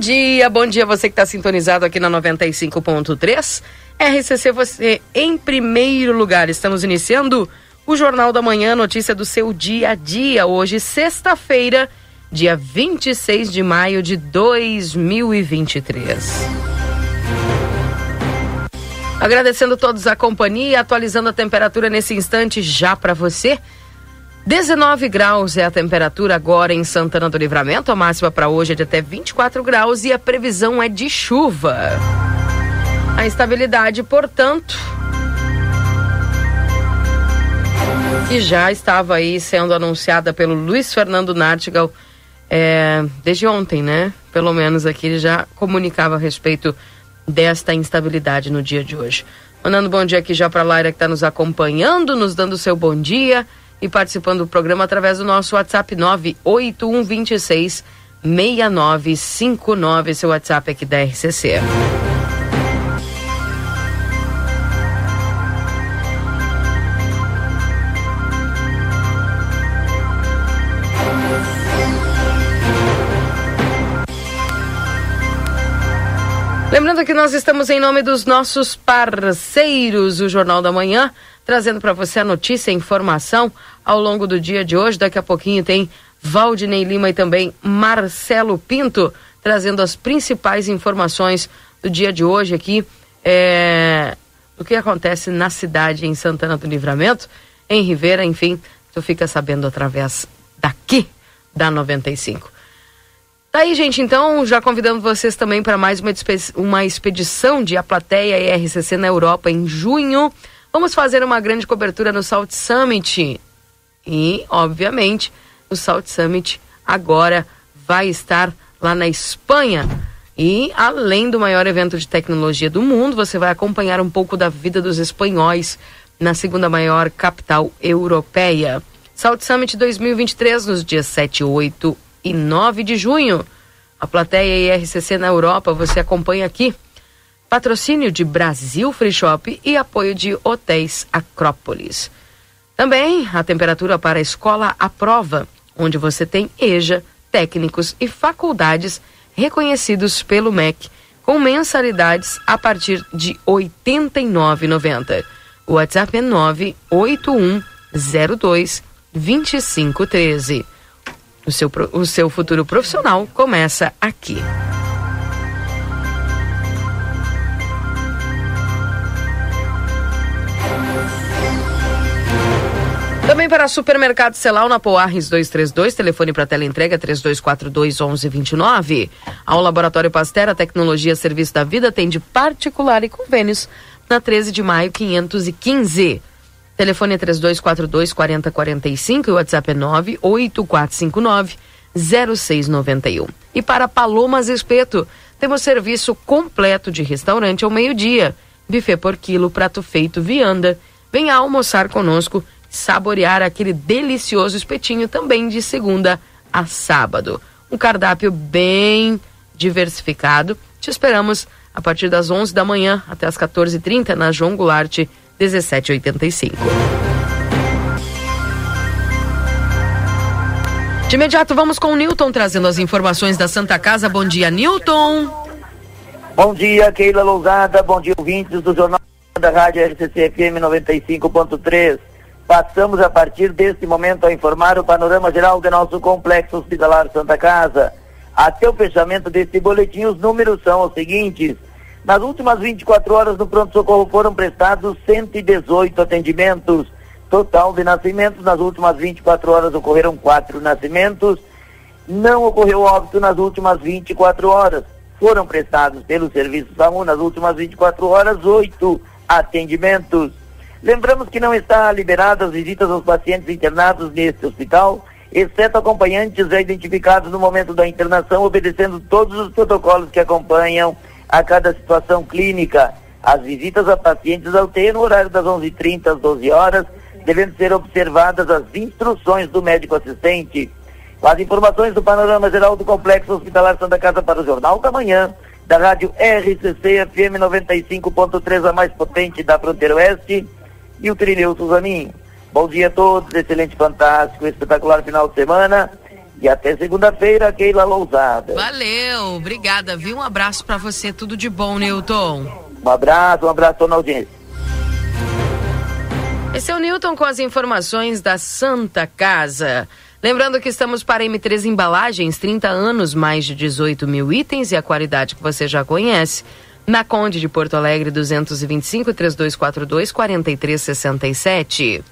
Dia, bom dia você que está sintonizado aqui na 95.3. RCC você em primeiro lugar. Estamos iniciando o Jornal da Manhã, notícia do seu dia a dia. Hoje, sexta-feira, dia 26 de maio de 2023. Agradecendo todos a companhia, atualizando a temperatura nesse instante já para você. 19 graus é a temperatura agora em Santana do Livramento. A máxima para hoje é de até 24 graus e a previsão é de chuva. A instabilidade, portanto, que já estava aí sendo anunciada pelo Luiz Fernando Nartigal é, desde ontem, né? Pelo menos aqui ele já comunicava a respeito desta instabilidade no dia de hoje. Mandando bom dia aqui já para a Laira que está nos acompanhando, nos dando seu bom dia e participando do programa através do nosso WhatsApp 98126 6959, seu WhatsApp aqui da RCC. Lembrando que nós estamos em nome dos nossos parceiros, o Jornal da Manhã, trazendo para você a notícia e informação ao longo do dia de hoje. Daqui a pouquinho tem Valdinei Lima e também Marcelo Pinto trazendo as principais informações do dia de hoje aqui é, do que acontece na cidade em Santana do Livramento, em Rivera, enfim, tu fica sabendo através daqui da 95. Tá aí, gente, então, já convidando vocês também para mais uma, uma expedição de A Plateia RCC na Europa em junho. Vamos fazer uma grande cobertura no Salt Summit. E, obviamente, o Salt Summit agora vai estar lá na Espanha. E, além do maior evento de tecnologia do mundo, você vai acompanhar um pouco da vida dos espanhóis na segunda maior capital europeia. Salt Summit 2023, nos dias 7, 8 e 9 de junho. A plateia IRCC na Europa você acompanha aqui. Patrocínio de Brasil Free Shop e apoio de Hotéis Acrópolis. Também a temperatura para a escola à prova, onde você tem EJA, técnicos e faculdades reconhecidos pelo MEC, com mensalidades a partir de R$ 89,90. O WhatsApp é 98102 2513. O seu, o seu futuro profissional começa aqui. Também para supermercado Celal na Poarres 232, telefone para tela entrega 3242 1129. Ao Laboratório Pasteur, a tecnologia serviço da vida tem de particular e convênios na 13 de maio 515. Telefone é 3242 4045 e o WhatsApp é 98459 0691. E para Palomas Espeto, temos serviço completo de restaurante ao meio-dia. Buffet por quilo, prato feito, vianda. Venha almoçar conosco saborear aquele delicioso espetinho também de segunda a sábado. Um cardápio bem diversificado. Te esperamos a partir das 11 da manhã até as 14h30 na João Goulart 1785. De imediato vamos com o Newton trazendo as informações da Santa Casa. Bom dia, Newton. Bom dia, Keila Lousada. Bom dia, ouvintes do Jornal da Rádio RCC FM 95.3. Passamos a partir deste momento a informar o panorama geral do nosso complexo hospitalar Santa Casa. Até o fechamento deste boletim, os números são os seguintes. Nas últimas 24 horas no pronto-socorro foram prestados 118 atendimentos. Total de nascimentos, nas últimas 24 horas ocorreram quatro nascimentos. Não ocorreu óbito nas últimas 24 horas. Foram prestados pelo Serviço SAMU nas últimas 24 horas oito atendimentos. Lembramos que não está liberadas as visitas aos pacientes internados neste hospital, exceto acompanhantes já identificados no momento da internação, obedecendo todos os protocolos que acompanham a cada situação clínica. As visitas a pacientes ao no horário das 11h30 às 12 horas, devendo ser observadas as instruções do médico assistente. As informações do panorama geral do Complexo Hospitalar Santa Casa para o Jornal da Manhã, da rádio RCC FM 95.3, a mais potente da fronteira oeste, e o Trineu Suzaninho. Bom dia a todos, excelente, fantástico, espetacular final de semana. E até segunda-feira, Keila Lousada. Valeu, obrigada, viu? Um abraço para você, tudo de bom, Newton. Um abraço, um abraço na audiência. Esse é o Newton com as informações da Santa Casa. Lembrando que estamos para M3 Embalagens, 30 anos, mais de 18 mil itens e a qualidade que você já conhece. Na Conde de Porto Alegre, 225 3242 4367.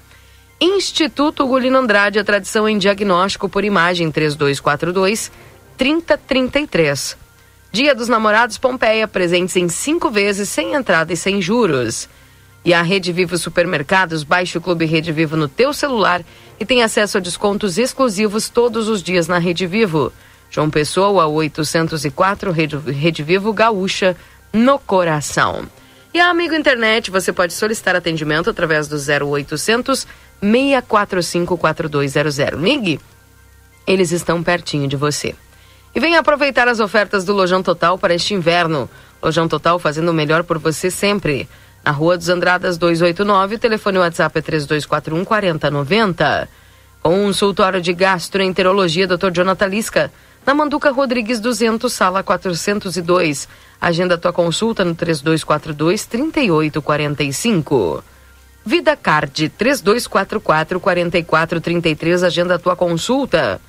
Instituto Gulino Andrade, a tradição em diagnóstico por imagem 3242 3033. Dia dos Namorados Pompeia, presentes em cinco vezes, sem entrada e sem juros. E a Rede Vivo Supermercados, baixe o Clube Rede Vivo no teu celular e tem acesso a descontos exclusivos todos os dias na Rede Vivo. João Pessoa, 804, Rede, Rede Vivo Gaúcha, no coração. E a Amigo Internet, você pode solicitar atendimento através do 0800 645 4200. Ligue, eles estão pertinho de você. E venha aproveitar as ofertas do Lojão Total para este inverno. Lojão Total fazendo o melhor por você sempre. Na Rua dos Andradas 289, o telefone WhatsApp é 3241 4090. Consultório de Gastroenterologia, Dr. Jonathan Lisca. Na Manduca Rodrigues 200, sala 402. Agenda tua consulta no 3242 3845. Vida Card 3244 4433. Agenda tua consulta.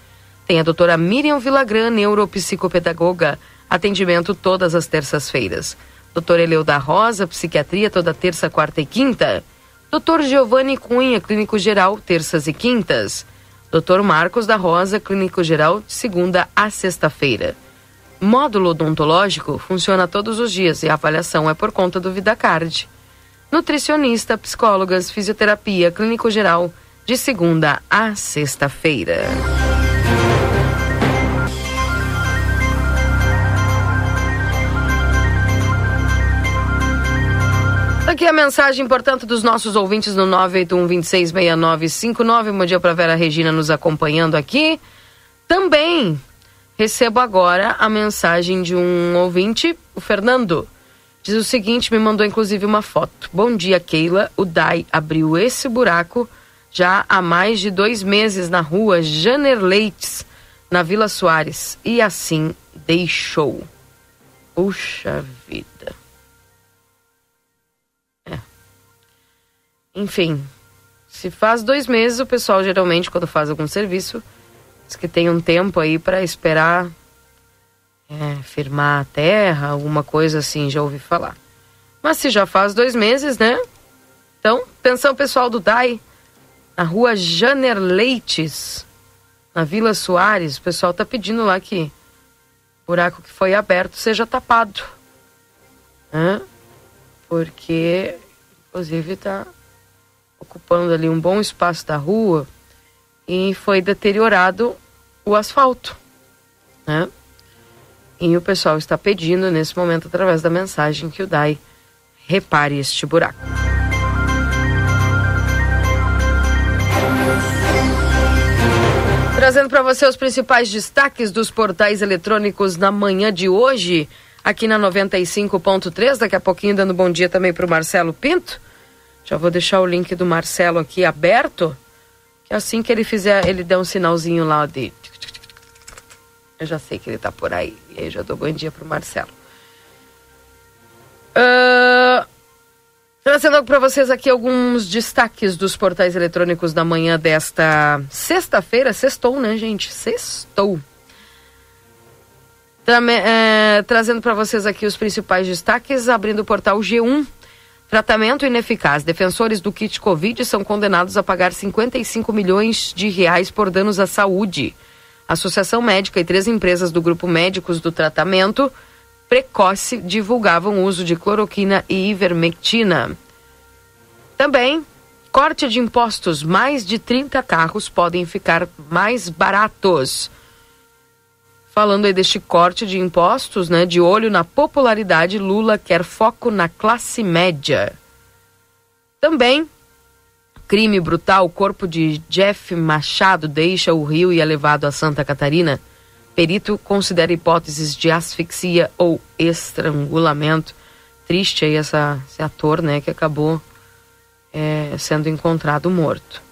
Tem a doutora Miriam Vilagran, neuropsicopedagoga. Atendimento todas as terças-feiras. Doutor Eleu da Rosa, psiquiatria toda terça, quarta e quinta. Doutor Giovanni Cunha, clínico geral, terças e quintas. Doutor Marcos da Rosa, clínico geral, de segunda a sexta-feira. Módulo odontológico funciona todos os dias e a avaliação é por conta do VidaCard. Nutricionista, psicólogas, fisioterapia, clínico geral, de segunda a sexta-feira. Aqui a mensagem, portanto, dos nossos ouvintes no 981-266959. Bom dia para Vera Regina nos acompanhando aqui. Também recebo agora a mensagem de um ouvinte, o Fernando. Diz o seguinte, me mandou inclusive uma foto. Bom dia, Keila. O DAI abriu esse buraco já há mais de dois meses na rua Janer Leites, na Vila Soares. E assim deixou. Puxa vida. Enfim, se faz dois meses, o pessoal geralmente, quando faz algum serviço, diz que tem um tempo aí para esperar é, firmar a terra, alguma coisa assim, já ouvi falar. Mas se já faz dois meses, né? Então, pensão pessoal do DAI, na rua Janer Leites, na Vila Soares, o pessoal tá pedindo lá que o buraco que foi aberto seja tapado. Porque, inclusive, tá ocupando ali um bom espaço da rua e foi deteriorado o asfalto, né? E o pessoal está pedindo nesse momento através da mensagem que o DAI repare este buraco. Trazendo para você os principais destaques dos portais eletrônicos na manhã de hoje, aqui na 95.3. Daqui a pouquinho, dando bom dia também para o Marcelo Pinto. Já vou deixar o link do Marcelo aqui aberto. Que assim que ele fizer, ele dá um sinalzinho lá de. Eu já sei que ele tá por aí. E aí já dou bom dia pro Marcelo. Uh, trazendo para vocês aqui alguns destaques dos portais eletrônicos da manhã desta sexta-feira. Sextou, né, gente? Sextou. Também, é, trazendo para vocês aqui os principais destaques, abrindo o portal G1 Tratamento ineficaz. Defensores do kit Covid são condenados a pagar 55 milhões de reais por danos à saúde. A Associação Médica e três empresas do grupo Médicos do Tratamento precoce divulgavam o uso de cloroquina e ivermectina. Também, corte de impostos. Mais de 30 carros podem ficar mais baratos. Falando aí deste corte de impostos, né, de olho na popularidade, Lula quer foco na classe média. Também, crime brutal, o corpo de Jeff Machado deixa o Rio e é levado a Santa Catarina. Perito considera hipóteses de asfixia ou estrangulamento. Triste aí essa, esse ator, né, que acabou é, sendo encontrado morto.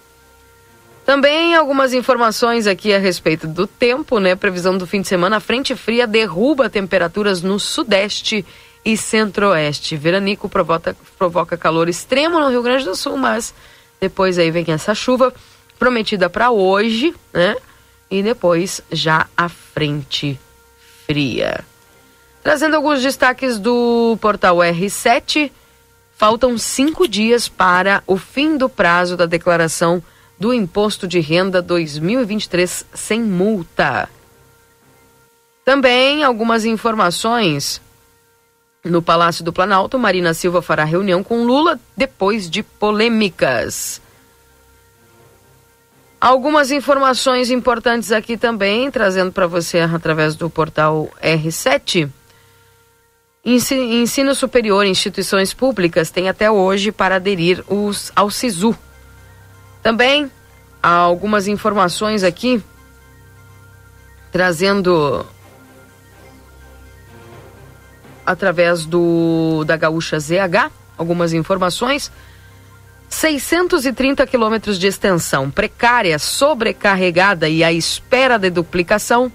Também algumas informações aqui a respeito do tempo, né? Previsão do fim de semana. A frente fria derruba temperaturas no sudeste e centro-oeste. Veranico provoca, provoca calor extremo no Rio Grande do Sul, mas depois aí vem essa chuva prometida para hoje, né? E depois já a frente fria. Trazendo alguns destaques do portal R7. Faltam cinco dias para o fim do prazo da declaração do Imposto de Renda 2023 sem multa. Também algumas informações. No Palácio do Planalto, Marina Silva fará reunião com Lula depois de polêmicas. Algumas informações importantes aqui também, trazendo para você através do portal R7. Ensino superior instituições públicas têm até hoje para aderir os, ao SISU. Também há algumas informações aqui trazendo através do da Gaúcha ZH algumas informações. 630 quilômetros de extensão precária, sobrecarregada e à espera de duplicação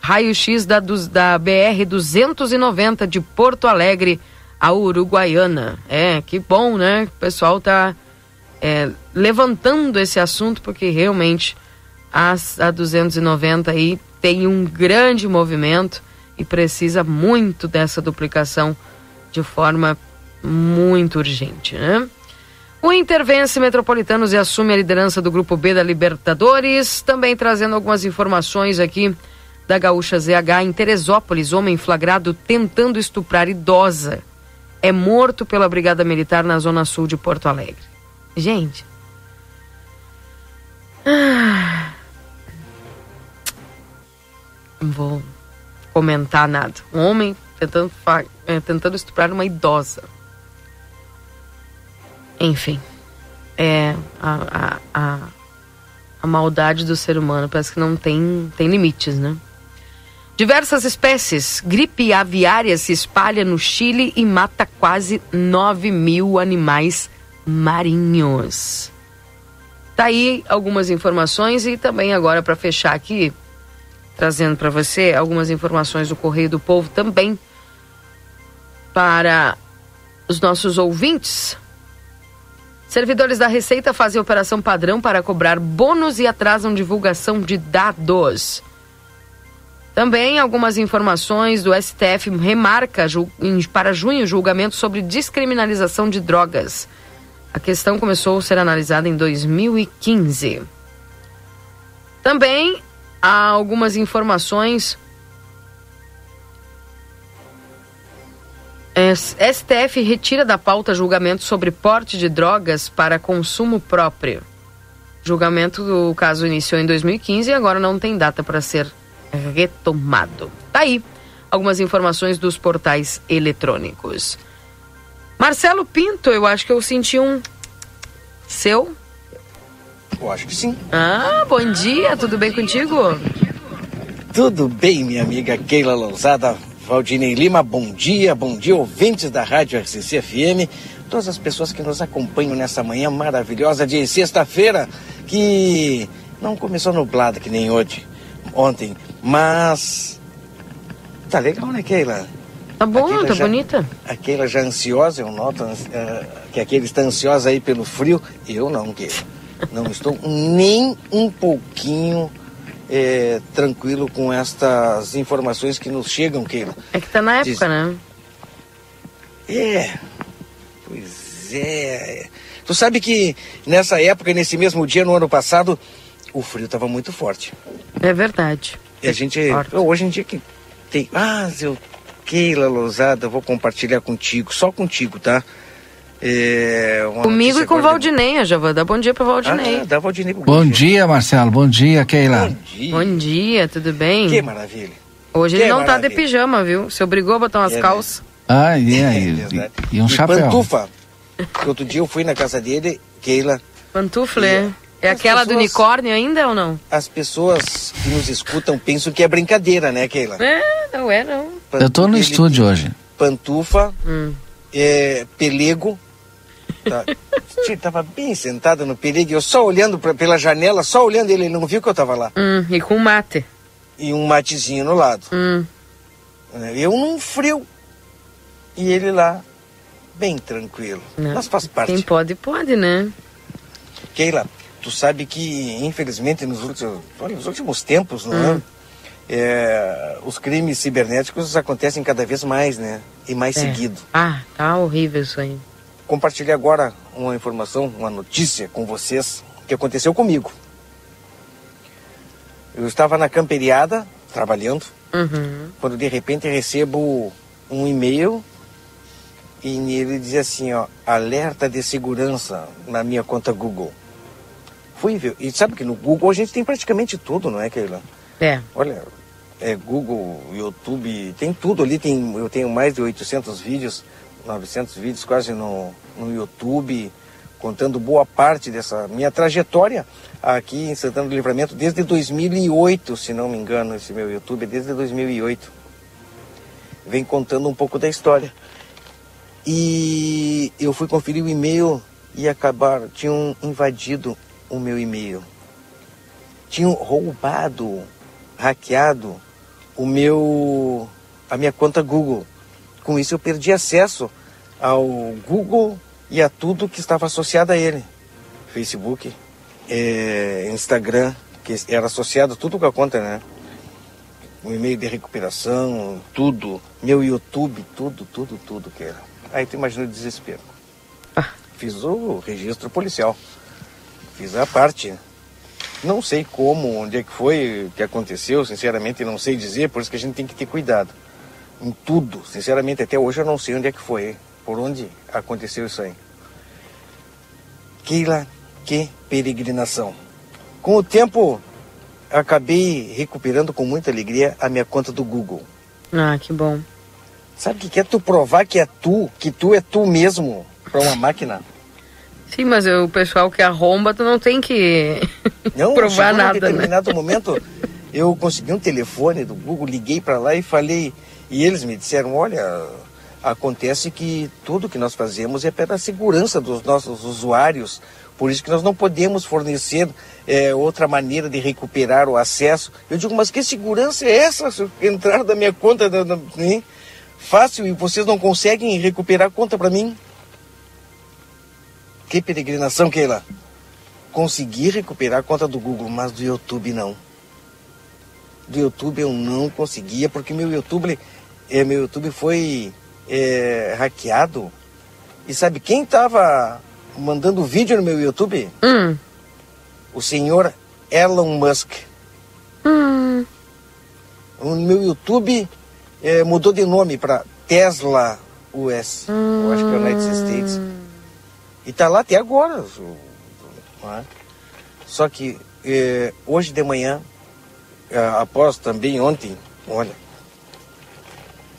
raio-x da, da BR-290 de Porto Alegre a Uruguaiana. É, que bom, né? O pessoal tá é, levantando esse assunto porque realmente a, a 290 aí tem um grande movimento e precisa muito dessa duplicação de forma muito urgente, né? O Inter vence Metropolitanos e assume a liderança do Grupo B da Libertadores, também trazendo algumas informações aqui da Gaúcha ZH em Teresópolis, homem flagrado tentando estuprar idosa. É morto pela Brigada Militar na zona sul de Porto Alegre. Gente. Ah, não vou comentar nada. Um homem tentando, é, tentando estuprar uma idosa. Enfim. É a, a, a, a maldade do ser humano parece que não tem, tem limites, né? Diversas espécies. Gripe aviária se espalha no Chile e mata quase 9 mil animais marinhos. Tá aí algumas informações e também agora para fechar aqui, trazendo para você algumas informações do Correio do Povo também para os nossos ouvintes. Servidores da Receita fazem operação padrão para cobrar bônus e atrasam divulgação de dados. Também algumas informações do STF remarca para junho julgamento sobre descriminalização de drogas. A questão começou a ser analisada em 2015. Também há algumas informações. STF retira da pauta julgamento sobre porte de drogas para consumo próprio. Julgamento do caso iniciou em 2015 e agora não tem data para ser retomado. Tá aí algumas informações dos portais eletrônicos. Marcelo Pinto, eu acho que eu senti um seu. Eu acho que sim. Ah, bom dia, tudo bem contigo? Tudo bem, minha amiga Keila Lousada, Valdinei Lima, bom dia, bom dia, ouvintes da Rádio RCC FM, todas as pessoas que nos acompanham nessa manhã maravilhosa de sexta-feira, que não começou nublada que nem hoje, ontem, mas tá legal, né, Keila? Tá bom, tá já, bonita. A Keila já ansiosa, eu noto uh, que a Keila está ansiosa aí pelo frio. Eu não, Keila. Não estou nem um pouquinho é, tranquilo com estas informações que nos chegam, Keila. É que tá na época, Diz... né? É. Pois é. Tu sabe que nessa época, nesse mesmo dia, no ano passado, o frio estava muito forte. É verdade. E a gente, hoje em dia que tem, ah, eu Keila Lousada, vou compartilhar contigo, só contigo, tá? É, Comigo e com Valdinei, já vou dar bom dia para Valdinei. Ah, dá Valdinei bom dia, Marcelo. Bom dia, Keila. Bom dia. Bom dia, tudo bem? Que maravilha. Hoje que ele não maravilha. tá de pijama, viu? Se obrigou a botar umas é, calças. Ah, e aí? É, e, e, um e chapéu. Pantufa. Outro dia eu fui na casa dele, Keila. Pantufle, é. É aquela pessoas, do unicórnio ainda ou não? As pessoas que nos escutam pensam que é brincadeira, né, Keila? É, não é não. Eu tô no estúdio hoje. Pantufa, hum. é, pelego, Tá. tava bem sentado no perigo, eu só olhando pra, pela janela, só olhando ele, ele não viu que eu tava lá. Hum, e com mate. E um matezinho no lado. Hum. Eu num frio. E ele lá, bem tranquilo. Não. Mas faz parte. Quem pode, pode, né? Keila, tu sabe que, infelizmente, nos últimos, nos últimos tempos, não é? hum. é? É? Os crimes cibernéticos acontecem cada vez mais, né? E mais é. seguido. Ah, tá horrível isso aí compartilhar agora uma informação, uma notícia com vocês que aconteceu comigo. Eu estava na camperiada, trabalhando, uhum. quando de repente recebo um e-mail e nele dizia assim, ó, alerta de segurança na minha conta Google. Fui ver, e sabe que no Google a gente tem praticamente tudo, não é, Keila? É. Olha, é Google, YouTube, tem tudo ali, tem, eu tenho mais de 800 vídeos 900 vídeos quase no, no YouTube, contando boa parte dessa minha trajetória aqui em Santana do Livramento desde 2008, se não me engano, esse meu YouTube é desde 2008. Vem contando um pouco da história. E eu fui conferir o e-mail e acabaram, tinham invadido o meu e-mail. Tinham roubado, hackeado o meu a minha conta Google. Com isso eu perdi acesso ao Google e a tudo que estava associado a ele. Facebook, é, Instagram, que era associado tudo com a conta, né? O e-mail de recuperação, tudo. Meu YouTube, tudo, tudo, tudo que era. Aí tu imagina o desespero. Ah. Fiz o registro policial. Fiz a parte. Não sei como, onde é que foi que aconteceu, sinceramente não sei dizer, por isso que a gente tem que ter cuidado em tudo. Sinceramente, até hoje eu não sei onde é que foi, por onde aconteceu isso aí. Keila, que peregrinação. Com o tempo, acabei recuperando com muita alegria a minha conta do Google. Ah, que bom. Sabe o que quer tu provar que é tu, que tu é tu mesmo para uma máquina? Sim, mas o pessoal que arromba, tu não tem que não, provar nada, em né? determinado né? momento, eu consegui um telefone do Google, liguei para lá e falei, e eles me disseram: olha, acontece que tudo que nós fazemos é pela segurança dos nossos usuários, por isso que nós não podemos fornecer é, outra maneira de recuperar o acesso. Eu digo, mas que segurança é essa? Se entrar da minha conta da, da, hein? fácil e vocês não conseguem recuperar a conta para mim? Que peregrinação, Keila. Consegui recuperar a conta do Google, mas do YouTube não. Do YouTube eu não conseguia, porque meu YouTube é, meu YouTube foi é, hackeado. E sabe quem estava mandando vídeo no meu YouTube? Hum. O senhor Elon Musk. Hum. O meu YouTube é, mudou de nome para Tesla US. Hum. Eu acho que é United States. E tá lá até agora. É? Só que é, hoje de manhã, é, após também ontem, olha,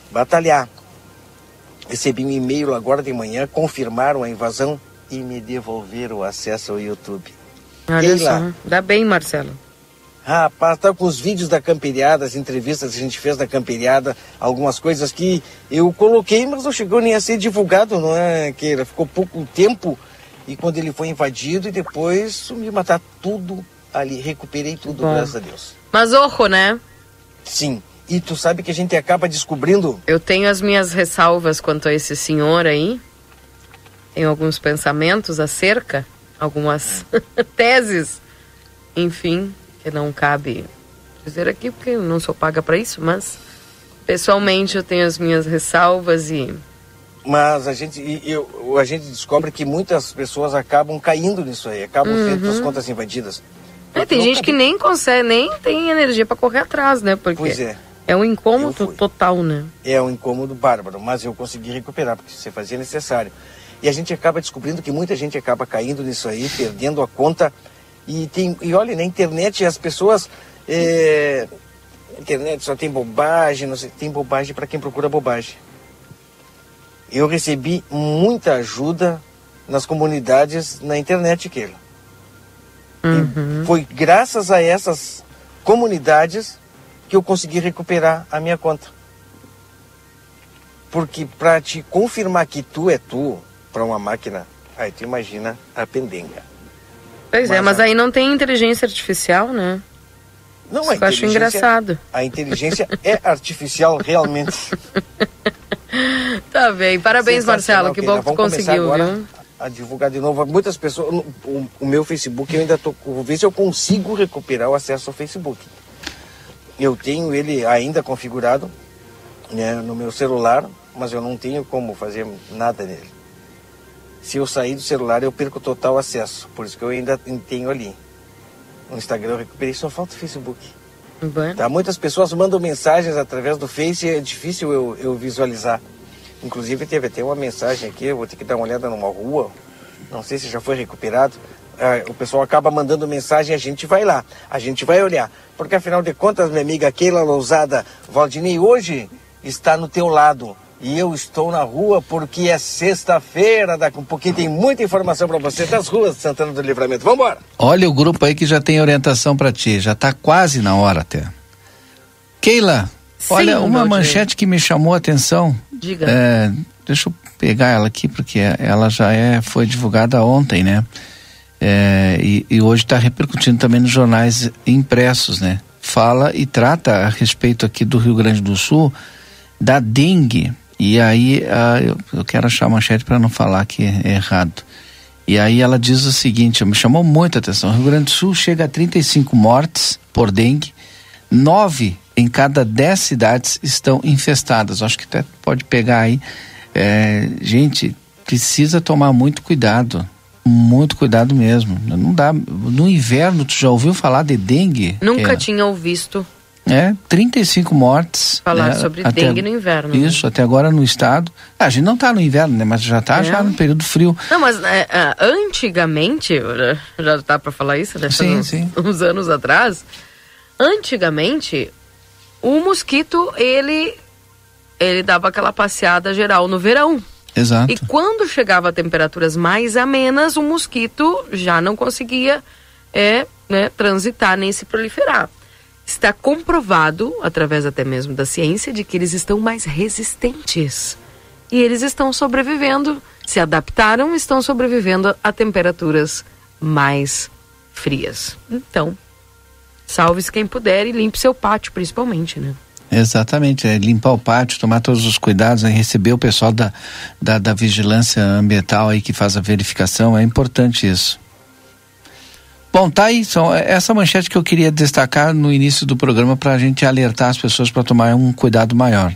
batalhar. Recebi um e-mail agora de manhã, confirmaram a invasão e me devolveram o acesso ao YouTube. Olha só, dá bem, Marcelo. Rapaz, tá com os vídeos da camperiada, as entrevistas que a gente fez da camperiada, algumas coisas que eu coloquei, mas não chegou nem a ser divulgado, não é, Queira? Ficou pouco tempo e quando ele foi invadido e depois sumiu, matar tudo ali, recuperei tudo, Bom. graças a Deus. Mas orro, né? Sim. E tu sabe que a gente acaba descobrindo. Eu tenho as minhas ressalvas quanto a esse senhor aí. Tenho alguns pensamentos acerca, algumas teses, enfim, que não cabe dizer aqui porque eu não sou paga para isso, mas pessoalmente eu tenho as minhas ressalvas e mas a gente, eu, a gente descobre que muitas pessoas acabam caindo nisso aí, acabam uhum. tendo as contas invadidas. É, tem gente que nem consegue, nem tem energia para correr atrás, né? Porque pois é. É um incômodo total, né? É um incômodo bárbaro, mas eu consegui recuperar, porque você fazia necessário. E a gente acaba descobrindo que muita gente acaba caindo nisso aí, perdendo a conta. E, tem, e olha, na internet as pessoas. É, internet só tem bobagem, não sei, tem bobagem para quem procura bobagem. Eu recebi muita ajuda nas comunidades na internet, Keila. E foi graças a essas comunidades que eu consegui recuperar a minha conta. Porque para te confirmar que tu é tu, para uma máquina, aí tu imagina a pendenga. Pois é, Mas mas a- aí não tem inteligência artificial, né? Não, Isso a que eu acho engraçado. A inteligência é artificial realmente. Tá bem. Parabéns, Marcelo. Que Keila. bom que tu conseguiu, viu? A divulgar de novo. Muitas pessoas. O, o- o meu Facebook eu ainda tô. Vou ver se eu consigo recuperar o acesso ao Facebook. Eu tenho ele ainda configurado né, no meu celular, mas eu não tenho como fazer nada nele. Se eu sair do celular, eu perco total acesso. Por isso que eu ainda tenho ali. No Instagram eu recuperei, só falta o Facebook. Bueno. Tá? Muitas pessoas mandam mensagens através do Face e é difícil eu, eu visualizar. Inclusive teve até uma mensagem aqui, eu vou ter que dar uma olhada numa rua, não sei se já foi recuperado. Ah, o pessoal acaba mandando mensagem e a gente vai lá, a gente vai olhar. Porque afinal de contas, minha amiga Keila Lousada Valdinei, hoje está no teu lado. E eu estou na rua porque é sexta-feira, daqui um pouquinho tem muita informação para você das ruas de Santana do Livramento. Vamos embora! Olha o grupo aí que já tem orientação para ti, já tá quase na hora até. Keila, Sim, olha uma manchete que me chamou a atenção. Diga. É, deixa eu pegar ela aqui porque ela já é foi divulgada ontem, né? É, e, e hoje está repercutindo também nos jornais impressos, né? Fala e trata a respeito aqui do Rio Grande do Sul da dengue. E aí ah, eu, eu quero achar a manchete para não falar que é errado. E aí ela diz o seguinte, me chamou muita atenção. O Rio Grande do Sul chega a 35 mortes por dengue, nove em cada dez cidades estão infestadas. Acho que até pode pegar aí. É, gente, precisa tomar muito cuidado. Muito cuidado mesmo. Não dá. No inverno, tu já ouviu falar de dengue? Nunca É, tinha ouvido É, 35 mortes. falar né, sobre até- dengue no inverno. né? Isso, até agora no estado. Ah, a gente não está no inverno, né? Mas já está É. já no período frio. Não, mas é, é, antigamente, já- dá pra falar isso, né? Sim, uns, sim. uns anos atrás. Antigamente, o mosquito, ele, ele dava aquela passeada geral no verão. Exato. E quando chegava a temperaturas mais amenas, o mosquito já não conseguia é, né, transitar nem se proliferar. Está comprovado, através até mesmo da ciência, de que eles estão mais resistentes. E eles estão sobrevivendo, se adaptaram, estão sobrevivendo a temperaturas mais frias. Então, salve-se quem puder e limpe seu pátio, principalmente, né? Exatamente, é limpar o pátio, tomar todos os cuidados, né, receber o pessoal da, da, da vigilância ambiental aí que faz a verificação, é importante isso. Bom, tá aí, são, é essa manchete que eu queria destacar no início do programa para a gente alertar as pessoas para tomar um cuidado maior.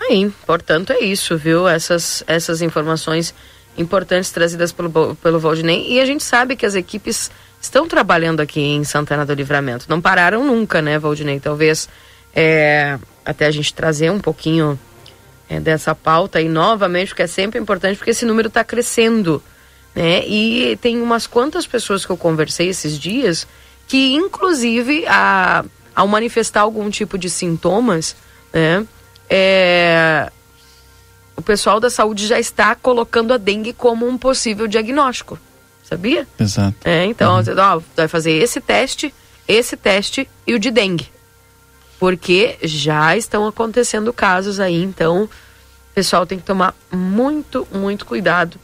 Aí, portanto, é isso, viu? Essas, essas informações importantes trazidas pelo, pelo Valdinei. E a gente sabe que as equipes estão trabalhando aqui em Santana do Livramento. Não pararam nunca, né, Valdinei? Talvez é, até a gente trazer um pouquinho é, dessa pauta aí novamente, porque é sempre importante, porque esse número está crescendo. Né? E tem umas quantas pessoas que eu conversei esses dias que, inclusive, a, ao manifestar algum tipo de sintomas, né? é, o pessoal da saúde já está colocando a dengue como um possível diagnóstico. Sabia? Exato. É, então, ó, vai fazer esse teste, esse teste e o de dengue. Porque já estão acontecendo casos aí, então o pessoal tem que tomar muito, muito cuidado.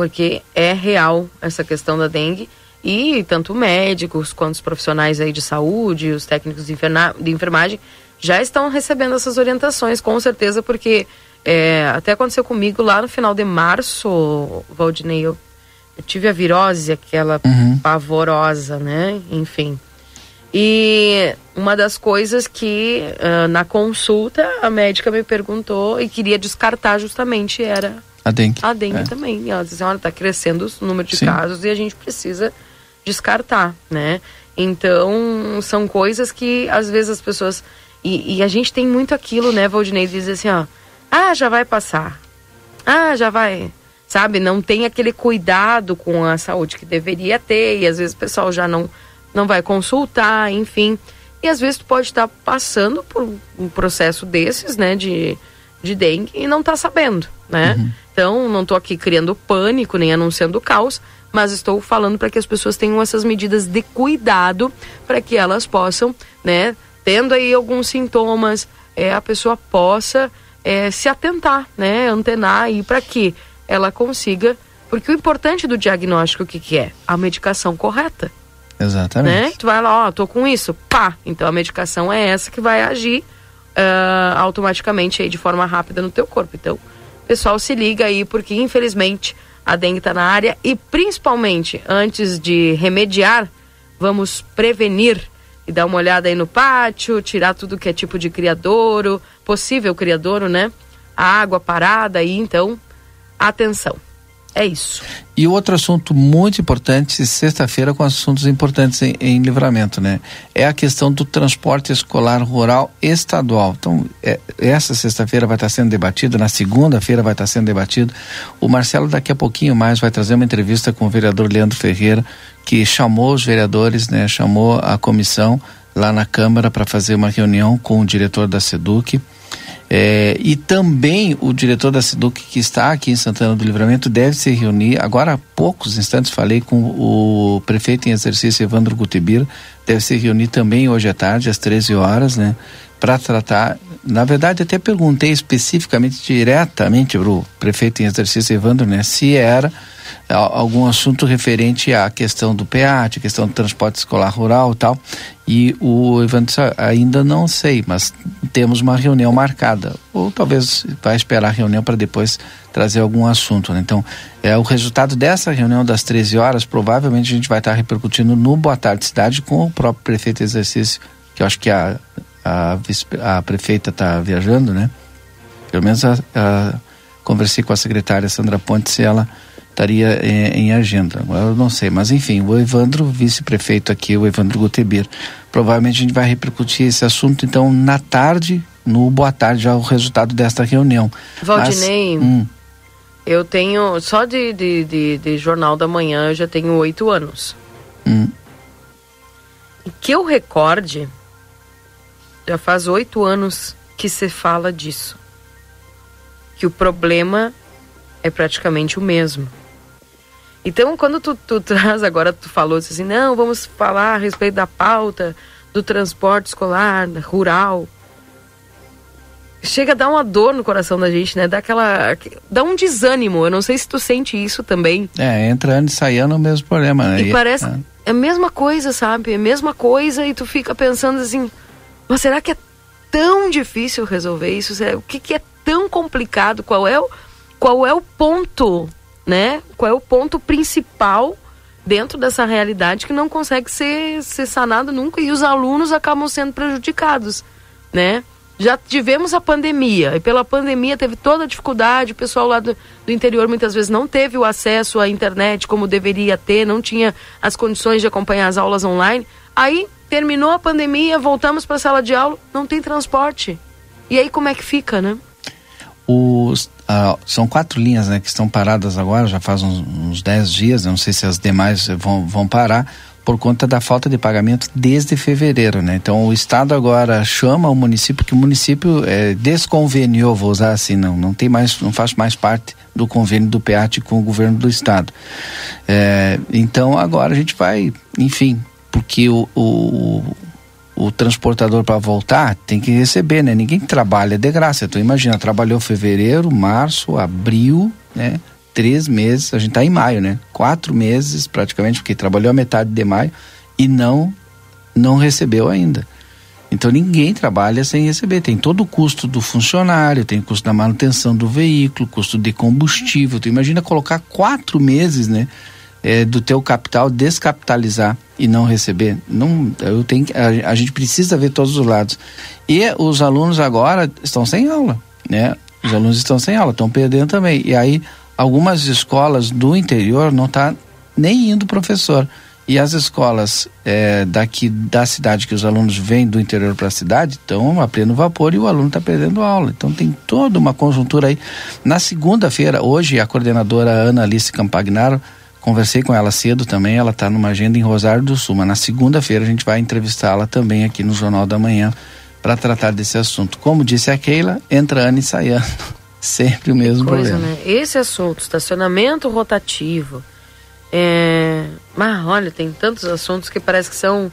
Porque é real essa questão da dengue. E tanto médicos quanto os profissionais aí de saúde, os técnicos de, de enfermagem, já estão recebendo essas orientações, com certeza, porque é, até aconteceu comigo lá no final de março, Valdinei, eu eu tive a virose, aquela Uhum. pavorosa, né? Enfim. E uma das coisas que ah, na consulta a médica me perguntou e queria descartar justamente era A dengue. a dengue É. também. Ela disse, olha, tá crescendo o número de Sim. casos e a gente precisa descartar, né? Então, são coisas que às vezes as pessoas E, e, a gente tem muito aquilo, né, Valdinei, diz assim, ó, ah, já vai passar. Ah, já vai. Sabe, não tem aquele cuidado com a saúde que deveria ter, e às vezes o pessoal já não, não vai consultar, enfim. E às vezes tu pode estar passando por um processo desses, né, de, de dengue e não tá sabendo, né? Uhum. Então, não estou aqui criando pânico nem anunciando caos, mas estou falando para que as pessoas tenham essas medidas de cuidado para que elas possam, né, tendo aí alguns sintomas, é, a pessoa possa é, se atentar, né, antenar aí para que ela consiga, porque o importante do diagnóstico o que, que é? A medicação correta. Exatamente. Né? Tu vai lá, ó, tô com isso, pá, então a medicação é essa que vai agir uh, automaticamente aí de forma rápida no teu corpo. Então, pessoal se liga aí, porque infelizmente a dengue está na área e principalmente antes de remediar, vamos prevenir e dar uma olhada aí no pátio, tirar tudo que é tipo de criadouro, possível criadouro, né? A água parada aí, então, atenção. É isso. E outro assunto muito importante, sexta-feira com assuntos importantes em, em, livramento, né? É a questão do transporte escolar rural estadual. Então, é, essa sexta-feira vai estar sendo debatido, na segunda-feira vai estar sendo debatido. O Marcelo daqui a pouquinho mais vai trazer uma entrevista com o vereador Leandro Ferreira, que chamou os vereadores, né? Chamou a comissão lá na Câmara para fazer uma reunião com o diretor da SEDUC é, e também o diretor da SEDUC, que está aqui em Santana do Livramento, deve se reunir. Agora, há poucos instantes, falei com o prefeito em exercício, Evandro Gutibir, deve se reunir também hoje à tarde, às 13 horas, né? Para tratar. Na verdade, até perguntei especificamente, diretamente para o prefeito em exercício, Evandro, né? Se era algum assunto referente à questão do PEAT, questão do transporte escolar rural e tal. E o Evandro ainda não sei, mas temos uma reunião marcada. Ou talvez vai esperar a reunião para depois trazer algum assunto. Né? Então, é o resultado dessa reunião das 13 horas, provavelmente a gente vai estar repercutindo no Boa Tarde Cidade com o próprio prefeito de exercício, que eu acho que a, a, a prefeita está viajando, né? Pelo menos a, a, conversei com a secretária Sandra Pontes se ela estaria em, em agenda. Eu não sei, mas enfim, o Evandro, vice-prefeito aqui, o Evandro Gutebir, provavelmente a gente vai repercutir esse assunto então na tarde, no boa tarde, já o resultado desta reunião. Valdinei, mas, hum. eu tenho, só de, de, de, de, Jornal da Manhã, eu já tenho oito anos. Hum. Que eu recorde, já faz oito anos que se fala disso. Que o problema é praticamente o mesmo. Então, quando tu, tu traz agora, tu falou assim, não, vamos falar a respeito da pauta do transporte escolar, rural. Chega a dar uma dor no coração da gente, né? Dá aquela. dá um desânimo. Eu não sei se tu sente isso também. É, entra ano e sai ano é o mesmo problema, né? E, e parece. É a mesma coisa, sabe? É a mesma coisa e tu fica pensando assim, mas será que é tão difícil resolver isso? O que, que é tão complicado? Qual é o, qual é o ponto né? Qual é o ponto principal dentro dessa realidade que não consegue ser, ser sanado nunca e os alunos acabam sendo prejudicados, né? Já tivemos a pandemia e pela pandemia teve toda a dificuldade, o pessoal lá do, do interior muitas vezes não teve o acesso à internet como deveria ter, não tinha as condições de acompanhar as aulas online. Aí terminou a pandemia, voltamos para a sala de aula, não tem transporte. E aí como é que fica, né? Os, são quatro linhas né, que estão paradas agora, já faz uns, uns dez dias, não sei se as demais vão, vão parar, por conta da falta de pagamento desde fevereiro, né? Então o Estado agora chama o município, que o município é, desconveniou, vou usar assim, não, não tem mais, não faz mais parte do convênio do PEAT com o governo do Estado. É, então agora a gente vai, enfim, porque o, o o transportador para voltar tem que receber, né? Ninguém trabalha de graça. Tu imagina, trabalhou fevereiro, março, abril, né? Três meses, a gente tá em maio, né? Quatro meses praticamente, porque trabalhou a metade de maio e não não recebeu ainda. Então ninguém trabalha sem receber. Tem todo o custo do funcionário, tem o custo da manutenção do veículo, custo de combustível. Tu imagina colocar quatro meses, né? É, do teu capital descapitalizar e não receber. Não, eu tenho, a, a, gente precisa ver todos os lados. E os alunos agora estão sem aula, né? Os alunos estão sem aula, estão perdendo também. E aí algumas escolas do interior não tá nem indo professor. E as escolas é, daqui da cidade, que os alunos vêm do interior para a cidade, estão a pleno vapor e o aluno está perdendo aula. Então tem toda uma conjuntura aí. Na segunda-feira, hoje, a coordenadora Ana Alice Campagnaro, conversei com ela cedo também, ela está numa agenda em Rosário do Sul, mas na segunda-feira a gente vai entrevistá-la também aqui no Jornal da Manhã para tratar desse assunto. Como disse a Keila, entra ano e sai ano. Sempre o mesmo Coisa, problema. Né? Esse assunto, estacionamento rotativo, é... Mas olha, tem tantos assuntos que parece que são.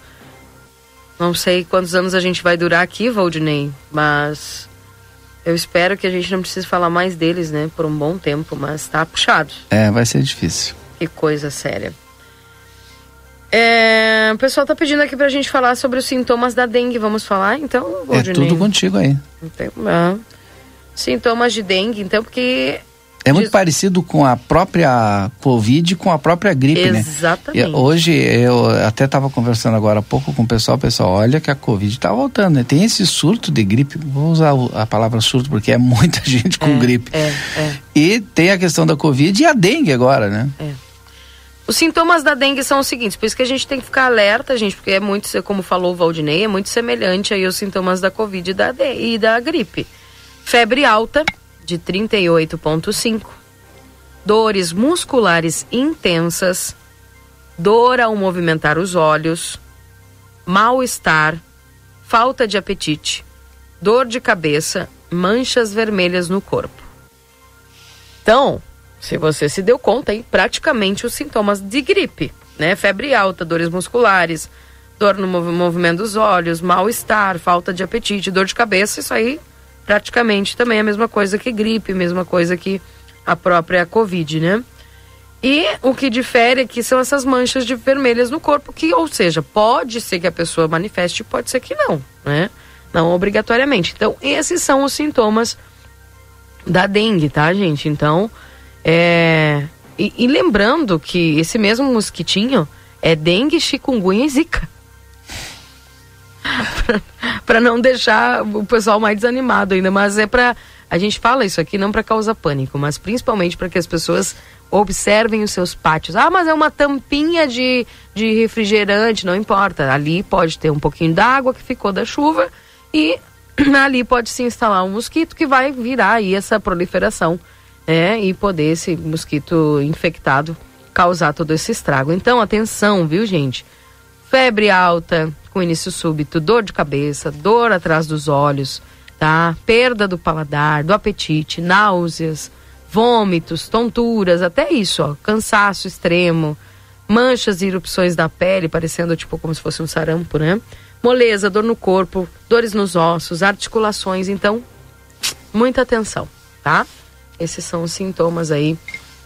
Não sei quantos anos a gente vai durar aqui, Valdinei, mas eu espero que a gente não precise falar mais deles, né, por um bom tempo, mas tá puxado. É, vai ser difícil. Que coisa séria. É, o pessoal tá pedindo aqui pra gente falar sobre os sintomas da dengue. Vamos falar então? É tudo contigo aí. Tem, sintomas de dengue, então, porque é muito parecido com a própria Covid, com a própria gripe, Exatamente. né? Exatamente. Hoje eu até estava conversando agora há pouco com o pessoal, o pessoal, olha que a Covid está voltando, né? Tem esse surto de gripe, vou usar a palavra surto porque é muita gente com é, gripe. É, é. E tem a questão da Covid e a dengue agora, né? É. Os sintomas da dengue são os seguintes, por isso que a gente tem que ficar alerta, gente, porque é muito, como falou o Valdinei, é muito semelhante aí os sintomas da Covid e da, e da gripe. Febre alta, de 38,5, dores musculares intensas, dor ao movimentar os olhos, mal-estar, falta de apetite, dor de cabeça, manchas vermelhas no corpo. Então, se você se deu conta, aí praticamente os sintomas de gripe, né? Febre alta, dores musculares, dor no movimento dos olhos, mal-estar, falta de apetite, dor de cabeça, isso aí praticamente também a mesma coisa que gripe, mesma coisa que a própria Covid, né? E o que difere aqui são essas manchas de vermelhas no corpo, que, ou seja, pode ser que a pessoa manifeste, pode ser que não, né? Não obrigatoriamente. Então, esses são os sintomas da dengue, tá, gente? Então, é. E, e lembrando que esse mesmo mosquitinho é dengue, chikungunya e zika. para não deixar o pessoal mais desanimado ainda, mas é para a gente fala isso aqui não para causar pânico, mas principalmente para que as pessoas observem os seus pátios. Ah, mas é uma tampinha de, de refrigerante, não importa. Ali pode ter um pouquinho d'água que ficou da chuva e ali pode se instalar um mosquito que vai virar aí essa proliferação, né? E poder esse mosquito infectado causar todo esse estrago. Então, atenção, viu, gente? Febre alta, com início súbito, dor de cabeça, dor atrás dos olhos, tá? Perda do paladar, do apetite, náuseas, vômitos, tonturas, até isso, ó, cansaço extremo, manchas e erupções da pele, parecendo tipo como se fosse um sarampo, né? Moleza, dor no corpo, dores nos ossos, articulações, então, muita atenção, tá? Esses são os sintomas aí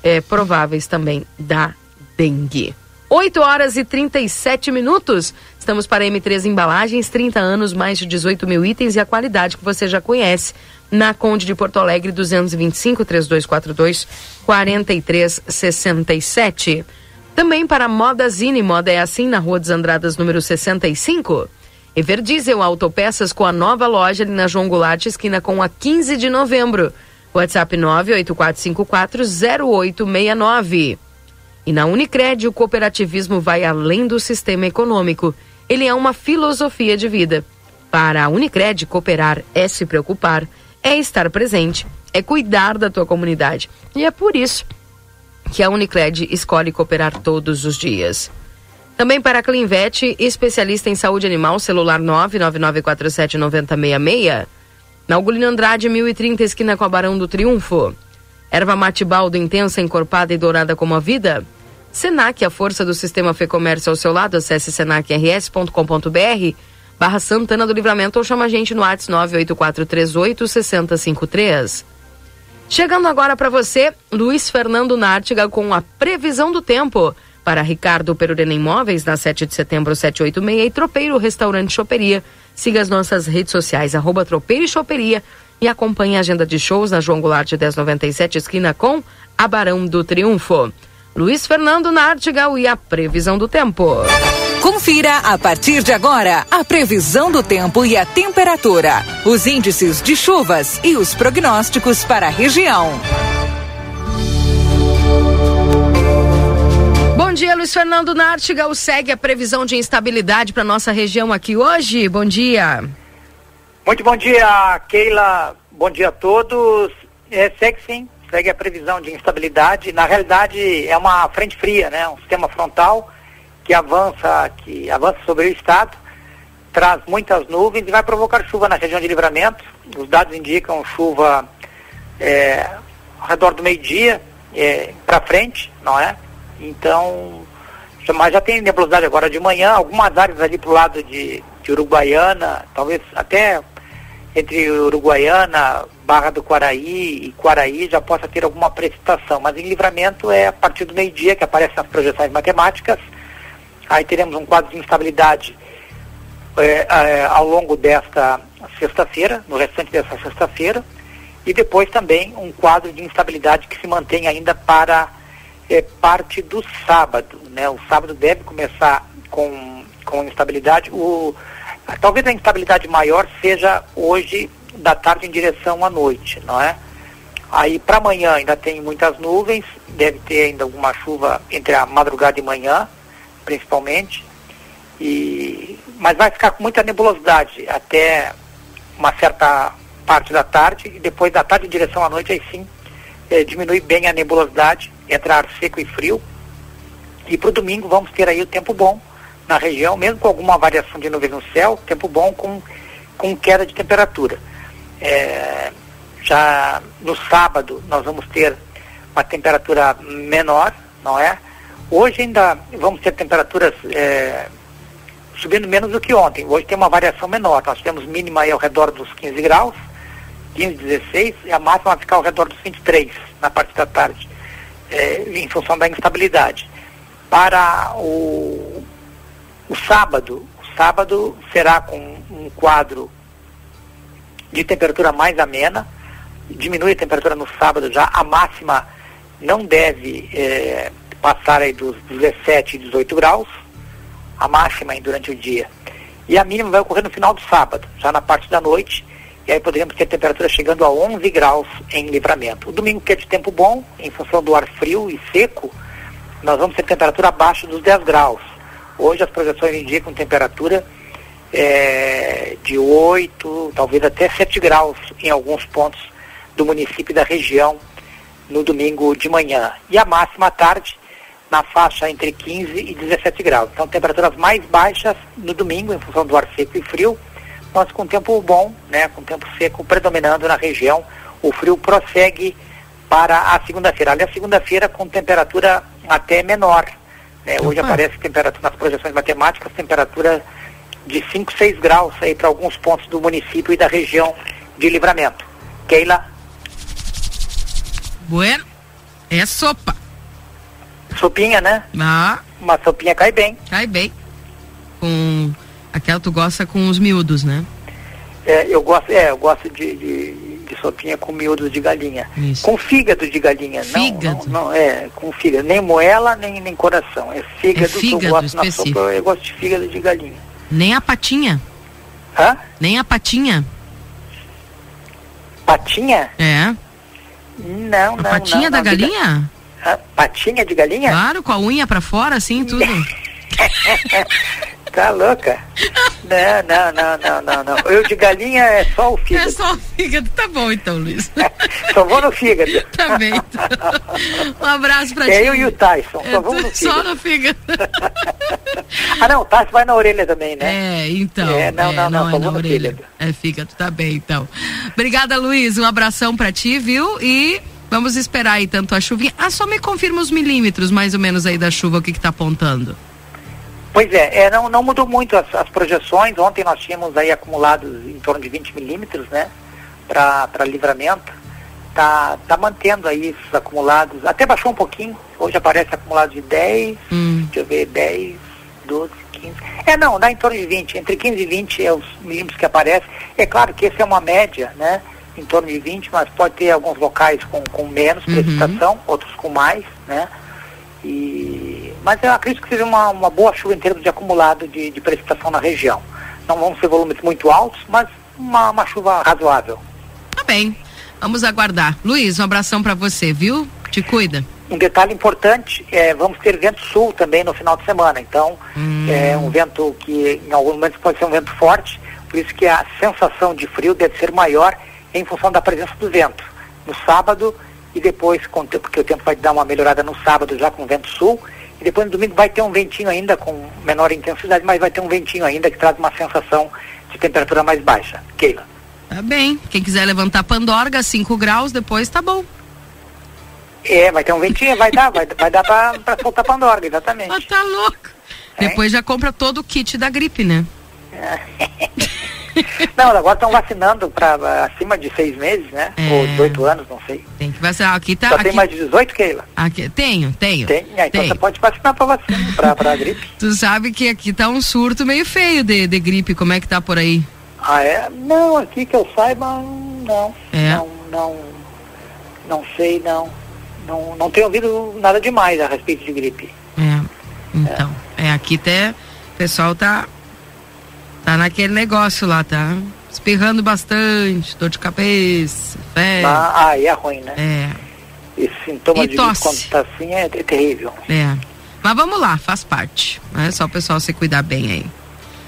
é, prováveis também da dengue. 8 horas e 37 minutos. Estamos para M3 Embalagens, 30 anos, mais de 18 mil itens e a qualidade que você já conhece. Na Conde de Porto Alegre, 225 3242 4367. Também para Moda Zine, moda é assim, na Rua dos Andradas, número 65. Everdiesel Autopeças com a nova loja ali na João Goulart, esquina com a 15 de novembro. WhatsApp 98454 0869. E na Unicred, o cooperativismo vai além do sistema econômico. Ele é uma filosofia de vida. Para a Unicred, cooperar é se preocupar, é estar presente, é cuidar da tua comunidade. E é por isso que a Unicred escolhe cooperar todos os dias. Também para a Clinvet, especialista em saúde animal, celular 999479066. Na Ugolino Andrade, 1030, esquina com a Barão do Triunfo. Erva mate baldo intensa, encorpada e dourada como a vida? Senac, a força do sistema Fê Comércio ao seu lado. Acesse senacrs.com.br barra Santana do Livramento ou chama a gente no WhatsApp 98438 6053. Chegando agora para você, Luiz Fernando Nártiga com a previsão do tempo para Ricardo Perurena Imóveis, na 7 de setembro, 786 e Tropeiro Restaurante Choperia. Siga as nossas redes sociais, arroba Tropeiro e Choperia e acompanhe a agenda de shows na João Goulart de 1097, esquina com a Barão do Triunfo. Luiz Fernando Nartigal e a previsão do tempo. Confira a partir de agora a previsão do tempo e a temperatura, os índices de chuvas e os prognósticos para a região. Dia, Luiz Fernando Nartigal. Segue a previsão de instabilidade para nossa região aqui hoje. Bom dia. Muito bom dia, Keila. Bom dia a todos. É, segue sim, segue a previsão de instabilidade. Na realidade, é uma frente fria, né? Um sistema frontal que avança, que avança sobre o estado, traz muitas nuvens e vai provocar chuva na região de livramento. Os dados indicam chuva é, ao redor do meio-dia é, para frente, não é? Então, mas já tem nebulosidade agora de manhã, algumas áreas ali para o lado de, de Uruguaiana, talvez até entre Uruguaiana, Barra do Quaraí e Quaraí já possa ter alguma precipitação, mas em livramento é a partir do meio-dia que aparecem as projeções matemáticas, aí teremos um quadro de instabilidade é, é, ao longo desta sexta-feira, no restante dessa sexta-feira, e depois também um quadro de instabilidade que se mantém ainda para é, parte do sábado. Né? O sábado deve começar com, com instabilidade. O, talvez a instabilidade maior seja hoje da tarde em direção à noite, não é? Aí para amanhã ainda tem muitas nuvens, deve ter ainda alguma chuva entre a madrugada e manhã, principalmente. E, mas vai ficar com muita nebulosidade até uma certa parte da tarde e depois da tarde em direção à noite aí sim é, diminui bem a nebulosidade entre ar seco e frio. E para o domingo vamos ter aí o tempo bom na região, mesmo com alguma variação de nuvens no céu, tempo bom com, com queda de temperatura. É, já no sábado nós vamos ter uma temperatura menor, não é? Hoje ainda vamos ter temperaturas é, subindo menos do que ontem. Hoje tem uma variação menor. Nós temos mínima aí ao redor dos 15 graus, 15, 16, e a máxima vai ficar ao redor dos 23 na parte da tarde, é, em função da instabilidade. Para o, o sábado, o sábado será com um quadro de temperatura mais amena, diminui a temperatura no sábado já, a máxima não deve é, passar aí dos 17 e 18 graus, a máxima durante o dia. E a mínima vai ocorrer no final do sábado, já na parte da noite, e aí poderíamos ter temperatura chegando a 11 graus em livramento. O domingo que é de tempo bom, em função do ar frio e seco, nós vamos ter temperatura abaixo dos 10 graus. Hoje as projeções indicam temperatura é, de 8, talvez até 7 graus em alguns pontos do município e da região no domingo de manhã. E a máxima à tarde na faixa entre 15 e 17 graus. Então temperaturas mais baixas no domingo em função do ar seco e frio mas com tempo bom, né, com tempo seco predominando na região, o frio prossegue para a segunda-feira. Aliás, segunda-feira com temperatura até menor. Né? Hoje aparece temperatura nas projeções matemáticas, temperatura de 5, 6 graus aí para alguns pontos do município e da região de livramento. Keila? Bueno, é sopa. Sopinha, né? Ah. Uma sopinha cai bem. Cai bem. Com Aquela tu gosta com os miúdos, né? É, eu gosto, é, eu gosto de, de, de sopinha com miúdos de galinha. Isso. Com fígado de galinha. Fígado? Não, não, não, é, com fígado. Nem moela, nem, nem coração. É fígado, é fígado que eu gosto específico. na sopa. Eu gosto de fígado de galinha. Nem a patinha? Hã? Nem a patinha? Patinha? É. Não, não, a patinha não, da não, galinha? De... patinha de galinha? Claro, com a unha pra fora, assim, tudo. Tá louca? Não, não, não, não, não, não. Eu de galinha é só o fígado. É só o fígado, tá bom então, Luiz. só vou no fígado. Tá bem. Então. Um abraço pra é ti. É eu e o Tyson, só vamos no fígado. Só no fígado. ah não, o Tyson vai na orelha também, né? É, então. É, não, é, não, não, não, é na orelha. Fígado. É fígado, tá bem então. Obrigada, Luiz. Um abração pra ti, viu? E vamos esperar aí tanto a chuvinha. Ah, só me confirma os milímetros mais ou menos aí da chuva, o que que tá apontando. Pois é, é não, não mudou muito as, as, projeções. Ontem nós tínhamos aí acumulados em torno de 20 milímetros, né? Para livramento. Tá, tá mantendo aí esses acumulados. Até baixou um pouquinho. Hoje aparece acumulado de 10, hum. deixa eu ver, 10, 12, 15. É não, dá em torno de 20. Entre 15 e 20 é os milímetros que aparecem. É claro que esse é uma média, né? Em torno de 20, mas pode ter alguns locais com, com menos uhum. precipitação, outros com mais, né? E, mas eu acredito que seja uma, uma boa chuva em termos de acumulado de, de precipitação na região. Não vão ser volumes muito altos, mas uma, uma chuva razoável. Tá bem. Vamos aguardar. Luiz, um abração para você, viu? Te cuida. um detalhe importante, é, vamos ter vento sul também no final de semana. Então, hum. é um vento que em alguns momentos pode ser um vento forte, por isso que a sensação de frio deve ser maior em função da presença do vento. No sábado e depois, porque o tempo vai dar uma melhorada no sábado já com vento sul, e depois no domingo vai ter um ventinho ainda com menor intensidade, mas vai ter um ventinho ainda que traz uma sensação de temperatura mais baixa. Keila. Tá bem. Quem quiser levantar Pandorga, 5 graus, depois tá bom. É, vai ter um ventinho, vai dar, vai, vai dar pra, pra soltar Pandorga, exatamente. Ah, tá louco. É? Depois já compra todo o kit da gripe, né? Não, agora estão vacinando para acima de seis meses, né? É. Ou 18 anos, não sei. Tem que vacinar. Aqui tá. Só aqui... tem mais de 18, Keila? Aqui, tenho, tenho. Tem? Ah, então você pode vacinar para vacina, para pra gripe. Tu sabe que aqui tá um surto meio feio de, de gripe. Como é que tá por aí? Ah, é? Não, aqui que eu saiba, não. É. Não, não, não sei, não. Não, não tenho ouvido nada demais a respeito de gripe. É, então. É, é aqui até o pessoal tá Tá naquele negócio lá, tá? Espirrando bastante, dor de cabeça, febre. Ah, aí é ruim, né? É. Esse sintoma e de tosse. quando tá assim é, é terrível. É. Mas vamos lá, faz parte. É só o pessoal se cuidar bem aí.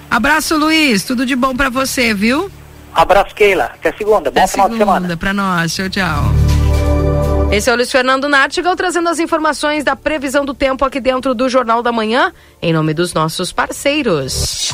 Abraço, Luiz. Tudo de bom para você, viu? Abraço, Keila. Até segunda. Bom Até final segunda de semana. Pra nós. Tchau, tchau. Esse é o Luiz Fernando Nartigal trazendo as informações da previsão do tempo aqui dentro do Jornal da Manhã, em nome dos nossos parceiros.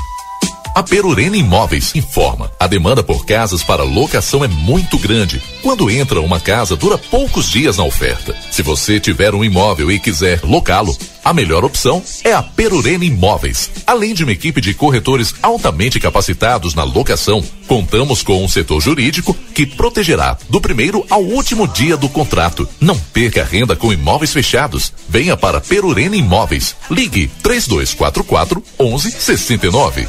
A Perurena Imóveis informa: a demanda por casas para locação é muito grande. Quando entra uma casa, dura poucos dias na oferta. Se você tiver um imóvel e quiser locá-lo, a melhor opção é a Perurena Imóveis. Além de uma equipe de corretores altamente capacitados na locação, contamos com um setor jurídico que protegerá do primeiro ao último dia do contrato. Não perca renda com imóveis fechados. Venha para Perurena Imóveis. Ligue 3244 1169.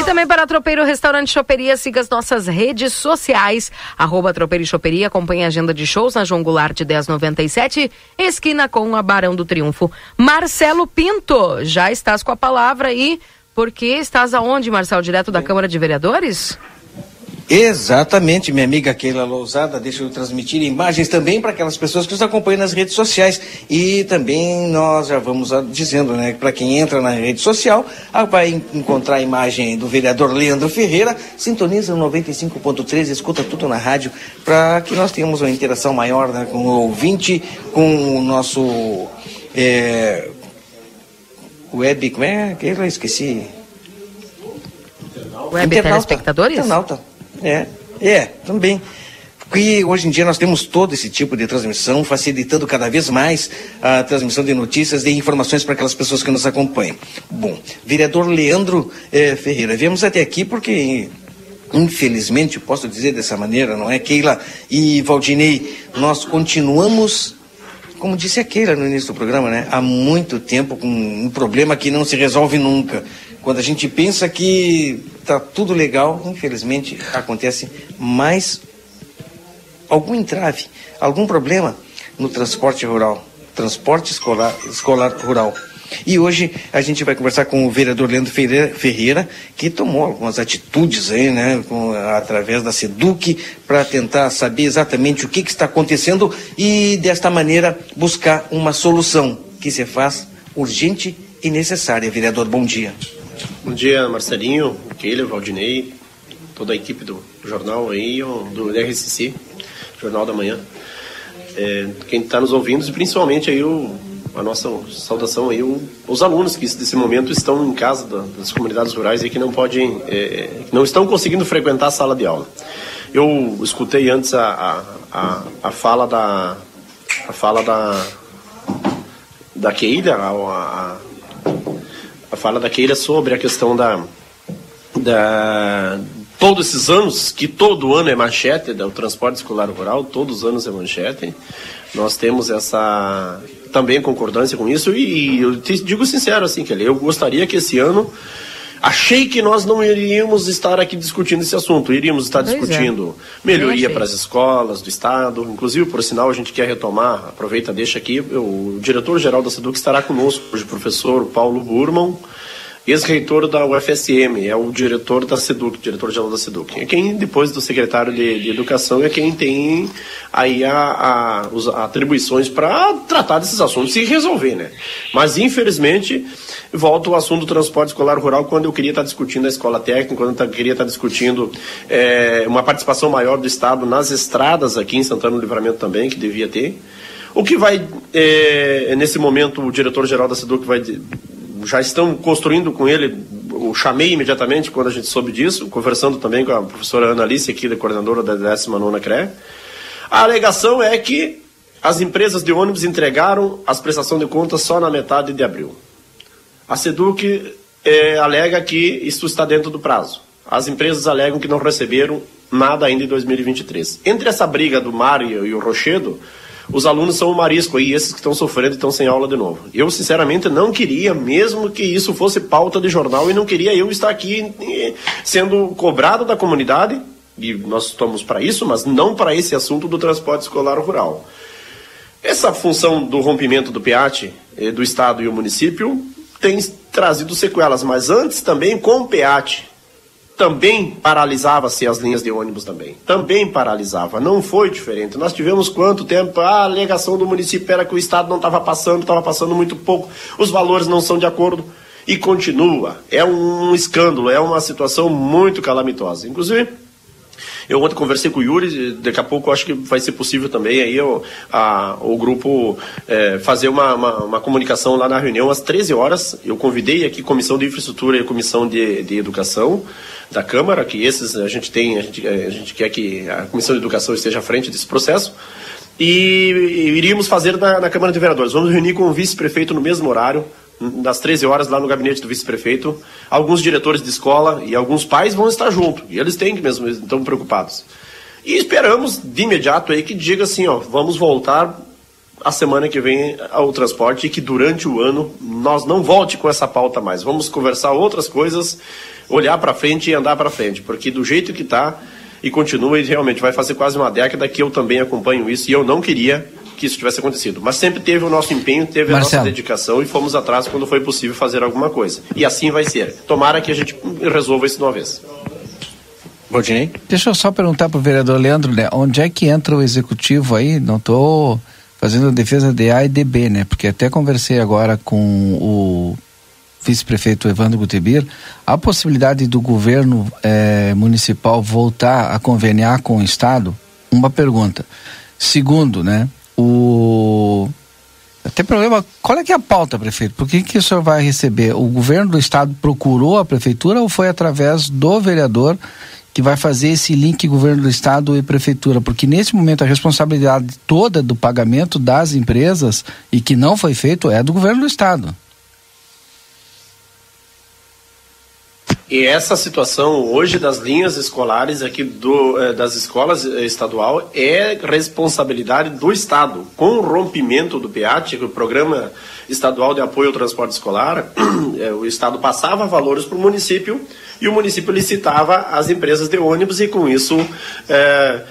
E também para Tropeiro Restaurante Choperia, siga as nossas redes sociais. Arroba Tropeiro e Choperia, acompanhe a agenda de shows na João Goulart de 1097, esquina com a Barão do Triunfo. Marcelo Pinto, já estás com a palavra e por que estás aonde, Marcelo? Direto da Câmara de Vereadores? Exatamente, minha amiga Keila Lousada, deixa eu transmitir imagens também para aquelas pessoas que nos acompanham nas redes sociais. E também nós já vamos dizendo, né, para quem entra na rede social, ah, vai encontrar a imagem do vereador Leandro Ferreira, sintoniza no 95.3, escuta tudo na rádio, para que nós tenhamos uma interação maior né, com o ouvinte, com o nosso é, web, como é? Eu esqueci. Web Internauta. telespectadores? Internauta. É, é, também. Porque hoje em dia nós temos todo esse tipo de transmissão, facilitando cada vez mais a transmissão de notícias, de informações para aquelas pessoas que nos acompanham. Bom, vereador Leandro eh, Ferreira, viemos até aqui porque infelizmente, posso dizer dessa maneira, não é, Keila e Valdinei, nós continuamos, como disse a Keila no início do programa, né, há muito tempo com um problema que não se resolve nunca. Quando a gente pensa que está tudo legal, infelizmente acontece mais algum entrave, algum problema no transporte rural, transporte escolar, escolar rural. E hoje a gente vai conversar com o vereador Leandro Ferreira, que tomou algumas atitudes aí, né, com, através da SEDUC, para tentar saber exatamente o que, que está acontecendo e, desta maneira, buscar uma solução que se faz urgente e necessária. Vereador, bom dia. Bom dia, Marcelinho, Keila, Valdinei, toda a equipe do jornal aí, do RSC, Jornal da Manhã. É, quem está nos ouvindo, e principalmente aí o, a nossa saudação aí, o, os alunos que nesse momento estão em casa da, das comunidades rurais e que não podem, é, não estão conseguindo frequentar a sala de aula. Eu escutei antes a, a, a, a fala da a fala da da Keila, a, a, a fala da Keila sobre a questão da, da todos esses anos, que todo ano é manchete, do transporte escolar rural, todos os anos é manchete. Nós temos essa também concordância com isso e, e eu te digo sincero assim, que eu gostaria que esse ano Achei que nós não iríamos estar aqui discutindo esse assunto, iríamos estar pois é. discutindo é. melhoria para as escolas do Estado, inclusive, por sinal, a gente quer retomar, aproveita, deixa aqui, o diretor-geral da SEDUC estará conosco hoje, o professor Paulo Burman, ex-reitor da UFSM, é o diretor da SEDUC, diretor-geral da SEDUC. É quem, depois do secretário de, de, Educação, é quem tem aí a, a, os, atribuições para tratar desses assuntos e resolver, né? Mas infelizmente volta o assunto do transporte escolar rural quando eu queria estar discutindo a escola técnica, quando eu queria estar discutindo é, uma participação maior do Estado nas estradas aqui em Santana do Livramento também, que devia ter. O que vai, é, nesse momento, o diretor-geral da SEDUC vai. Já estão construindo com ele, o chamei imediatamente quando a gente soube disso, conversando também com a professora Ana Alice, aqui, da coordenadora da 19 CRE. A alegação é que as empresas de ônibus entregaram as prestações de contas só na metade de abril. A SEDUC é, alega que isso está dentro do prazo. As empresas alegam que não receberam nada ainda em 2023. Entre essa briga do Mário e o Rochedo, os alunos são o marisco aí, esses que estão sofrendo estão sem aula de novo. Eu, sinceramente, não queria, mesmo que isso fosse pauta de jornal, e não queria eu estar aqui sendo cobrado da comunidade, e nós estamos para isso, mas não para esse assunto do transporte escolar rural. Essa função do rompimento do PEAT, eh, do Estado e o município, tem trazido sequelas, mas antes também com o PEAT, também paralisava-se as linhas de ônibus também. Também paralisava. Não foi diferente. Nós tivemos quanto tempo? A alegação do município era que o Estado não estava passando, estava passando muito pouco, os valores não são de acordo. E continua. É um escândalo, é uma situação muito calamitosa. Inclusive, eu ontem conversei com o Yuri, daqui a pouco acho que vai ser possível também aí o, a, o grupo é, fazer uma, uma, uma, comunicação lá na reunião às 13 horas. Eu convidei aqui a Comissão de Infraestrutura e a Comissão de, de Educação da Câmara, que esses a gente tem, a gente, a gente quer que a Comissão de Educação esteja à frente desse processo. E, iríamos fazer na, na Câmara de Vereadores. Vamos reunir com o vice-prefeito no mesmo horário, das 13 horas lá no gabinete do vice-prefeito. Alguns diretores de escola e alguns pais vão estar junto. E eles têm que mesmo, estão preocupados. E esperamos de imediato aí que diga assim, ó, vamos voltar a semana que vem ao transporte e que durante o ano nós não volte com essa pauta mais. Vamos conversar outras coisas olhar para frente e andar para frente, porque do jeito que está e continua, e realmente vai fazer quase uma década que eu também acompanho isso e eu não queria que isso tivesse acontecido. Mas sempre teve o nosso empenho, teve Marcelo. a nossa dedicação e fomos atrás quando foi possível fazer alguma coisa. E assim vai ser. Tomara que a gente resolva isso de uma vez. Valdinei? Deixa eu só perguntar para o vereador Leandro, né? Onde é que entra o executivo aí? Não estou fazendo defesa de A e de B, né? Porque até conversei agora com o vice-prefeito Evandro Gutebir, a possibilidade do governo eh, municipal voltar a conveniar com o Estado? Uma pergunta. Segundo, né, o... Tem problema, qual é que é a pauta, prefeito? Por que, que o senhor vai receber? O governo do estado procurou a prefeitura ou foi através do vereador que vai fazer esse link governo do estado e prefeitura? Porque nesse momento a responsabilidade toda do pagamento das empresas e que não foi feito é do governo do estado. E essa situação hoje das linhas escolares aqui do, eh, das escolas eh, estadual é responsabilidade do Estado. Com o rompimento do PEAT, o Programa Estadual de Apoio ao Transporte Escolar, eh, o Estado passava valores para o município e o município licitava as empresas de ônibus e com isso é,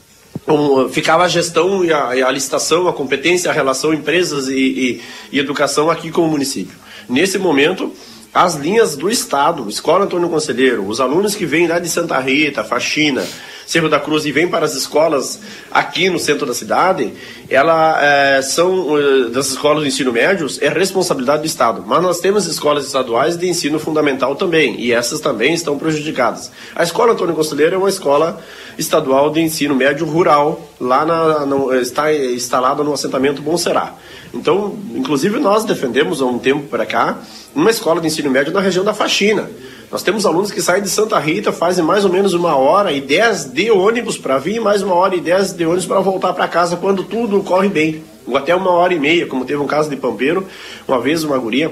ficava a gestão e a, e a, licitação, a competência, a relação empresas e, e, e educação aqui com o município. Nesse momento as linhas do Estado, Escola Antônio Conselheiro, os alunos que vêm lá de Santa Rita, Faxina, Cerro da Cruz e vêm para as escolas aqui no centro da cidade, ela é, são é, das escolas de ensino médio é responsabilidade do Estado. Mas nós temos escolas estaduais de ensino fundamental também, e essas também estão prejudicadas. A Escola Antônio Conselheiro é uma escola estadual de ensino médio rural, lá na, está instalada no assentamento Bom Será. Então, inclusive nós defendemos há um tempo para cá uma escola de ensino médio na região da Faxina. Nós temos alunos que saem de Santa Rita, fazem mais ou menos uma hora e dez de ônibus para vir, mais uma hora e dez de ônibus para voltar para casa quando tudo corre bem. Ou até uma hora e meia, como teve um caso de Pampeiro, uma vez uma guria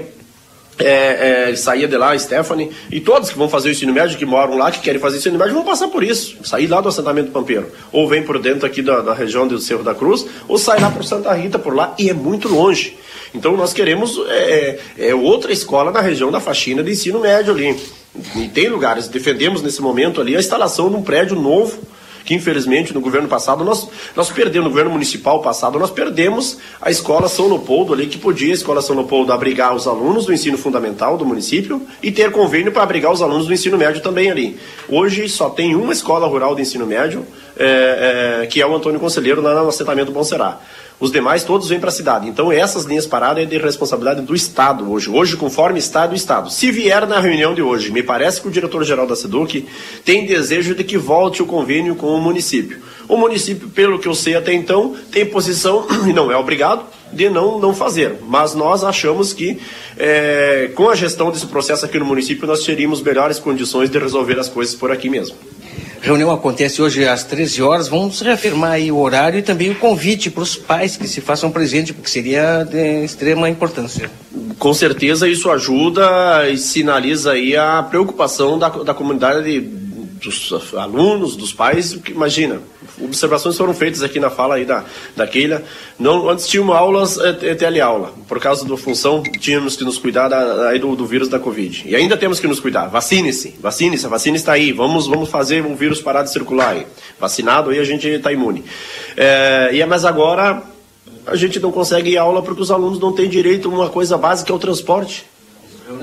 é, é, saía de lá, Stephanie, e todos que vão fazer o ensino médio, que moram lá, que querem fazer o ensino médio, vão passar por isso. Sair lá do assentamento Pampeiro. Ou vem por dentro aqui da, da região do Cerro da Cruz, ou sai lá por Santa Rita, por lá, e é muito longe. Então nós queremos é, é, é outra escola na região da faxina de ensino médio ali. E tem lugares, defendemos nesse momento ali a instalação de um prédio novo que infelizmente no governo passado nós, nós perdemos, no governo municipal passado, nós perdemos a escola São Leopoldo ali, que podia a escola São Leopoldo abrigar os alunos do ensino fundamental do município e ter convênio para abrigar os alunos do ensino médio também ali. Hoje só tem uma escola rural de ensino médio é, é, que é o Antônio Conselheiro, lá no assentamento Bom Será. Os demais todos vêm para a cidade. Então, essas linhas paradas é de responsabilidade do Estado hoje. Hoje, conforme está do Estado. Se vier na reunião de hoje, me parece que o diretor-geral da SEDUC tem desejo de que volte o convênio com o município. O município, pelo que eu sei até então, tem posição, e não é obrigado, de não, não fazer. Mas nós achamos que, é, com a gestão desse processo aqui no município, nós teríamos melhores condições de resolver as coisas por aqui mesmo. Reunião acontece hoje às 13 horas. Vamos reafirmar o horário e também o convite para os pais que se façam presente, porque seria de extrema importância. Com certeza isso ajuda e sinaliza aí a preocupação da, da comunidade dos alunos, dos pais, imagina, observações foram feitas aqui na fala aí da, da Keila. Não, antes tínhamos aulas é, é, teleaula. Por causa da função, tínhamos que nos cuidar da, aí do, do vírus da Covid. E ainda temos que nos cuidar. Vacine-se, vacine-se, a vacina está aí. Vamos, vamos fazer o vírus parar de circular aí. Vacinado aí a gente está imune. É, e, mas agora a gente não consegue ir aula porque os alunos não têm direito a uma coisa básica, que é o transporte.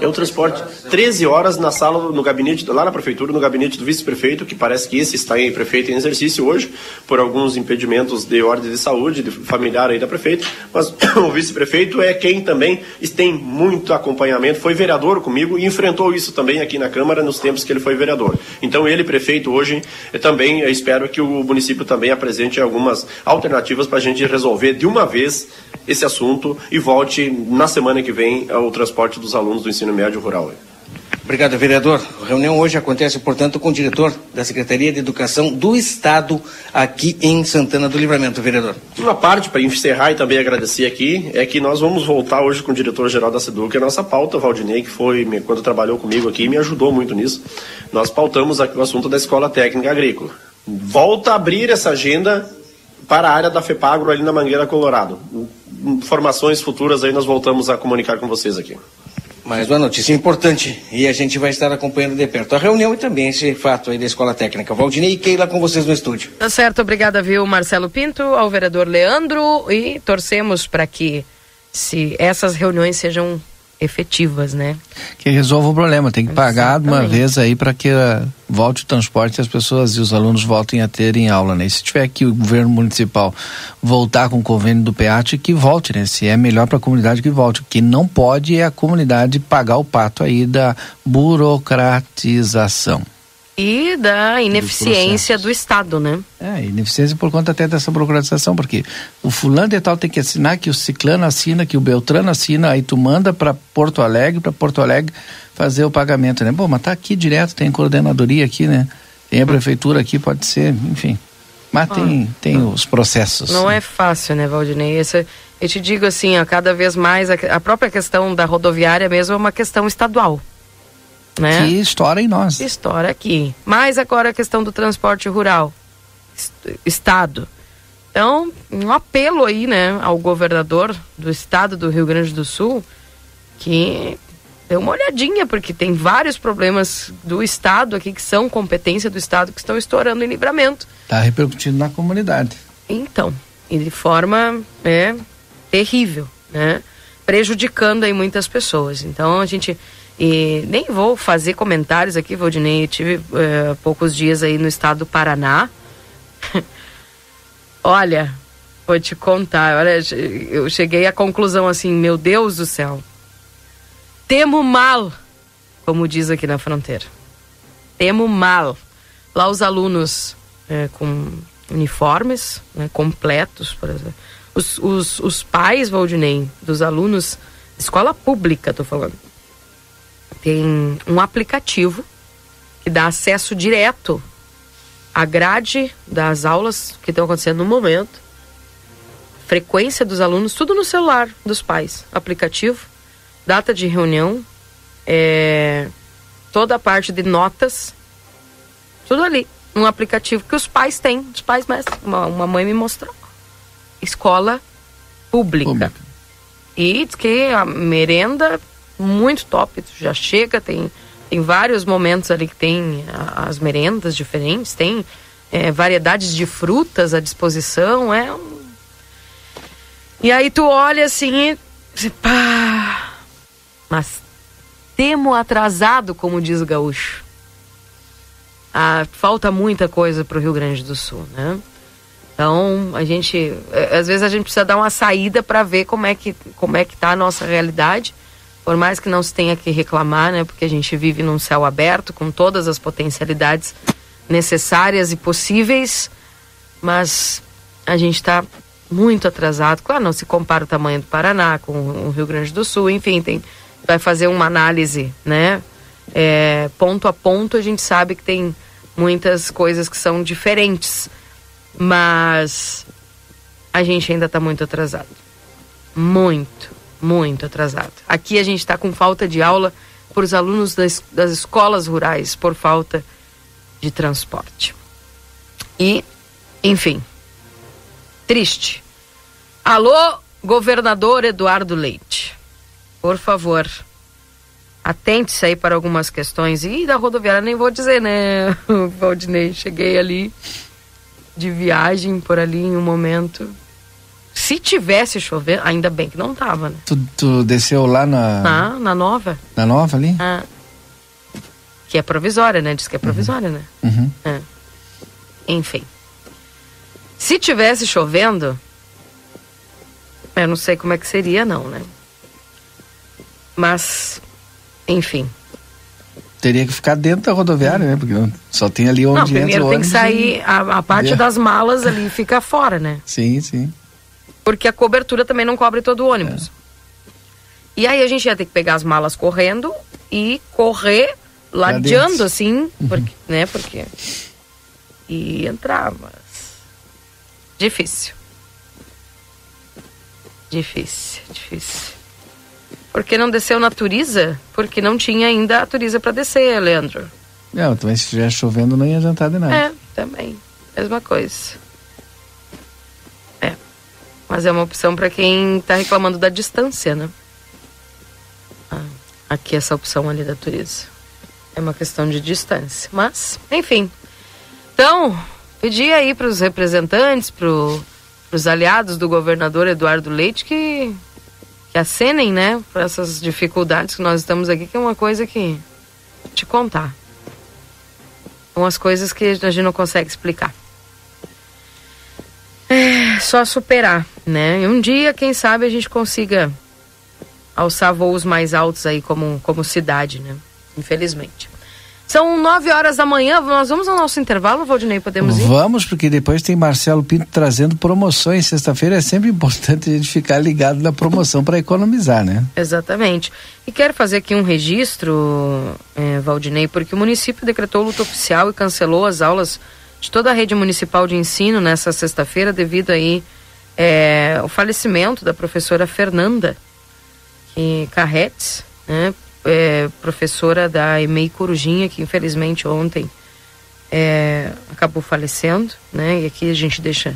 É o transporte. 13 horas na sala, no gabinete, lá na prefeitura, no gabinete do vice-prefeito, que parece que esse está em prefeito em exercício hoje, por alguns impedimentos de ordem de saúde, de familiar aí da prefeita, mas o vice-prefeito é quem também tem muito acompanhamento, foi vereador comigo e enfrentou isso também aqui na Câmara nos tempos que ele foi vereador. Então ele, prefeito, hoje, também espero que o município também apresente algumas alternativas para a gente resolver de uma vez esse assunto e volte na semana que vem ao transporte dos alunos do ensino médio rural. Obrigado, vereador. A reunião hoje acontece, portanto, com o diretor da Secretaria de Educação do Estado aqui em Santana do Livramento, vereador. Uma parte, para encerrar e também agradecer aqui, é que nós vamos voltar hoje com o diretor-geral da SEDUC, a nossa pauta, Valdinei, que foi, quando trabalhou comigo aqui, me ajudou muito nisso. Nós pautamos aqui o assunto da Escola Técnica Agrícola. Volta a abrir essa agenda para a área da FEPAGRO ali na Mangueira Colorado. Informações futuras aí nós voltamos a comunicar com vocês aqui. Mais uma notícia importante e a gente vai estar acompanhando de perto a reunião e também esse fato aí da Escola Técnica. Valdinei e Keila com vocês no estúdio. Tá certo, obrigada, viu, Marcelo Pinto, ao vereador Leandro e torcemos para que se essas reuniões sejam efetivas, né? Que resolva o problema, tem que pagar de uma vez aí para que uh, volte o transporte e as pessoas e os alunos voltem a terem aula, né? E se tiver que o governo municipal voltar com o convênio do PEAT, que volte, né? Se é melhor para a comunidade que volte. O que não pode é a comunidade pagar o pato aí da burocratização e da ineficiência do Estado, né? É, ineficiência por conta até dessa burocratização, porque o fulano de tal tem que assinar, que o ciclano assina, que o beltrano assina, aí tu manda para Porto Alegre, para Porto Alegre fazer o pagamento, né? Bom, mas tá aqui direto, tem coordenadoria aqui, né? Tem a prefeitura aqui, pode ser, enfim. Mas ah, tem, tem os processos. Não é fácil, né, Valdinei? Esse, eu te digo assim, ó, cada vez mais a, a própria questão da rodoviária mesmo é uma questão estadual né? Que estoura em nós. Estoura aqui. Mas agora a questão do transporte rural, estado. Então, um apelo aí, né, ao governador do estado do Rio Grande do Sul, que dê uma olhadinha, porque tem vários problemas do estado aqui que são competência do estado que estão estourando em livramento. Está repercutindo na comunidade. Então, e de forma é, terrível, né? Prejudicando aí muitas pessoas. Então a gente e nem vou fazer comentários aqui, Valdinei. Eu tive uh, poucos dias aí no estado do Paraná. olha, vou te contar. Olha, eu cheguei à conclusão assim: meu Deus do céu. Temo mal, como diz aqui na fronteira. Temo mal. Lá os alunos é, com uniformes né, completos, por exemplo. Os, os, os pais, Valdinei, dos alunos, escola pública, tô falando tem um aplicativo que dá acesso direto à grade das aulas que estão acontecendo no momento, frequência dos alunos, tudo no celular dos pais, aplicativo, data de reunião, é, toda a parte de notas, tudo ali, um aplicativo que os pais têm, os pais mestres, uma, uma mãe me mostrou. Escola pública. pública. E diz que a merenda muito top, já chega, tem, tem vários momentos ali que tem as merendas diferentes, tem é, variedades de frutas à disposição, é um... E aí tu olha assim e pá, mas temo atrasado, como diz o gaúcho. ah, falta muita coisa para o Rio Grande do Sul, né? Então a gente, é, às vezes a gente precisa dar uma saída para ver como é que como é que está a nossa realidade, por mais que não se tenha que reclamar, né? Porque a gente vive num céu aberto com todas as potencialidades necessárias e possíveis, mas a gente está muito atrasado. Claro, não se compara o tamanho do Paraná com o Rio Grande do Sul, enfim, tem vai fazer uma análise, né? É, ponto a ponto a gente sabe que tem muitas coisas que são diferentes, mas a gente ainda está muito atrasado, muito, muito atrasado. Aqui a gente está com falta de aula para os alunos das, das escolas rurais por falta de transporte. E, enfim, triste. Alô, governador Eduardo Leite. Por favor, atente-se aí para algumas questões. E da rodoviária nem vou dizer, né, Valdinei? Cheguei ali de viagem por ali em um momento. Se tivesse chovendo, ainda bem que não tava, né? Tu, tu desceu lá na. Na, na nova. Na nova ali? Ah. Que é provisória, né? Diz que é provisória, uhum. né? Uhum. É. Enfim. Se tivesse chovendo, eu não sei como é que seria, não, né? Mas, enfim. Teria que ficar dentro da rodoviária, né? Porque só tem ali onde não, primeiro entra tem que sair, a, a parte É. das malas ali fica fora, né? Sim, sim. Porque a cobertura também não cobre todo o ônibus. E aí a gente ia ter que pegar as malas correndo e correr ladeando, assim, porque, né? Porque. E entrar, mas. Difícil. Difícil, difícil. Porque não desceu na Turiza? Porque não tinha ainda a Turiza para descer, Leandro. Não, também se estiver chovendo não ia adiantar de nada. É, também. Mesma coisa. Mas é uma opção para quem tá reclamando da distância, né? Ah, aqui essa opção ali da Turiza. É uma questão de distância. Mas, enfim. Então, pedi aí para os representantes, para os aliados do governador Eduardo Leite que, que acenem, né, para essas dificuldades que nós estamos aqui, que é uma coisa que te contar. São as coisas que a gente não consegue explicar. É só superar, né? E um dia, quem sabe, a gente consiga alçar voos mais altos aí como, como cidade, né? Infelizmente. São nove horas da manhã, nós vamos ao nosso intervalo, Valdinei, podemos ir? Vamos, porque depois tem Marcelo Pinto trazendo promoções. Sexta-feira é sempre importante a gente ficar ligado na promoção para economizar, né? Exatamente. E quero fazer aqui um registro, eh, Valdinei, porque o município decretou luta oficial e cancelou as aulas de toda a rede municipal de ensino nessa sexta-feira devido aí eh, o falecimento da professora Fernanda que Carretes, né, é, professora da EMEI Corujinha, que infelizmente ontem é, acabou falecendo, né? E aqui a gente deixa,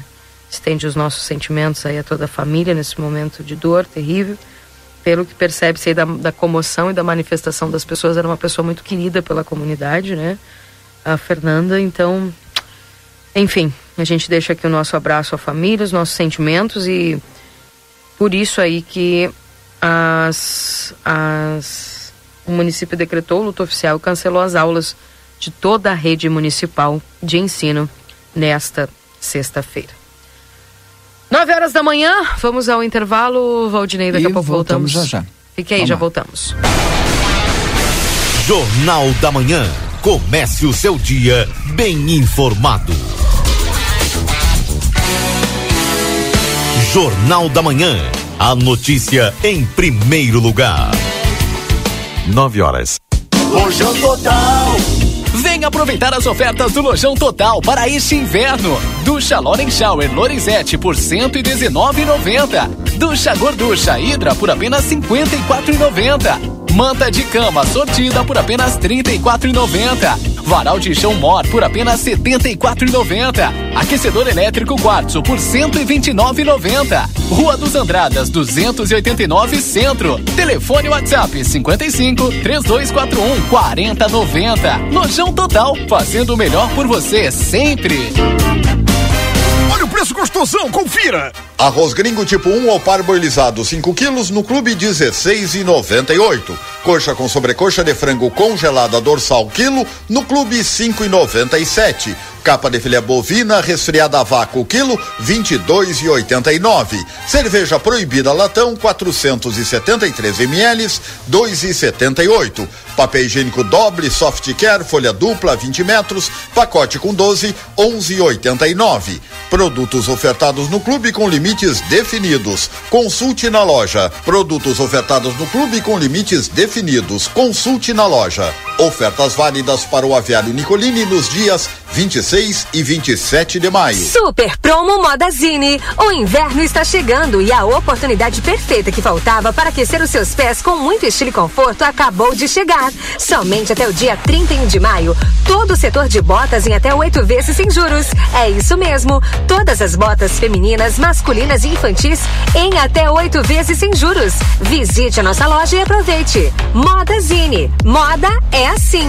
estende os nossos sentimentos aí a toda a família nesse momento de dor terrível. Pelo que percebe-se aí da, da comoção e da manifestação das pessoas, era uma pessoa muito querida pela comunidade, né? A Fernanda, então, enfim, a gente deixa aqui o nosso abraço à família, os nossos sentimentos e por isso aí que as, as, o município decretou luta oficial e cancelou as aulas de toda a rede municipal de ensino nesta sexta-feira. Nove horas da manhã, vamos ao intervalo, Valdinei, daqui E a pouco voltamos. voltamos já já. Fique aí, Vamos já lá. voltamos. Jornal da Manhã. Comece o seu dia bem informado. Jornal da Manhã. A notícia em primeiro lugar. Nove horas. Lojão Total. Aproveitar as ofertas do Lojão Total para este inverno. Ducha Loren Shower Lorenzetti por 119,90. Ducha Gorducha Hidra por apenas 54,90. Manta de cama sortida por apenas 34,90. Varal de chão Mor por apenas 74,90. Aquecedor elétrico Quartzo por 129,90. Rua dos Andradas 289 Centro. Telefone WhatsApp 55 3241 4090. Lojão Total, fazendo o melhor por você sempre. Olha o preço gostosão, confira! Arroz gringo tipo 1 ao parboilizado 5 quilos no clube 16,98. Coxa com sobrecoxa de frango congelada dorsal quilo no clube 5,97. Capa de filé bovina resfriada a vácuo quilo 22,89. Cerveja proibida latão 473 ml 2,78. Papel higiênico doble soft care folha dupla 20 metros pacote com 12 11,89. Produtos ofertados no clube com limites definidos. Consulte na loja. Produtos ofertados no clube com limites definidos. Consulte na loja. Ofertas válidas para o aviário Nicolini nos dias 26 e 27 de maio. Super Promo Modazine. O inverno está chegando e a oportunidade perfeita que faltava para aquecer os seus pés com muito estilo e conforto acabou de chegar. Somente até o dia 31 de maio, todo o setor de botas em até oito vezes sem juros. É isso mesmo. Todas as botas femininas, masculinas e infantis em até oito vezes sem juros. Visite a nossa loja e aproveite. Modazine. Moda é assim.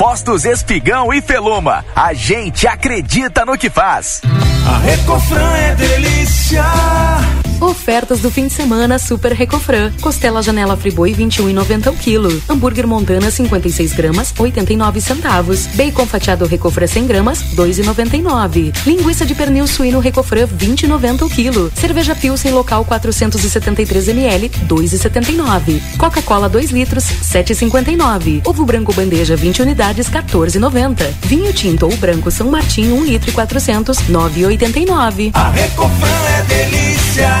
Postos Espigão e Feluma. A gente acredita no que faz. A Recofran é delícia. Ofertas do fim de semana Super Recofran. Costela Janela Friboi 21,90 o quilo. Hambúrguer Montana 56 gramas 89 centavos. Bacon fatiado Recofran 100 gramas 2,99. Linguiça de pernil suíno Recofran 20,90 o quilo. Cerveja Pilsen local 473 ml 2,79. Coca-Cola 2 litros 7,59. Ovo branco bandeja 20 unidades 14,90. Vinho tinto ou branco São Martinho 1 litro e 400 9,89. A Recofran é delícia.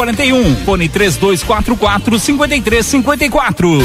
841. Fone 3244 5354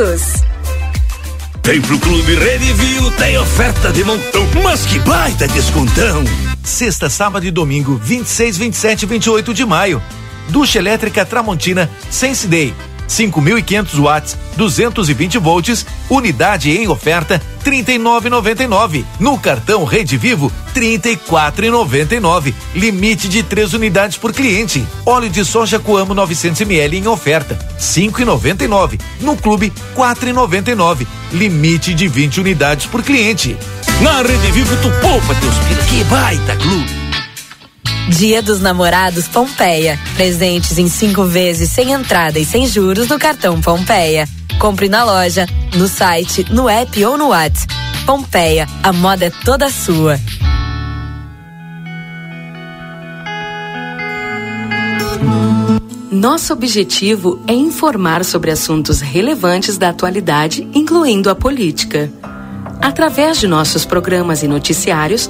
todos. Vem pro Clube Redivio, tem oferta de montão, mas que baita descontão! Sexta, sábado e domingo, 26, 27 e 28 de maio. Ducha elétrica Tramontina Sense Day 5.500 watts, 220 volts, unidade em oferta 39,99. No cartão Rede Vivo 34,99. Limite de três unidades por cliente. Óleo de soja Coamo 900 ml em oferta 5,99. No clube 4,99. Limite de 20 unidades por cliente. Na Rede Vivo tu poupa teus pila, que baita clube. Dia dos Namorados Pompeia. Presentes em cinco vezes sem entrada e sem juros no cartão Pompeia. Compre na loja, no site, no app ou no WhatsApp. Pompeia, a moda é toda sua. Nosso objetivo é informar sobre assuntos relevantes da atualidade, incluindo a política. Através de nossos programas e noticiários,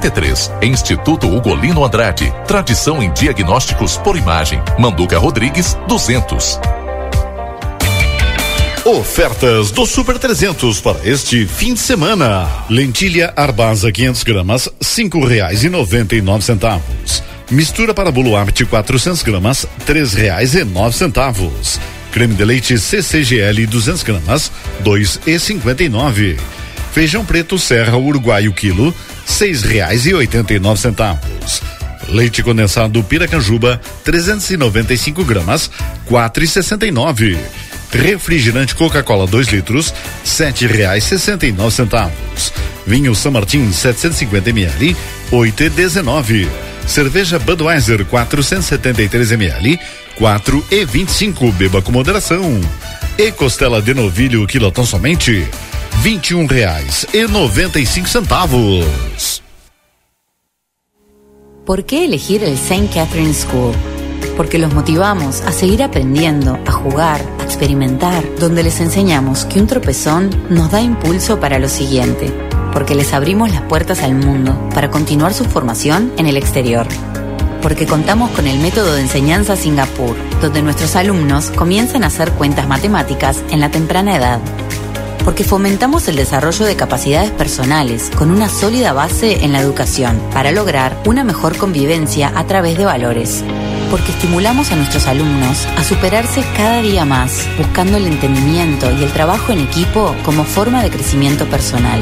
3033. Instituto Ugolino Andrade. Tradição em diagnósticos por imagem. Manduca Rodrigues 200. Ofertas do Super 300 para este fim de semana. Lentilha Arbasa 500 gramas, cinco reais e noventa e nove centavos. Mistura para bolo Arte 400 gramas, três reais e nove centavos. Creme de leite CCGL 200 gramas, dois e cinquenta e nove. Feijão preto Serra Uruguaio quilo, seis reais e oitenta e nove centavos. Leite condensado Piracanjuba 395 gramas, quatro e sessenta e nove. Refrigerante Coca-Cola 2 litros, sete reais sessenta e nove centavos. Vinho São Martin 750 ml, oito e dezenove. Cerveja Budweiser 473 ml, quatro e vinte e cinco. Beba com moderação. E costela de novilho quilotão somente vinte e um reais e noventa y cinco centavos. ¿Por qué elegir el St. Catherine School? Porque los motivamos a seguir aprendiendo, a jugar, a experimentar, donde les enseñamos que un tropezón nos da impulso para lo siguiente, porque les abrimos las puertas al mundo para continuar su formación en el exterior. Porque contamos con el método de enseñanza Singapur, donde nuestros alumnos comienzan a hacer cuentas matemáticas en la temprana edad porque fomentamos el desarrollo de capacidades personales con una sólida base en la educación para lograr una mejor convivencia a través de valores. Porque estimulamos a nuestros alumnos a superarse cada día más, buscando el entendimiento y el trabajo en equipo como forma de crecimiento personal.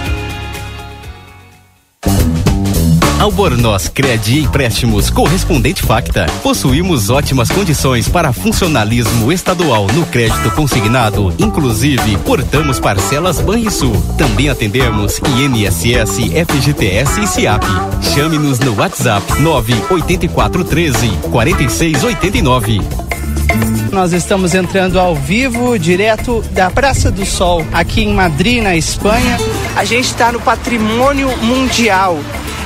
Albornoz Credi Empréstimos Correspondente Facta. Possuímos ótimas condições para funcionalismo estadual no crédito consignado, inclusive portamos parcelas Banrisul. Também atendemos INSS, FGTS e SIAP. Chame-nos no WhatsApp 98413 4689. Nós estamos entrando ao vivo, direto da Praça do Sol, aqui em Madrid, na Espanha. A gente está no patrimônio mundial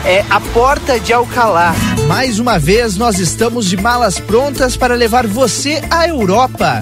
é a Porta de Alcalá. Mais uma vez, nós estamos de malas prontas para levar você à Europa.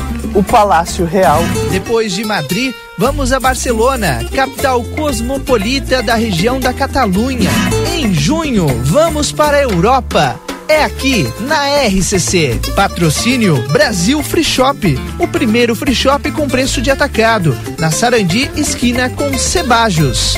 O Palácio Real. Depois de Madrid, vamos a Barcelona, capital cosmopolita da região da Catalunha. Em junho, vamos para a Europa. É aqui, na RCC. Patrocínio Brasil Free Shop. O primeiro free shop com preço de atacado. Na Sarandi, esquina com Cebajos.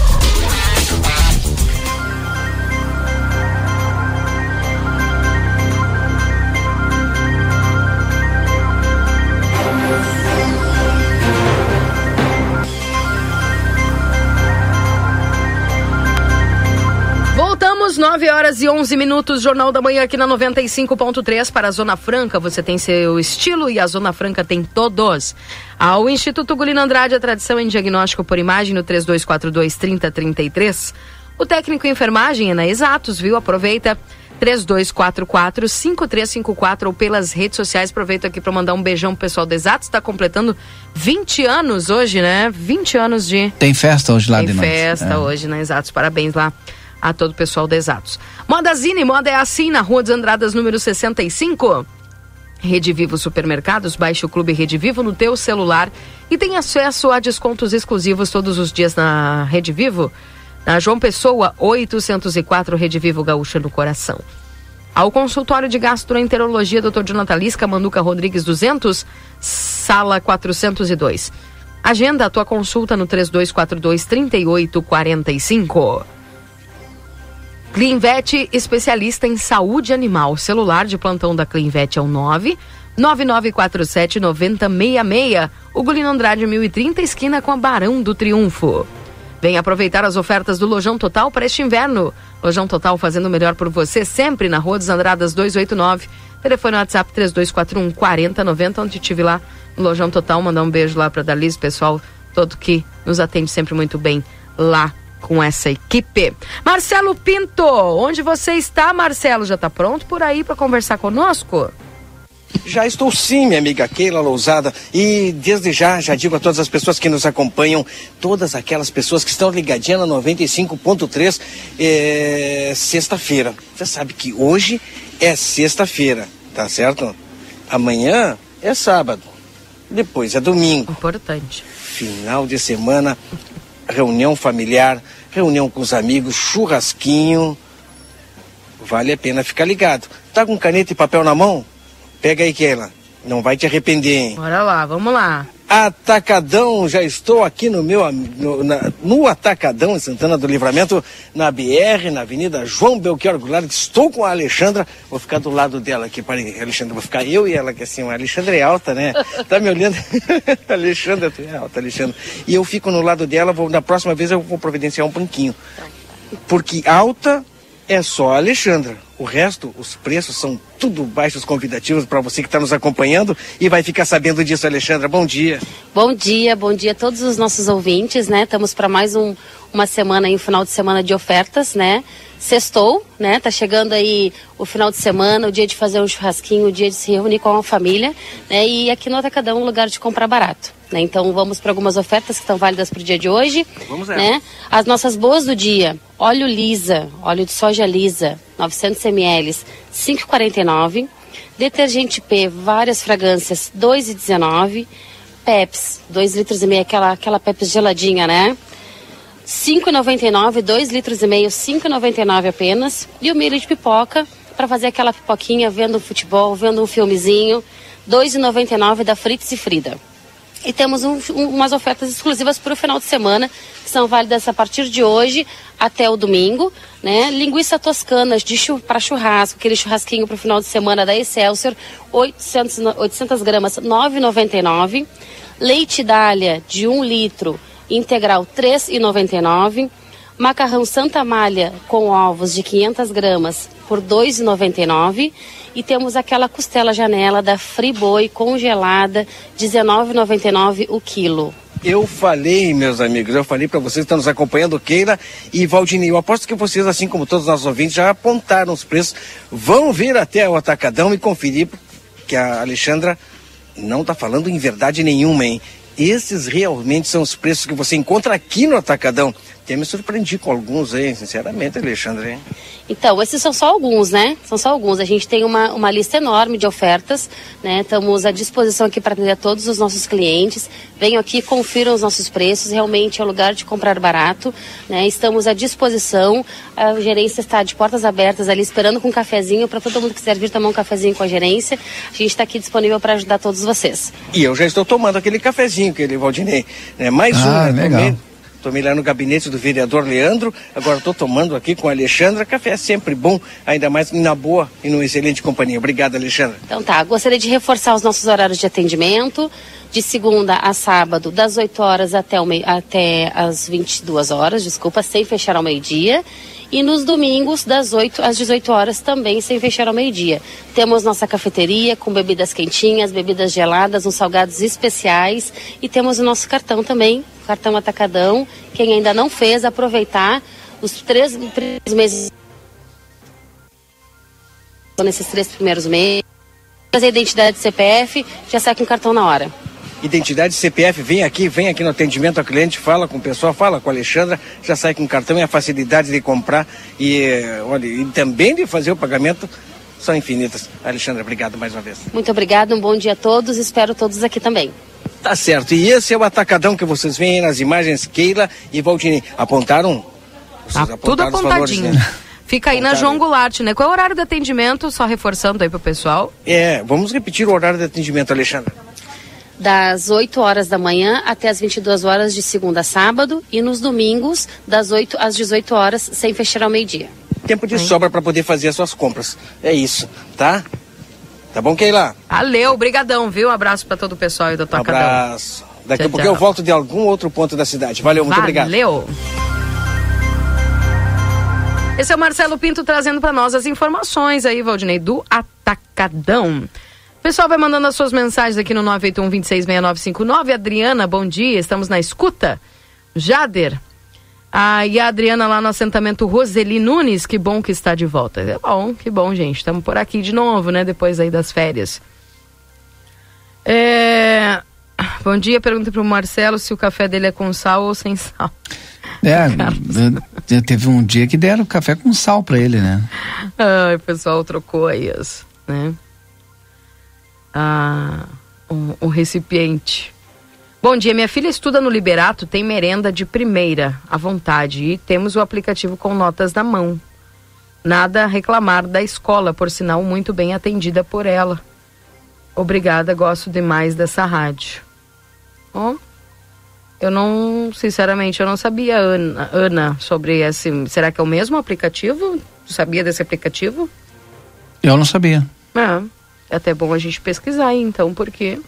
Horas e 11 minutos, Jornal da Manhã aqui na 95.3 para a Zona Franca. Você tem seu estilo e a Zona Franca tem todos. Ao Instituto Gulino Andrade, a tradição em diagnóstico por imagem no 3242 3033. O técnico em enfermagem é na Exatos, viu? Aproveita 3244 5354 ou pelas redes sociais. Aproveito aqui para mandar um beijão pro pessoal da Exatos. Está completando 20 anos hoje, né? 20 anos de. Tem festa hoje lá Tem de noite. festa É. hoje na Exatos. Parabéns lá a todo o pessoal da Exatos. Moda Zine, moda é assim, na Rua dos Andradas, número 65. Rede Vivo Supermercados, baixe o Clube Rede Vivo no teu celular e tem acesso a descontos exclusivos todos os dias na Rede Vivo. Na João Pessoa, 804, Rede Vivo Gaúcha no Coração. Ao consultório de gastroenterologia, Dr. Jonathan Lisca, Manduca Rodrigues 200, sala 402. Agenda a tua consulta no 3242 3845. Cleanvet, especialista em saúde animal. Celular de plantão da Cleanvet é o 9 9947 9066. Ugolino Andrade 1030, esquina com a Barão do Triunfo. Vem aproveitar as ofertas do Lojão Total para este inverno. Lojão Total fazendo o melhor por você sempre na Rua dos Andradas 289. Telefone WhatsApp 3241 4090, onde tive lá no Lojão Total. Mandar um beijo lá para Dalise, pessoal todo que nos atende sempre muito bem lá com essa equipe. Marcelo Pinto, onde você está, Marcelo? Já está pronto por aí para conversar conosco? Já estou sim, minha amiga Keila Lousada. E desde já, já digo a todas as pessoas que nos acompanham, todas aquelas pessoas que estão ligadinhas na 95.3, é, sexta-feira. Você sabe que hoje é sexta-feira, tá certo? Amanhã é sábado. Depois é domingo. Importante. Final de semana, reunião familiar, reunião com os amigos, churrasquinho. Vale a pena ficar ligado. Tá com caneta e papel na mão? Pega aí, Keila. Não vai te arrepender, hein? Bora lá, vamos lá. Atacadão, já estou aqui no meu no, na- no Atacadão em Santana do Livramento, na BR, na Avenida João Belchior Goulart. Estou com a Alexandra, vou ficar do lado dela aqui, parei, Alexandra, vou ficar eu e ela que assim, a Alexandra é alta, né? Tá me olhando? Alexandra, tu é alta, Alexandra. E eu fico no lado dela, vou, na próxima vez eu vou providenciar um banquinho. Porque alta é só a Alexandra. O resto, os preços são tudo baixos convidativos para você que está nos acompanhando e vai ficar sabendo disso, Alexandra. Bom dia. Bom dia, bom dia a todos os nossos ouvintes, né? Estamos para mais um, uma semana aí, um final de semana de ofertas, né? Sextou, né? Tá chegando aí o final de semana, o dia de fazer um churrasquinho, o dia de se reunir com a família, né? E aqui no Atacadão um lugar de comprar barato, né? Então vamos para algumas ofertas que estão válidas para o dia de hoje, Vamos nessa. né? As nossas boas do dia, óleo lisa, óleo de soja lisa, 900 ml, 5,49. Detergente P, várias fragrâncias, 2,19. Peps, 2 litros e meio, aquela, aquela Peps geladinha, né? 5,99, 2 litros e meio, 5,99 apenas. E o milho de pipoca, para fazer aquela pipoquinha, vendo um futebol, vendo um filmezinho, 2,99 da Fritz e Frida. E temos um- um- umas ofertas exclusivas para o final de semana, que são válidas a partir de hoje até o domingo. Né? Linguiça toscana para churrasco, aquele churrasquinho para o final de semana da Excelsior, 800, no- 800 gramas, 9,99. Leite dália de 1 litro, integral, 3,99. Macarrão Santa Malha com ovos de 500 gramas por 2,99 e temos aquela costela janela da Friboi congelada 19,99 o quilo. Eu falei, meus amigos, eu falei para vocês que estão nos acompanhando, Keila e Valdinei. Eu aposto que vocês, assim como todos os nossos ouvintes, já apontaram os preços. Vão vir até o Atacadão e conferir que a Alexandra não está falando em verdade nenhuma, hein? Esses realmente são os preços que você encontra aqui no Atacadão. Até me surpreendi com alguns, hein? Sinceramente, Alexandre. hein? Então, esses são só alguns, né? São só alguns. A gente tem uma, uma lista enorme de ofertas, né? Estamos à disposição aqui para atender a todos os nossos clientes. Venham aqui, confiram os nossos preços. Realmente é o lugar de comprar barato, né? Estamos à disposição. A gerência está de portas abertas ali, esperando com um cafezinho para todo mundo que quiser vir tomar um cafezinho com a gerência. A gente está aqui disponível para ajudar todos vocês. E eu já estou tomando aquele cafezinho, aquele Valdinei. Né? Mais um, Ah, né? legal. Tomei, tomei lá no gabinete do vereador Leandro, agora estou tomando aqui com a Alexandra. Café é sempre bom, ainda mais na boa e numa excelente companhia. Obrigado, Alexandra. Então tá, gostaria de reforçar os nossos horários de atendimento. de segunda a sábado, das 8 horas até, o meio, até as 22 horas, desculpa, sem fechar ao meio-dia. E nos domingos, das 8 às 18 horas, também sem fechar ao meio-dia. Temos nossa cafeteria com bebidas quentinhas, bebidas geladas, uns salgados especiais. E temos o nosso cartão também, cartão Atacadão. Quem ainda não fez, aproveitar os três, três meses. Nesses três primeiros meses. Fazer identidade CPF, já sai com cartão na hora identidade CPF, vem aqui, vem aqui no atendimento ao cliente, fala com o pessoal, fala com a Alexandra, já sai com o cartão e a facilidade de comprar e, olha, e também de fazer o pagamento são infinitas. Alexandra, obrigado mais uma vez. Muito obrigado, um bom dia a todos, espero todos aqui também. Tá certo, e esse é o atacadão que vocês veem aí nas imagens, Keila e Valdini. Apontaram? Vocês ah, tudo apontadinho. Valores, né? Fica aí na João Goulart, né? Qual é o horário de atendimento? Só reforçando aí pro pessoal. É, vamos repetir o horário de atendimento, Alexandra das 8 horas da manhã até as 22 horas de segunda a sábado e nos domingos das 8 às 18 horas sem fechar ao meio-dia. Tempo de sobra para poder fazer as suas compras. É isso, tá? Tá bom, Keila? Valeu, brigadão, viu? Um abraço para todo o pessoal aí do Atacadão. Um abraço. Daqui a pouco eu volto de algum outro ponto da cidade. Valeu, muito Valeu. obrigado. Valeu. Esse é o Marcelo Pinto trazendo para nós as informações aí, Valdinei, do Atacadão. Pessoal vai mandando as suas mensagens aqui no 981-266959. Adriana, bom dia, estamos na escuta. Jader. Ah, e a Adriana lá no assentamento Roseli Nunes, que bom que está de volta. É bom, que bom, gente. Estamos por aqui de novo, né? Depois aí das férias. É... Bom dia, pergunta para o Marcelo se o café dele é com sal ou sem sal. É, teve um dia que deram café com sal para ele, né? Ai, o pessoal trocou aí as, né? A, um, um recipiente. Bom dia, minha filha estuda no Liberato, tem merenda de primeira, à vontade, e temos o aplicativo com notas na mão. Nada a reclamar da escola, por sinal, muito bem atendida por ela. Obrigada, gosto demais dessa rádio. Oh, eu não, sinceramente, eu não sabia, Ana, Ana, sobre esse. Será que é o mesmo aplicativo? Sabia desse aplicativo? Eu não sabia. É. É até bom a gente pesquisar, então, porque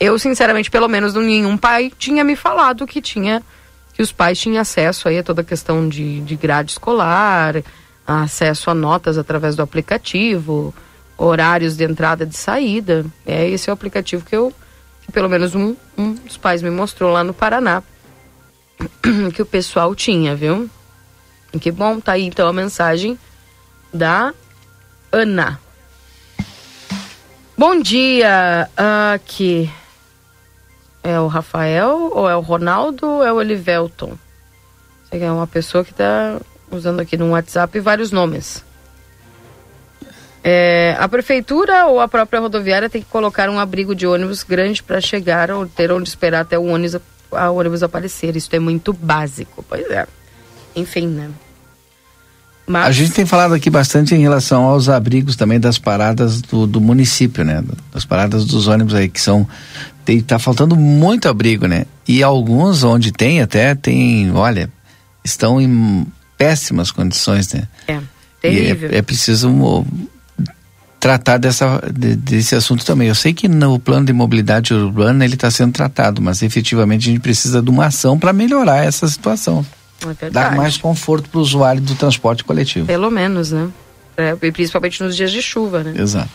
eu, sinceramente, pelo menos nenhum pai tinha me falado que tinha que os pais tinham acesso aí a toda a questão de, de grade escolar, acesso a notas através do aplicativo, horários de entrada e de saída. É esse é o aplicativo que eu, que pelo menos um, um dos pais me mostrou lá no Paraná, que o pessoal tinha, viu? Que bom, tá aí então a mensagem da Ana. Bom dia, aqui. É o Rafael, ou é o Ronaldo, ou é o Elivelton? É uma pessoa que está usando aqui no WhatsApp vários nomes. É, a prefeitura ou a própria rodoviária tem que colocar um abrigo de ônibus grande para chegar ou ter onde esperar até o ônibus, a ônibus aparecer. Isso é muito básico. Pois é. Enfim, né? Mas... A gente tem falado aqui bastante em relação aos abrigos também das paradas do, do município, né? Das paradas dos ônibus aí, que são. Tem, tá faltando muito abrigo, né? E alguns onde tem até, tem, olha, estão em péssimas condições, né? É, terrível. É, é, preciso tratar dessa, de, desse assunto também. Eu sei que no plano de mobilidade urbana ele está sendo tratado, mas efetivamente a gente precisa de uma ação para melhorar essa situação. É Dar mais conforto para o usuário do transporte coletivo. Pelo menos, né? É, e principalmente nos dias de chuva, né? Exato.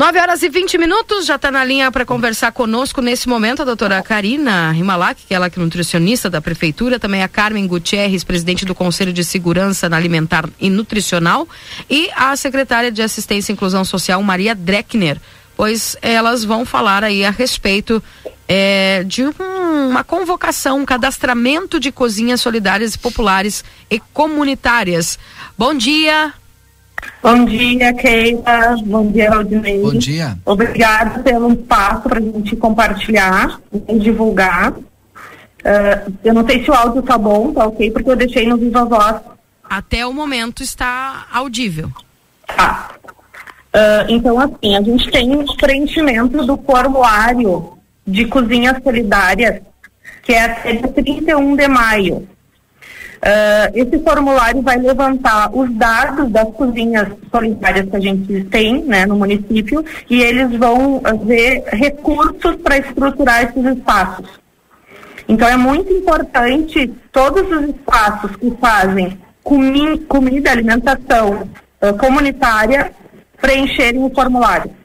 9 horas e 20 minutos, já está na linha para conversar conosco nesse momento a doutora Karina Rimalak, que é ela que é nutricionista da prefeitura, também a Carmen Gutierrez, presidente do Conselho de Segurança Alimentar e Nutricional, e a secretária de Assistência e Inclusão Social, Maria Dreckner, pois elas vão falar aí a respeito é, de um, uma convocação, um cadastramento de cozinhas solidárias populares e comunitárias. Bom dia. Bom dia, Keila. Bom dia, Valdinei. Bom dia. Obrigada pelo espaço para a gente compartilhar e divulgar. Uh, eu não sei se o áudio tá bom, tá ok, porque eu deixei no Viva Voz. Até o momento está audível. Tá. Uh, então, assim, a gente tem o preenchimento do formulário de cozinhas solidárias, que é até dia 31 de maio. Uh, esse formulário vai levantar os dados das cozinhas solidárias que a gente tem né, no município e eles vão ver recursos para estruturar esses espaços. Então é muito importante todos os espaços que fazem comi comida, alimentação uh, comunitária preencherem o formulário.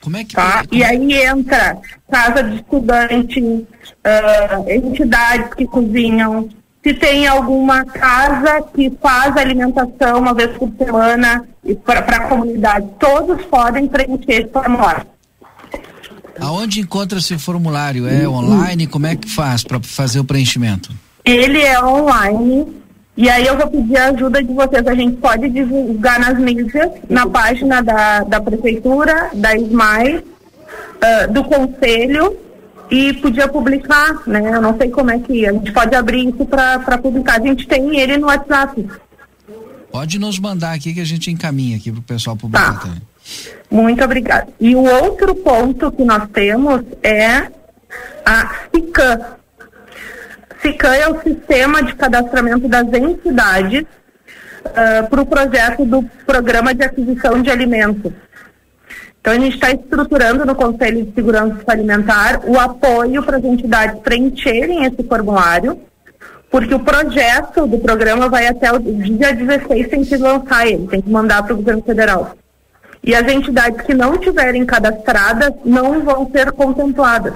Como é que tá? E aí entra casa de estudante, uh, entidades que cozinham, se tem alguma casa que faz alimentação uma vez por semana para a comunidade, todos podem preencher esse formulário. Aonde encontra esse formulário? É online? Como é que faz para fazer o preenchimento? Ele é online. E aí eu vou pedir a ajuda de vocês. A gente pode divulgar nas mídias, na página da, da prefeitura, da SMAI, uh, do conselho e podia publicar, né? Eu não sei como é que a gente pode abrir isso para publicar. A gente tem ele no WhatsApp. Pode nos mandar aqui que a gente encaminha aqui para o pessoal publicar tá. também. Muito obrigada. E o outro ponto que nós temos é a SICAM. SICAM é o Sistema de Cadastramento das Entidades uh, para o projeto do Programa de Aquisição de Alimentos. Então, a gente está estruturando no Conselho de Segurança Alimentar o apoio para as entidades preencherem esse formulário, porque o projeto do programa vai até o dia 16 tem que lançar ele, tem que mandar para o governo federal. E as entidades que não tiverem cadastradas não vão ser contempladas.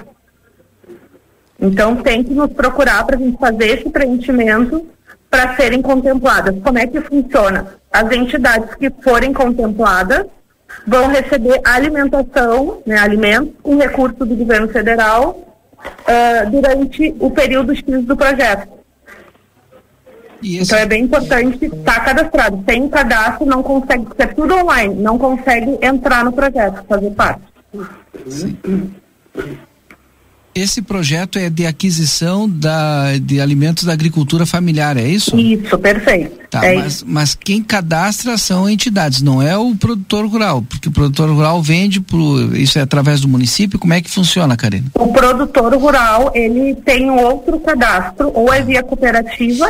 Então tem que nos procurar para a gente fazer esse preenchimento para serem contempladas. Como é que funciona? As entidades que forem contempladas vão receber alimentação, né, alimentos com recurso do governo federal uh, durante o período X do projeto. Esse... Então é bem importante estar cadastrado. Sem cadastro não consegue, é tudo online, não consegue entrar no projeto, fazer parte. Sim. Esse projeto é de aquisição da, de alimentos da agricultura familiar, é isso? Isso, perfeito. Tá, é mas, mas, quem cadastra são entidades, não é o produtor rural, porque o produtor rural vende pro, isso é através do município, como é que funciona, Karina? O produtor rural, ele tem outro cadastro, ou é via cooperativa,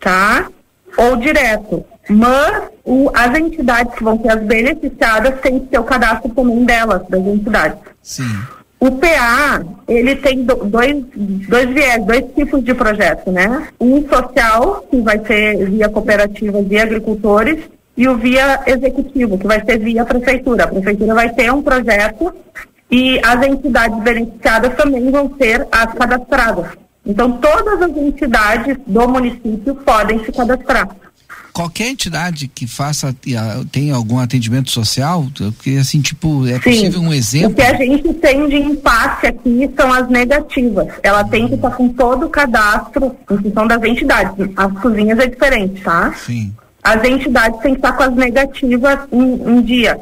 tá? Ou direto. Mas o, as entidades que vão ser as beneficiadas têm que ter o cadastro também delas, das entidades. Sim. O PA, ele tem dois, dois viés, dois tipos de projeto, né? Um social, que vai ser via cooperativa, via agricultores, e o via executivo, que vai ser via prefeitura. A prefeitura vai ter um projeto e as entidades beneficiadas também vão ser as cadastradas. Então, todas as entidades do município podem se cadastrar. Qualquer entidade que faça, tem algum atendimento social, que assim, tipo, é Sim. possível um exemplo? O que a gente tem de impasse aqui são as negativas. Ela tem que estar com todo o cadastro em função das entidades. As cozinhas é diferente, tá? Sim. As entidades têm que estar com as negativas em, em dia.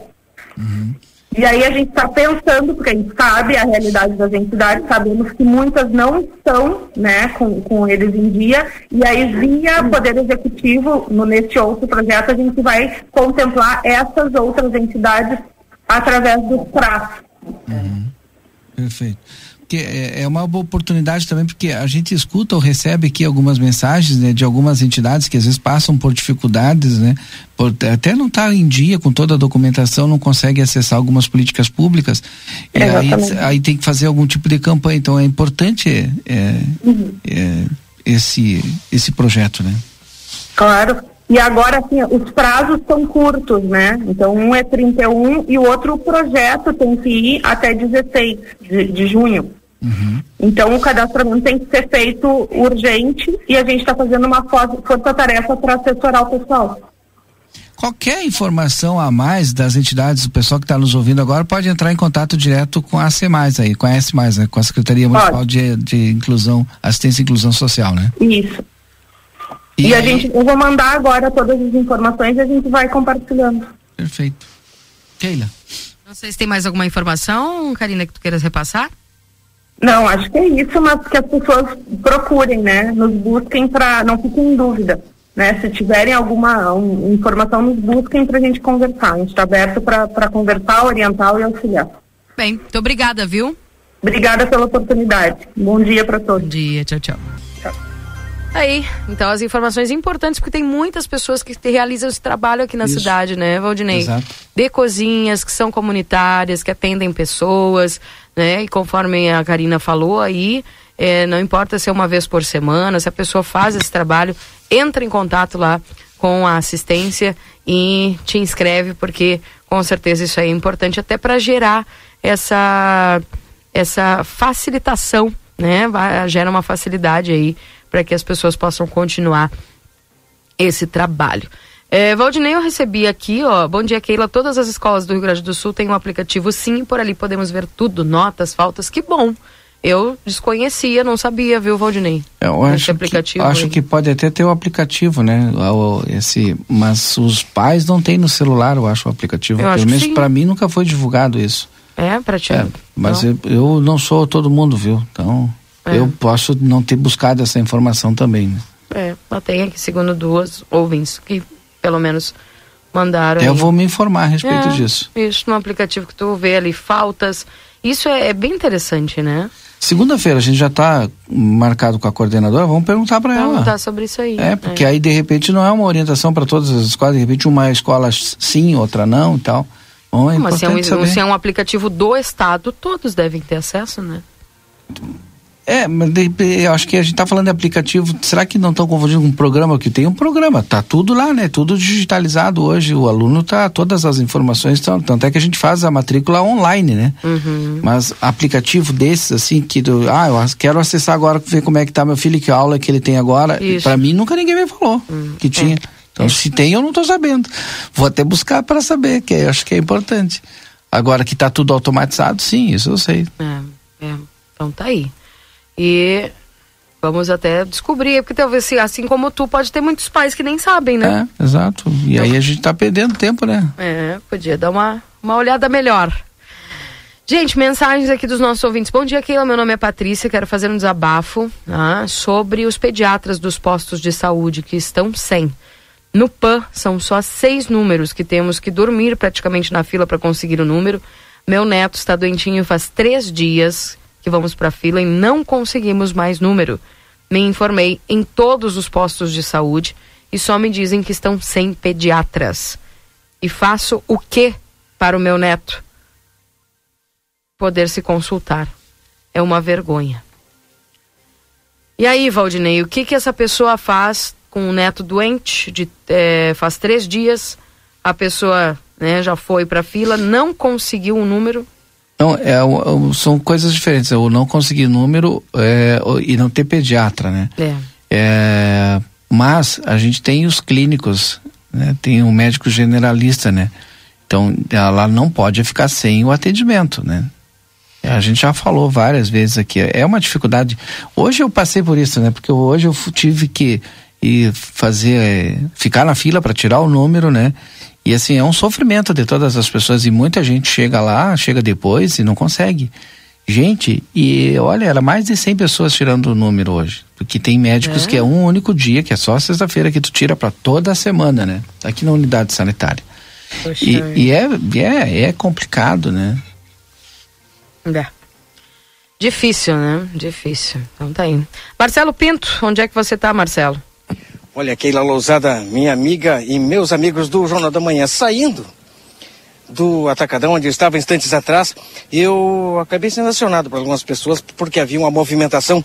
Uhum. E aí a gente está pensando, porque a gente sabe a realidade das entidades, sabemos que muitas não estão né, com, com eles em dia, e aí via Poder Executivo, no, neste outro projeto, a gente vai contemplar essas outras entidades através dos prazos. Uhum. Perfeito porque é, é uma boa oportunidade também, porque a gente escuta ou recebe aqui algumas mensagens né, de algumas entidades que às vezes passam por dificuldades, né? Por, até não estar tá em dia com toda a documentação, não consegue acessar algumas políticas públicas. E aí, aí, tem que fazer algum tipo de campanha. Então é importante é, uhum. é, esse, esse projeto, né? Claro. E agora, assim, os prazos são curtos, né? Então, um é 31 e o outro projeto tem que ir até 16 de, de junho. Uhum. Então, o cadastramento tem que ser feito urgente e a gente está fazendo uma força-tarefa para assessorar o pessoal. Qualquer informação a mais das entidades, o pessoal que está nos ouvindo agora pode entrar em contato direto com a CEMAIS aí, com a S+, né? com a Secretaria Municipal de, de Inclusão, Assistência e Inclusão Social, né? Isso. E, e a gente, eu vou mandar agora todas as informações e a gente vai compartilhando. Perfeito. Keila. Não sei se tem mais alguma informação, Karina, que tu queiras repassar? Não, acho que é isso, mas que as pessoas procurem, né? Nos busquem para não fiquem em dúvida. Né? Se tiverem alguma um, informação, nos busquem para a gente conversar. A gente está aberto para conversar, orientar e auxiliar. Bem, muito obrigada, viu? Obrigada pela oportunidade. Bom dia para todos. Bom dia, tchau, tchau. Aí, então as informações importantes, porque tem muitas pessoas que realizam esse trabalho aqui na Isso. cidade, né, Valdinei? Exato. De cozinhas, que são comunitárias, que atendem pessoas, né? E conforme a Karina falou aí, é, não importa se é uma vez por semana, se a pessoa faz esse trabalho, entra em contato lá com a assistência e te inscreve, porque com certeza isso aí é importante até para gerar essa essa facilitação, né? Vai- gera uma facilidade aí para que as pessoas possam continuar esse trabalho. É, Valdinei, eu recebi aqui, ó, bom dia Keila, todas as escolas do Rio Grande do Sul têm um aplicativo sim, por ali podemos ver tudo, notas, faltas, que bom. Eu desconhecia, não sabia, viu, Valdinei? É, Eu Esse acho, aplicativo que, acho aí. que pode até ter o aplicativo, né? Esse, mas os pais não têm no celular, eu acho, o aplicativo. Eu Pelo menos para mim nunca foi divulgado isso. É, pra ti. É, mas não? eu, eu não sou todo mundo, viu? Então, É. eu posso não ter buscado essa informação também, né? É, tenho aqui, segundo duas ouvintes que pelo menos mandaram. Eu aí. vou me informar a respeito É, disso. Isso, no aplicativo que tu vê ali, faltas. Isso é, é bem interessante, né? Segunda-feira a gente já está marcado com a coordenadora, vamos perguntar para ela. Perguntar sobre isso aí. É, porque aí de repente não é uma orientação para todas as escolas, de repente uma escola sim, outra não e tal. Bom, é Mas se é, um, se é um aplicativo do Estado, todos devem ter acesso, né? É, mas eu acho que a gente tá falando de aplicativo, será que não estão confundindo com um programa? Que tem um programa, tá tudo lá, né? Tudo digitalizado hoje, o aluno tá, todas as informações estão, tanto é que a gente faz a matrícula online, né? Uhum. Mas aplicativo desses, assim, que do, ah, eu quero acessar agora, ver como é que tá meu filho, que aula que ele tem agora, para mim nunca ninguém me falou que tinha. Então, se tem, eu não tô sabendo. Vou até buscar para saber, que eu acho que é importante. Agora que tá tudo automatizado, sim, isso eu sei. É, é. Então tá aí. E vamos até descobrir, porque talvez assim como tu, pode ter muitos pais que nem sabem, né? É, exato. E aí a gente tá perdendo tempo, né? É, podia dar uma, uma olhada melhor. Gente, mensagens aqui dos nossos ouvintes. Bom dia, Keila. Meu nome é Patrícia. Quero fazer um desabafo tá, sobre os pediatras dos postos de saúde que estão sem. No PAN, são só seis números que temos que dormir praticamente na fila para conseguir o número. Meu neto está doentinho faz três dias que vamos para a fila e não conseguimos mais número. Me informei em todos os postos de saúde e só me dizem que estão sem pediatras. E faço o que para o meu neto? Poder se consultar. É uma vergonha. E aí, Valdinei, o que que essa pessoa faz com um neto doente? De, eh, faz três dias, a pessoa né, já foi para a fila, não conseguiu um número. Não, é, são coisas diferentes. O não conseguir número é, e não ter pediatra, né? É. É, mas a gente tem os clínicos, né? Tem um médico generalista, né? Então ela não pode ficar sem o atendimento, né? A gente já falou várias vezes aqui, é uma dificuldade. Hoje eu passei por isso, né? Porque hoje eu tive que ir fazer, ficar na fila para tirar o número, né? E assim, é um sofrimento de todas as pessoas e muita gente chega lá, chega depois e não consegue. Gente, e olha, era mais de 100 pessoas tirando o número hoje. Porque tem médicos É? que é um único dia, que é só sexta-feira que tu tira para toda a semana, né? Aqui na unidade sanitária. Poxa, E, e é, é, é complicado, né? É. Difícil, né? Difícil. Então tá aí. Marcelo Pinto, onde é que você tá, Marcelo? Olha, Keila Lousada, minha amiga e meus amigos do Jornal da Manhã, saindo do Atacadão, onde eu estava instantes atrás, eu acabei sendo acionado por algumas pessoas porque havia uma movimentação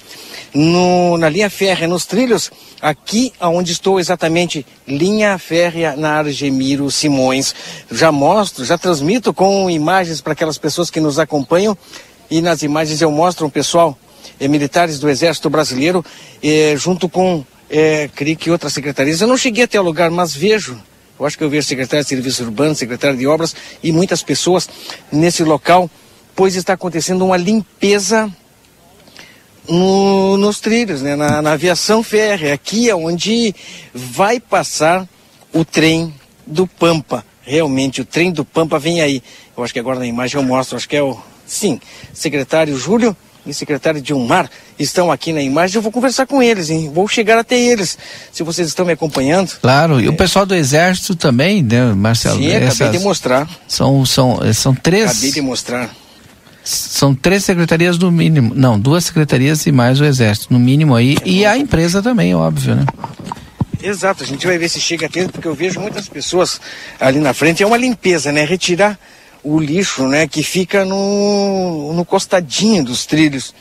no- na linha férrea, nos trilhos, aqui onde estou exatamente, linha férrea na Argemiro Simões. Já mostro, já transmito com imagens para aquelas pessoas que nos acompanham e nas imagens eu mostro o pessoal eh, militares do Exército Brasileiro eh, junto com, eh, creio que outras secretarias. Eu não cheguei até o lugar, mas vejo eu acho que eu vejo secretário de Serviços Urbanos, secretário de Obras e muitas pessoas nesse local, pois está acontecendo uma limpeza no- nos trilhos, né? na, na aviação férrea. Aqui é onde vai passar o trem do Pampa. Realmente, o trem do Pampa vem aí. Eu acho que agora na imagem eu mostro, acho que é o. Sim, secretário Júlio e secretário Dilmar estão aqui na imagem. Eu vou conversar com eles, hein? Vou chegar até eles. Se vocês estão me acompanhando. Claro, e o pessoal do exército também, né, Marcelo? Sim, acabei Essas- de mostrar. São, são, são três. Acabei de mostrar. São três secretarias no mínimo. Não, duas secretarias e mais o Exército, no mínimo aí. E a empresa também, óbvio, né? Exato, a gente vai ver se chega a tempo, porque eu vejo muitas pessoas ali na frente. É uma limpeza, né? Retirar o lixo, né? Que fica no, no costadinho dos trilhos.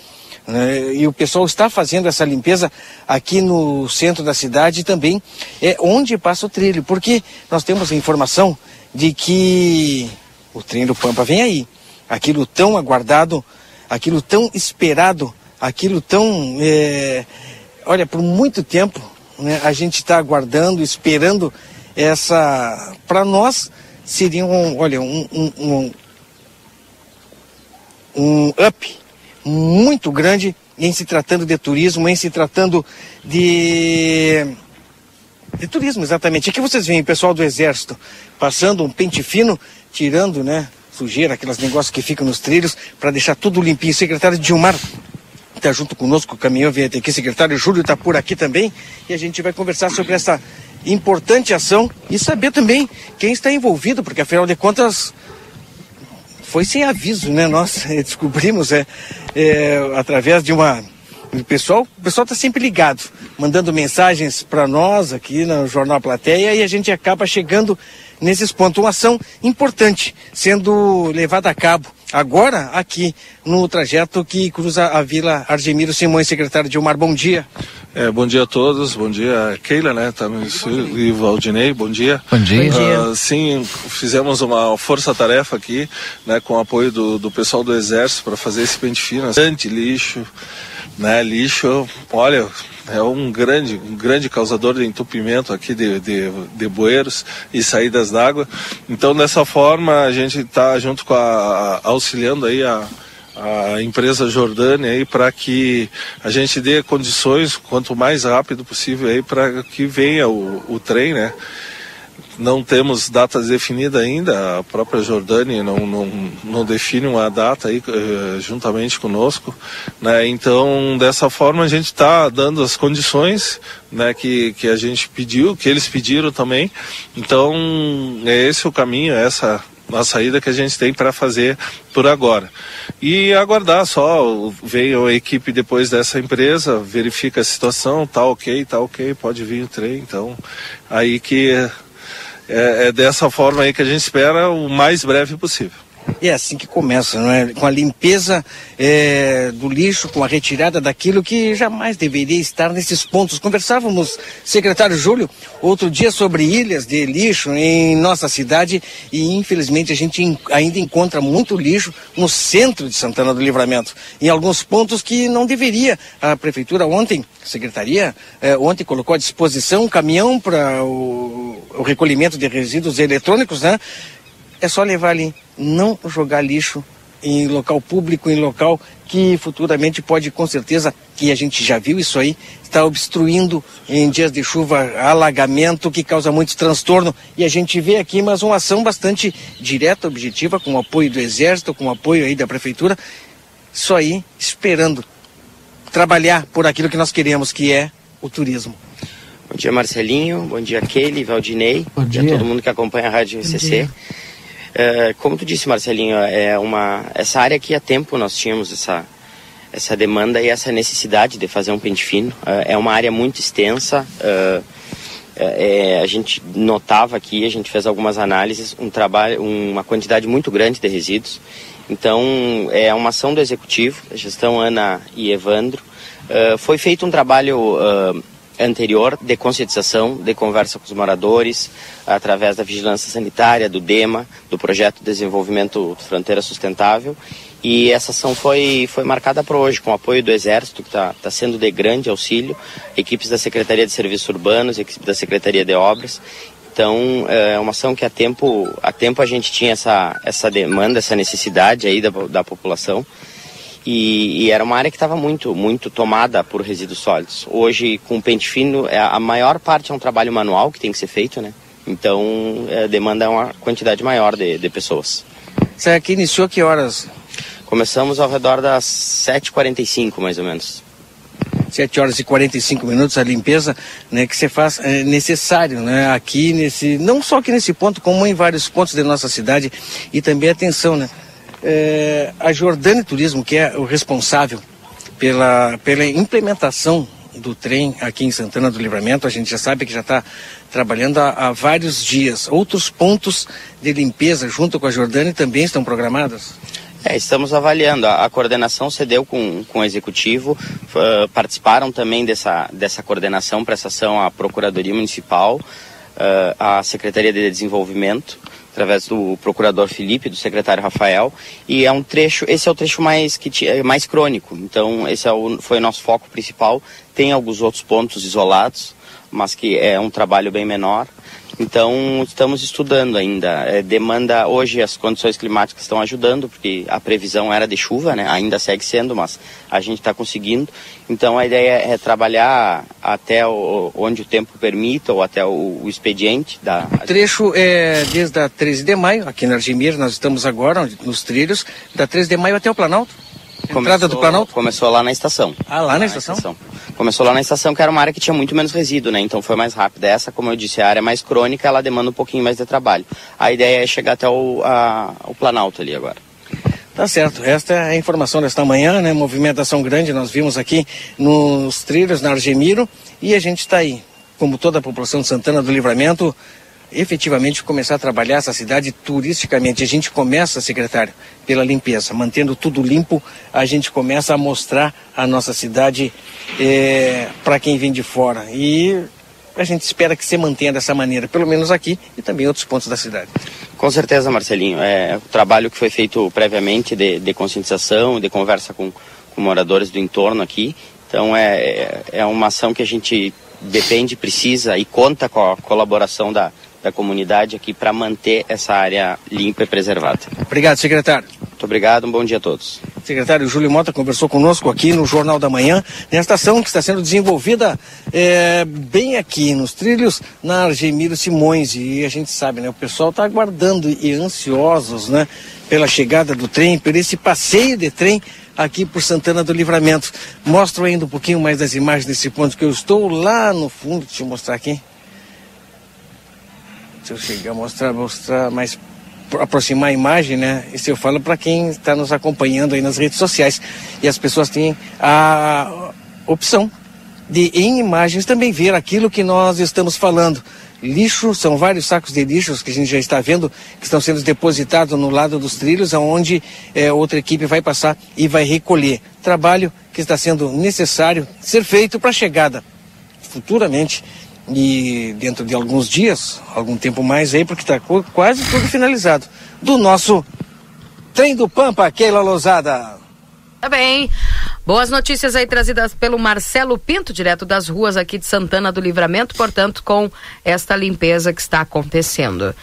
Né? E o pessoal está fazendo essa limpeza aqui no centro da cidade também, é onde passa o trilho, porque nós temos a informação de que o trem do Pampa vem aí. Aquilo tão aguardado, aquilo tão esperado, aquilo tão. É, olha, por muito tempo né, a gente está aguardando, esperando essa. Para nós seria um, olha, um, um, um, um up muito grande em se tratando de turismo, em se tratando de. de turismo, exatamente. Aqui vocês veem o pessoal do Exército passando um pente fino, tirando, né, sujeira, aqueles negócios que ficam nos trilhos, para deixar tudo limpinho. Secretário Dilmar está junto conosco, o caminhão vem até aqui, secretário Júlio está por aqui também, e a gente vai conversar sobre essa importante ação e saber também quem está envolvido, porque afinal de contas foi sem aviso, né? Nós descobrimos é, é através de uma o pessoal, o pessoal está sempre ligado, mandando mensagens para nós aqui no Jornal Plateia e a gente acaba chegando nesses pontos. Uma ação importante sendo levada a cabo agora aqui no trajeto que cruza a Vila Argemiro Simões, secretário Dilmar. Bom dia. É, bom dia a todos, bom dia Keila, né, também e Valdinei, bom dia. Bom dia. Uh, sim, fizemos uma força-tarefa aqui, né, com o apoio do, do pessoal do Exército para fazer esse pente fino, bastante lixo, né, lixo, olha, é um grande, um grande causador de entupimento aqui de, de, de bueiros e saídas d'água. Então, dessa forma, a gente está junto com a, a, auxiliando aí a a empresa Jordânia aí para que a gente dê condições quanto mais rápido possível aí para que venha o, o trem, né? Não temos datas definidas ainda, a própria Jordânia não, não, não define uma data aí uh, juntamente conosco, né? Então, dessa forma a gente está dando as condições, né, que, que a gente pediu, que eles pediram também. Então, é esse o caminho, é essa a saída que a gente tem para fazer por agora. E aguardar só, veio a equipe depois dessa empresa, verifica a situação, tá ok, tá ok, pode vir o trem, então aí que é, é dessa forma aí que a gente espera o mais breve possível. É assim que começa, não é? Com a limpeza é, do lixo, com a retirada daquilo que jamais deveria estar nesses pontos. Conversávamos, secretário Júlio, outro dia sobre ilhas de lixo em nossa cidade e infelizmente a gente ainda encontra muito lixo no centro de Santana do Livramento, em alguns pontos que não deveria. A prefeitura ontem, a secretaria, é, ontem colocou à disposição um caminhão para o, o recolhimento de resíduos eletrônicos, né? é só levar ali, não jogar lixo em local público, em local que futuramente pode, com certeza, que a gente já viu isso aí, está obstruindo em dias de chuva alagamento que causa muito transtorno. E a gente vê aqui, mas uma ação bastante direta, objetiva, com o apoio do Exército, com o apoio aí da Prefeitura, isso aí esperando trabalhar por aquilo que nós queremos, que é o turismo. Bom dia, Marcelinho. Bom dia, Kelly, Valdinei. Bom dia. E a todo mundo que acompanha a Rádio RCC. É, como tu disse, Marcelinho, é uma essa área aqui há tempo nós tínhamos essa essa demanda e essa necessidade de fazer um pente fino. É, é uma área muito extensa. É, a gente notava aqui, a gente fez algumas análises, um trabalho, uma quantidade muito grande de resíduos. Então, é uma ação do executivo, gestão Ana e Evandro. Foi feito um trabalho anterior de conscientização, de conversa com os moradores, através da vigilância sanitária, do DEMA, do projeto de desenvolvimento fronteira sustentável. E essa ação foi, foi marcada para hoje, com o apoio do Exército, que está tá sendo de grande auxílio, equipes da Secretaria de Serviços Urbanos, equipes da Secretaria de Obras. Então, é uma ação que há tempo, há tempo a gente tinha essa, essa demanda, essa necessidade aí da, da população. E, e, era uma área que estava muito, muito tomada por resíduos sólidos. Hoje, com o pente fino, é, a maior parte é um trabalho manual que tem que ser feito, né? Então, é, demanda uma quantidade maior de, de pessoas. Você aqui iniciou que horas? Começamos ao redor das 7h45, mais ou menos. 7 horas e 45 minutos a limpeza né, que você faz é necessário né, aqui nesse, não só aqui nesse ponto, como em vários pontos da nossa cidade e também atenção, né? É, a Jordânia Turismo, que é o responsável pela, pela implementação do trem aqui em Santana do Livramento, a gente já sabe que já está trabalhando há, há, vários dias. Outros pontos de limpeza junto com a Jordânia também estão programados? É, estamos avaliando. A, a, coordenação cedeu com, com o executivo, uh, participaram também dessa, dessa coordenação, prestação à Procuradoria Municipal, uh, Secretaria de Desenvolvimento, através do procurador Felipe, do secretário Rafael, e é um trecho, esse é o trecho mais que é mais crônico. Então esse é o, foi o nosso foco principal. Tem alguns outros pontos isolados, mas que é um trabalho bem menor. Então, estamos estudando ainda. É, demanda, hoje as condições climáticas estão ajudando, porque a previsão era de chuva, né? ainda segue sendo, mas a gente está conseguindo. Então, a ideia é trabalhar até o, onde o tempo permita, ou até o, o expediente. Da... O trecho é desde a 13 de maio, aqui na Argemir, nós estamos agora nos trilhos, da 13 de maio até o Planalto. Começou, Entrada do Planalto? Começou lá na estação. Ah, lá na, na estação? estação? Começou lá na estação, que era uma área que tinha muito menos resíduo, né? Então foi mais rápida. Essa, como eu disse, a área mais crônica, ela demanda um pouquinho mais de trabalho. A ideia é chegar até o, a, o Planalto ali agora. Tá certo. Esta é a informação desta manhã, né? Movimentação grande, nós vimos aqui nos trilhos, na Argemiro, e a gente está aí, como toda a população de Santana do Livramento, efetivamente começar a trabalhar essa cidade turisticamente. A gente começa, secretário, pela limpeza, mantendo tudo limpo, a gente começa a mostrar a nossa cidade é, para quem vem de fora. E a gente espera que se mantenha dessa maneira, pelo menos aqui e também em outros pontos da cidade. Com certeza, Marcelinho. É, o trabalho que foi feito previamente de, de conscientização, de conversa com, com moradores do entorno aqui. Então é, é uma ação que a gente depende, precisa e conta com a colaboração da, da comunidade aqui para manter essa área limpa e preservada. Obrigado, secretário. Muito obrigado, um bom dia a todos. Secretário Júlio Mota conversou conosco aqui no Jornal da Manhã, nesta ação que está sendo desenvolvida é, bem aqui nos trilhos na Argemiro Simões. E a gente sabe, né? O pessoal está aguardando e ansiosos, né? Pela chegada do trem, por esse passeio de trem aqui por Santana do Livramento. Mostro ainda um pouquinho mais das imagens desse ponto que eu estou lá no fundo. Deixa eu mostrar aqui. Se eu chegar a mostrar, mostrar mais aproximar a imagem, né? Isso eu falo para quem está nos acompanhando aí nas redes sociais. E as pessoas têm a opção de, em imagens, também ver aquilo que nós estamos falando. Lixo, são vários sacos de lixos que a gente já está vendo que estão sendo depositados no lado dos trilhos, aonde é, outra equipe vai passar e vai recolher. Trabalho que está sendo necessário ser feito para a chegada futuramente e dentro de alguns dias, algum tempo mais aí, porque está quase tudo finalizado, do nosso Trem do Pampa, Keila Lousada. Tá bem. Boas notícias aí trazidas pelo Marcelo Pinto, direto das ruas aqui de Santana do Livramento, portanto, com esta limpeza que está acontecendo.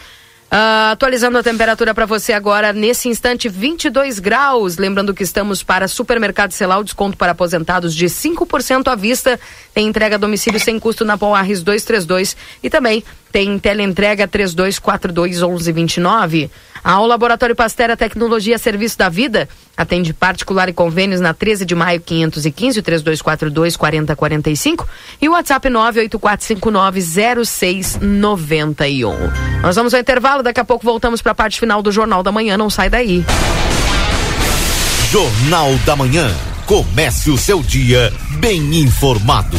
Uh, atualizando a temperatura para você agora, nesse instante, 22 graus. Lembrando que estamos para Supermercado Celal, desconto para aposentados de 5% à vista. Tem entrega a domicílio sem custo na Poarres 232 e também tem teleentrega 3242 1129. Ao Laboratório Pastera Tecnologia Serviço da Vida atende particular e convênios na 13 de maio 515 3242 4045 e o WhatsApp 984590691. Nós vamos ao intervalo, daqui a pouco voltamos para a parte final do Jornal da Manhã, não sai daí. Jornal da Manhã. Comece o seu dia bem informado.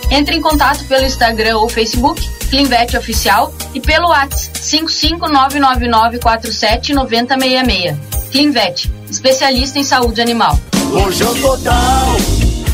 Entre em contato pelo Instagram ou Facebook, Clinvet Oficial, e pelo WhatsApp 55999479066. Clinvet, especialista em saúde animal. Lojão Total.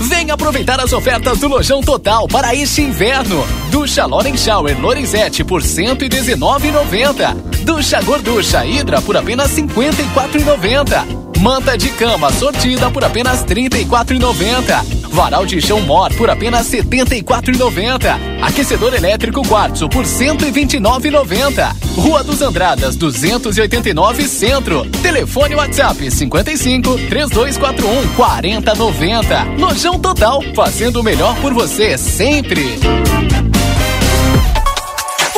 Venha aproveitar as ofertas do Lojão Total para este inverno. Ducha Loren Shower Lorenzetti por 119,90. Ducha Gorducha Hidra por apenas 54,90. Manta de cama sortida por apenas R$ 34,90. Varal de chão Mor por apenas R$ 74,90. Aquecedor elétrico Quartzo por R$ 129,90. Rua dos Andradas 289 Centro. Telefone WhatsApp 55 3241 4090. Lojão Total, fazendo o melhor por você sempre.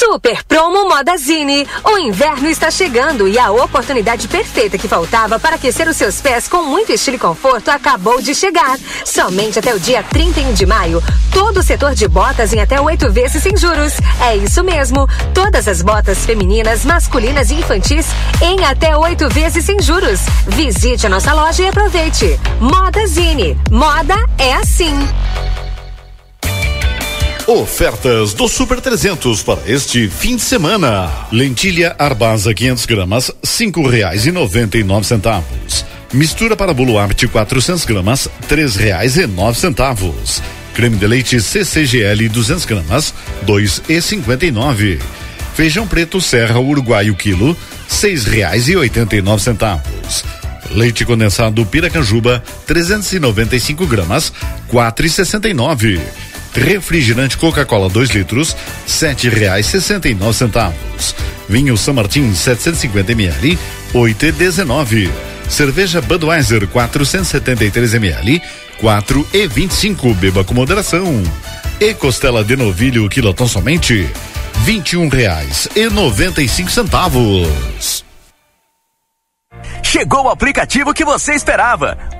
Super Promo Modazine. O inverno está chegando e a oportunidade perfeita que faltava para aquecer os seus pés com muito estilo e conforto acabou de chegar. Somente até o dia 31 de maio, todo o setor de botas em até oito vezes sem juros. É isso mesmo. Todas as botas femininas, masculinas e infantis em até oito vezes sem juros. Visite a nossa loja e aproveite. Modazine. Moda é assim. Ofertas do Super 300 para este fim de semana. Lentilha Arbasa 500 gramas, cinco reais e noventa e nove centavos. Mistura para bolo arte 400 gramas, três reais e nove centavos. Creme de leite CCGL 200 gramas, dois e cinquenta e nove. Feijão preto Serra Uruguai o quilo, seis reais e oitenta e nove centavos. Leite condensado Piracanjuba 395 gramas, quatro e sessenta e nove. Refrigerante Coca-Cola 2 litros, sete reais sessenta e nove centavos. Vinho São Martin 750 ml, oito e dezenove. Cerveja Budweiser 473 ml, quatro e vinte e cinco. Beba com moderação. E costela de novilho quilotão somente vinte e um reais e noventa e cinco centavos. Chegou o aplicativo que você esperava.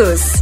todos.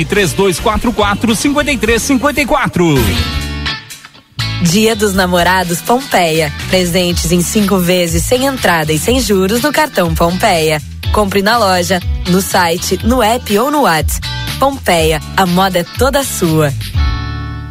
3244 5354. Dia dos Namorados Pompeia. Presentes em cinco vezes sem entrada e sem juros no cartão Pompeia. Compre na loja, no site, no app ou no WhatsApp. Pompeia, a moda é toda sua.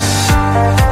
Thank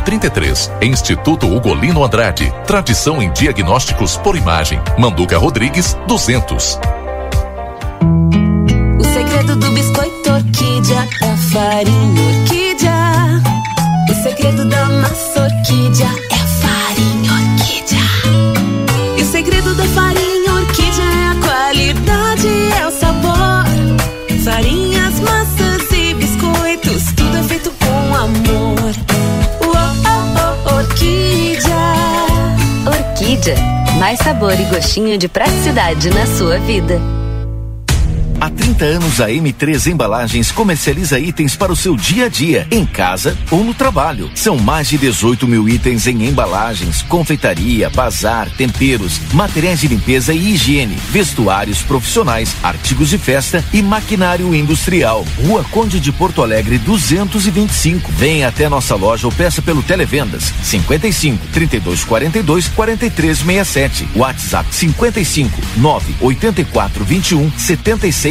3033. Instituto Ugolino Andrade. Tradição em diagnósticos por imagem. Manduca Rodrigues 200. O segredo do biscoito orquídea é a farinha orquídea. O segredo da massa orquídea é a farinha orquídea. E o segredo da farinha orquídea é a qualidade, é o sabor. Farinhas, massas Orquídea. Mais sabor e gostinho de praticidade na sua vida. Há 30 anos a M3 Embalagens comercializa itens para o seu dia a dia, em casa ou no trabalho. São mais de 18 mil itens em embalagens, confeitaria, bazar, temperos, materiais de limpeza e higiene, vestuários profissionais, artigos de festa e maquinário industrial. Rua Conde de Porto Alegre 225. Venha até nossa loja ou peça pelo Televendas 55 32 42 43 67. WhatsApp 55 9 84 21 76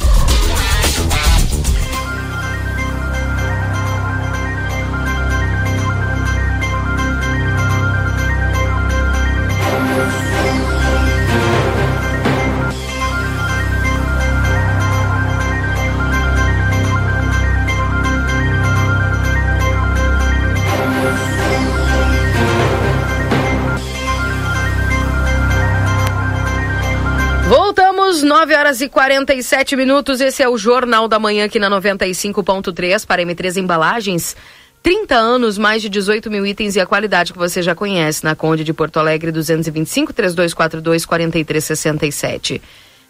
9 horas e 47 minutos. Esse é o Jornal da Manhã aqui na 95.3 para M3 Embalagens. 30 anos, mais de 18 mil itens e a qualidade que você já conhece na Conde de Porto Alegre 225 3242 4367.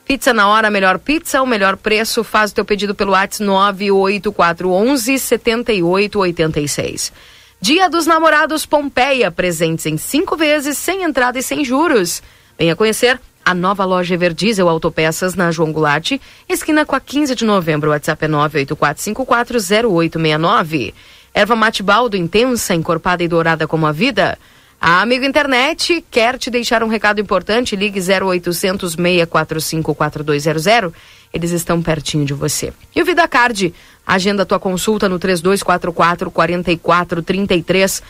Pizza na hora, melhor pizza, o melhor preço. Faz o teu pedido pelo WhatsApp 98411 7886. Dia dos Namorados Pompeia, presentes em cinco vezes, sem entrada e sem juros. Venha conhecer a nova loja Everdiesel Autopeças na João Goulart, esquina com a 15 de novembro. WhatsApp é 984540869. Erva mate baldo intensa, encorpada e dourada como a vida. A Amigo Internet quer te deixar um recado importante. Ligue 0800 645 4200. Eles estão pertinho de você. E o Vida Card. Agenda tua consulta no 3244 4433.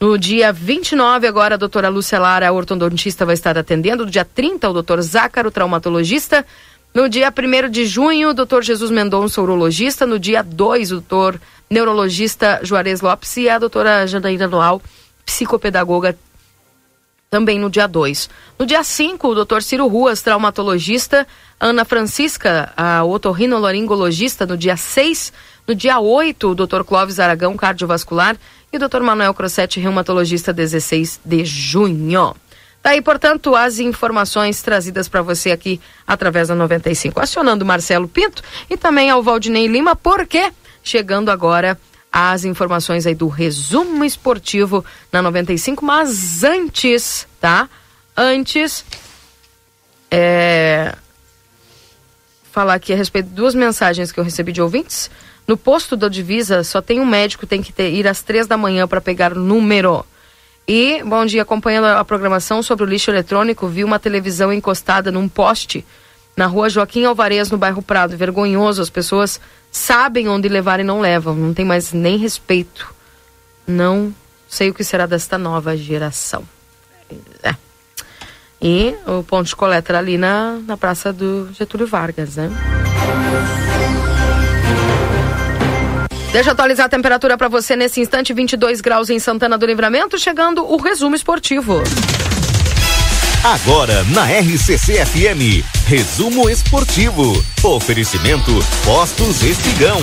No dia 29, agora, a doutora Lúcia Lara, a ortodontista, vai estar atendendo. No dia 30, o doutor Zácaro, traumatologista. No dia 1 de junho, o doutor Jesus Mendonça, urologista. No dia 2, o doutor neurologista Juarez Lopes e a doutora Janaína Noal, psicopedagoga, também no dia 2. No dia 5, o doutor Ciro Ruas, traumatologista. Ana Francisca, a otorrinolaringologista, no dia 6. No dia 8, o doutor Clóvis Aragão, cardiovascular. E o Dr. Manuel Crossetti, reumatologista, 16 de junho. Daí, portanto, as informações trazidas para você aqui através da 95. Acionando Marcelo Pinto e também ao Valdinei Lima, porque chegando agora as informações aí do resumo esportivo na 95. Mas antes, tá? Antes, é... falar aqui a respeito de duas mensagens que eu recebi de ouvintes. No posto da divisa só tem um médico, tem que ter, ir às três da manhã para pegar número. E, bom dia, acompanhando a programação sobre o lixo eletrônico, vi uma televisão encostada num poste na rua Joaquim Alvarez, no bairro Prado. Vergonhoso, as pessoas sabem onde levar e não levam. Não tem mais nem respeito. Não sei o que será desta nova geração. É. E o ponto de coleta era ali na, na Praça do Getúlio Vargas, né? Deixa eu atualizar a temperatura para você nesse instante, 22 graus em Santana do Livramento, chegando o resumo esportivo. Agora na RCC FM, resumo esportivo. Oferecimento Postos Espigão.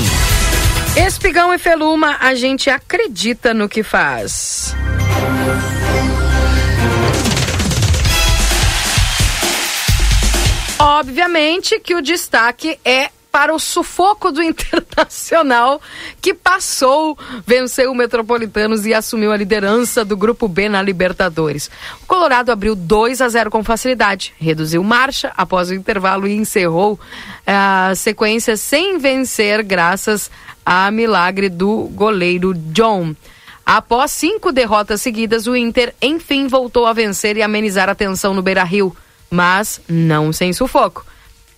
Espigão e Feluma, a gente acredita no que faz. Obviamente que o destaque é para o sufoco do Internacional, que passou, venceu o Metropolitanos e assumiu a liderança do Grupo B na Libertadores. O Colorado abriu 2 a 0 com facilidade, reduziu marcha após o intervalo e encerrou eh, a sequência sem vencer, graças a milagre do goleiro John. Após cinco derrotas seguidas, o Inter enfim voltou a vencer e amenizar a tensão no Beira Rio, mas não sem sufoco.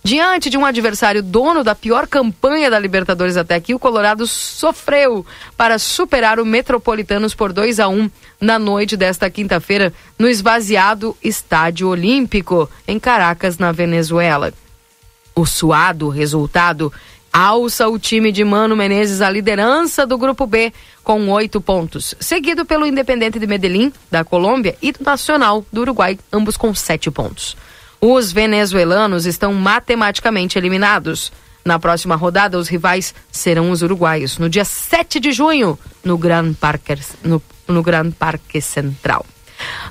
Diante de um adversário dono da pior campanha da Libertadores até aqui, o Colorado sofreu para superar o Metropolitanos por 2 a 1 na noite desta quinta-feira no esvaziado Estádio Olímpico em Caracas, na Venezuela. O suado resultado alça o time de Mano Menezes à liderança do Grupo B com oito pontos, seguido pelo Independente de Medellín, da Colômbia, e do Nacional, do Uruguai, ambos com sete pontos. Os venezuelanos estão matematicamente eliminados. Na próxima rodada, os rivais serão os uruguaios, no dia 7 de junho, no Grand Parque, no, no Grand Parque Central.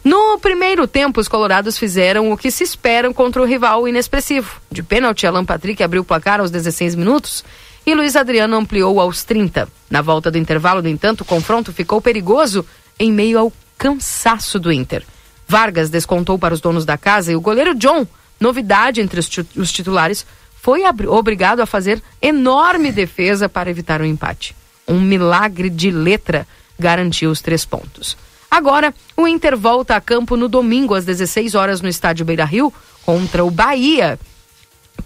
No primeiro tempo, os colorados fizeram o que se esperam contra o rival inexpressivo. De pênalti, Alan Patrick abriu o placar aos 16 minutos e Luiz Adriano ampliou aos 30. Na volta do intervalo, no entanto, o confronto ficou perigoso em meio ao cansaço do Inter. Vargas descontou para os donos da casa e o goleiro John, novidade entre os titulares, foi obrigado a fazer enorme defesa para evitar o um empate. Um milagre de letra garantiu os três pontos. Agora, o Inter volta a campo no domingo às 16 horas no estádio Beira Rio contra o Bahia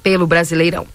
pelo Brasileirão.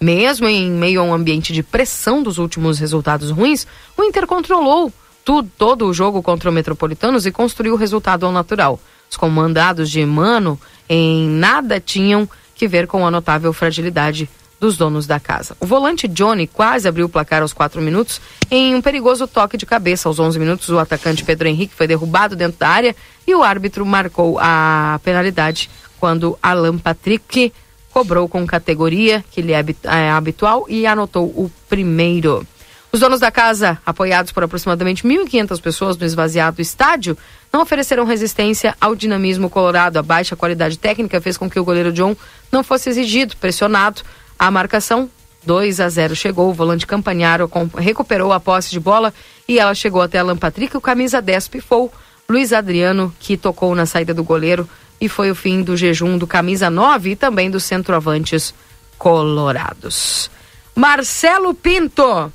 Mesmo em meio a um ambiente de pressão dos últimos resultados ruins, o Inter controlou tudo, todo o jogo contra o Metropolitanos e construiu o resultado ao natural. Os comandados de Mano em nada tinham que ver com a notável fragilidade dos donos da casa. O volante Johnny quase abriu o placar aos quatro minutos em um perigoso toque de cabeça. Aos 11 minutos, o atacante Pedro Henrique foi derrubado dentro da área e o árbitro marcou a penalidade quando Alan Patrick cobrou com categoria, que lhe é, é habitual, e anotou o primeiro. Os donos da casa, apoiados por aproximadamente 1.500 pessoas no esvaziado estádio, não ofereceram resistência ao dinamismo colorado. A baixa qualidade técnica fez com que o goleiro John não fosse exigido, pressionado. A marcação 2 a 0 chegou. O volante Campanharo recuperou a posse de bola e ela chegou até Alan Patrick. O camisa 10 pifou. Luiz Adriano, que tocou na saída do goleiro. E foi o fim do jejum do camisa 9 e também dos centroavantes colorados. Marcelo Pinto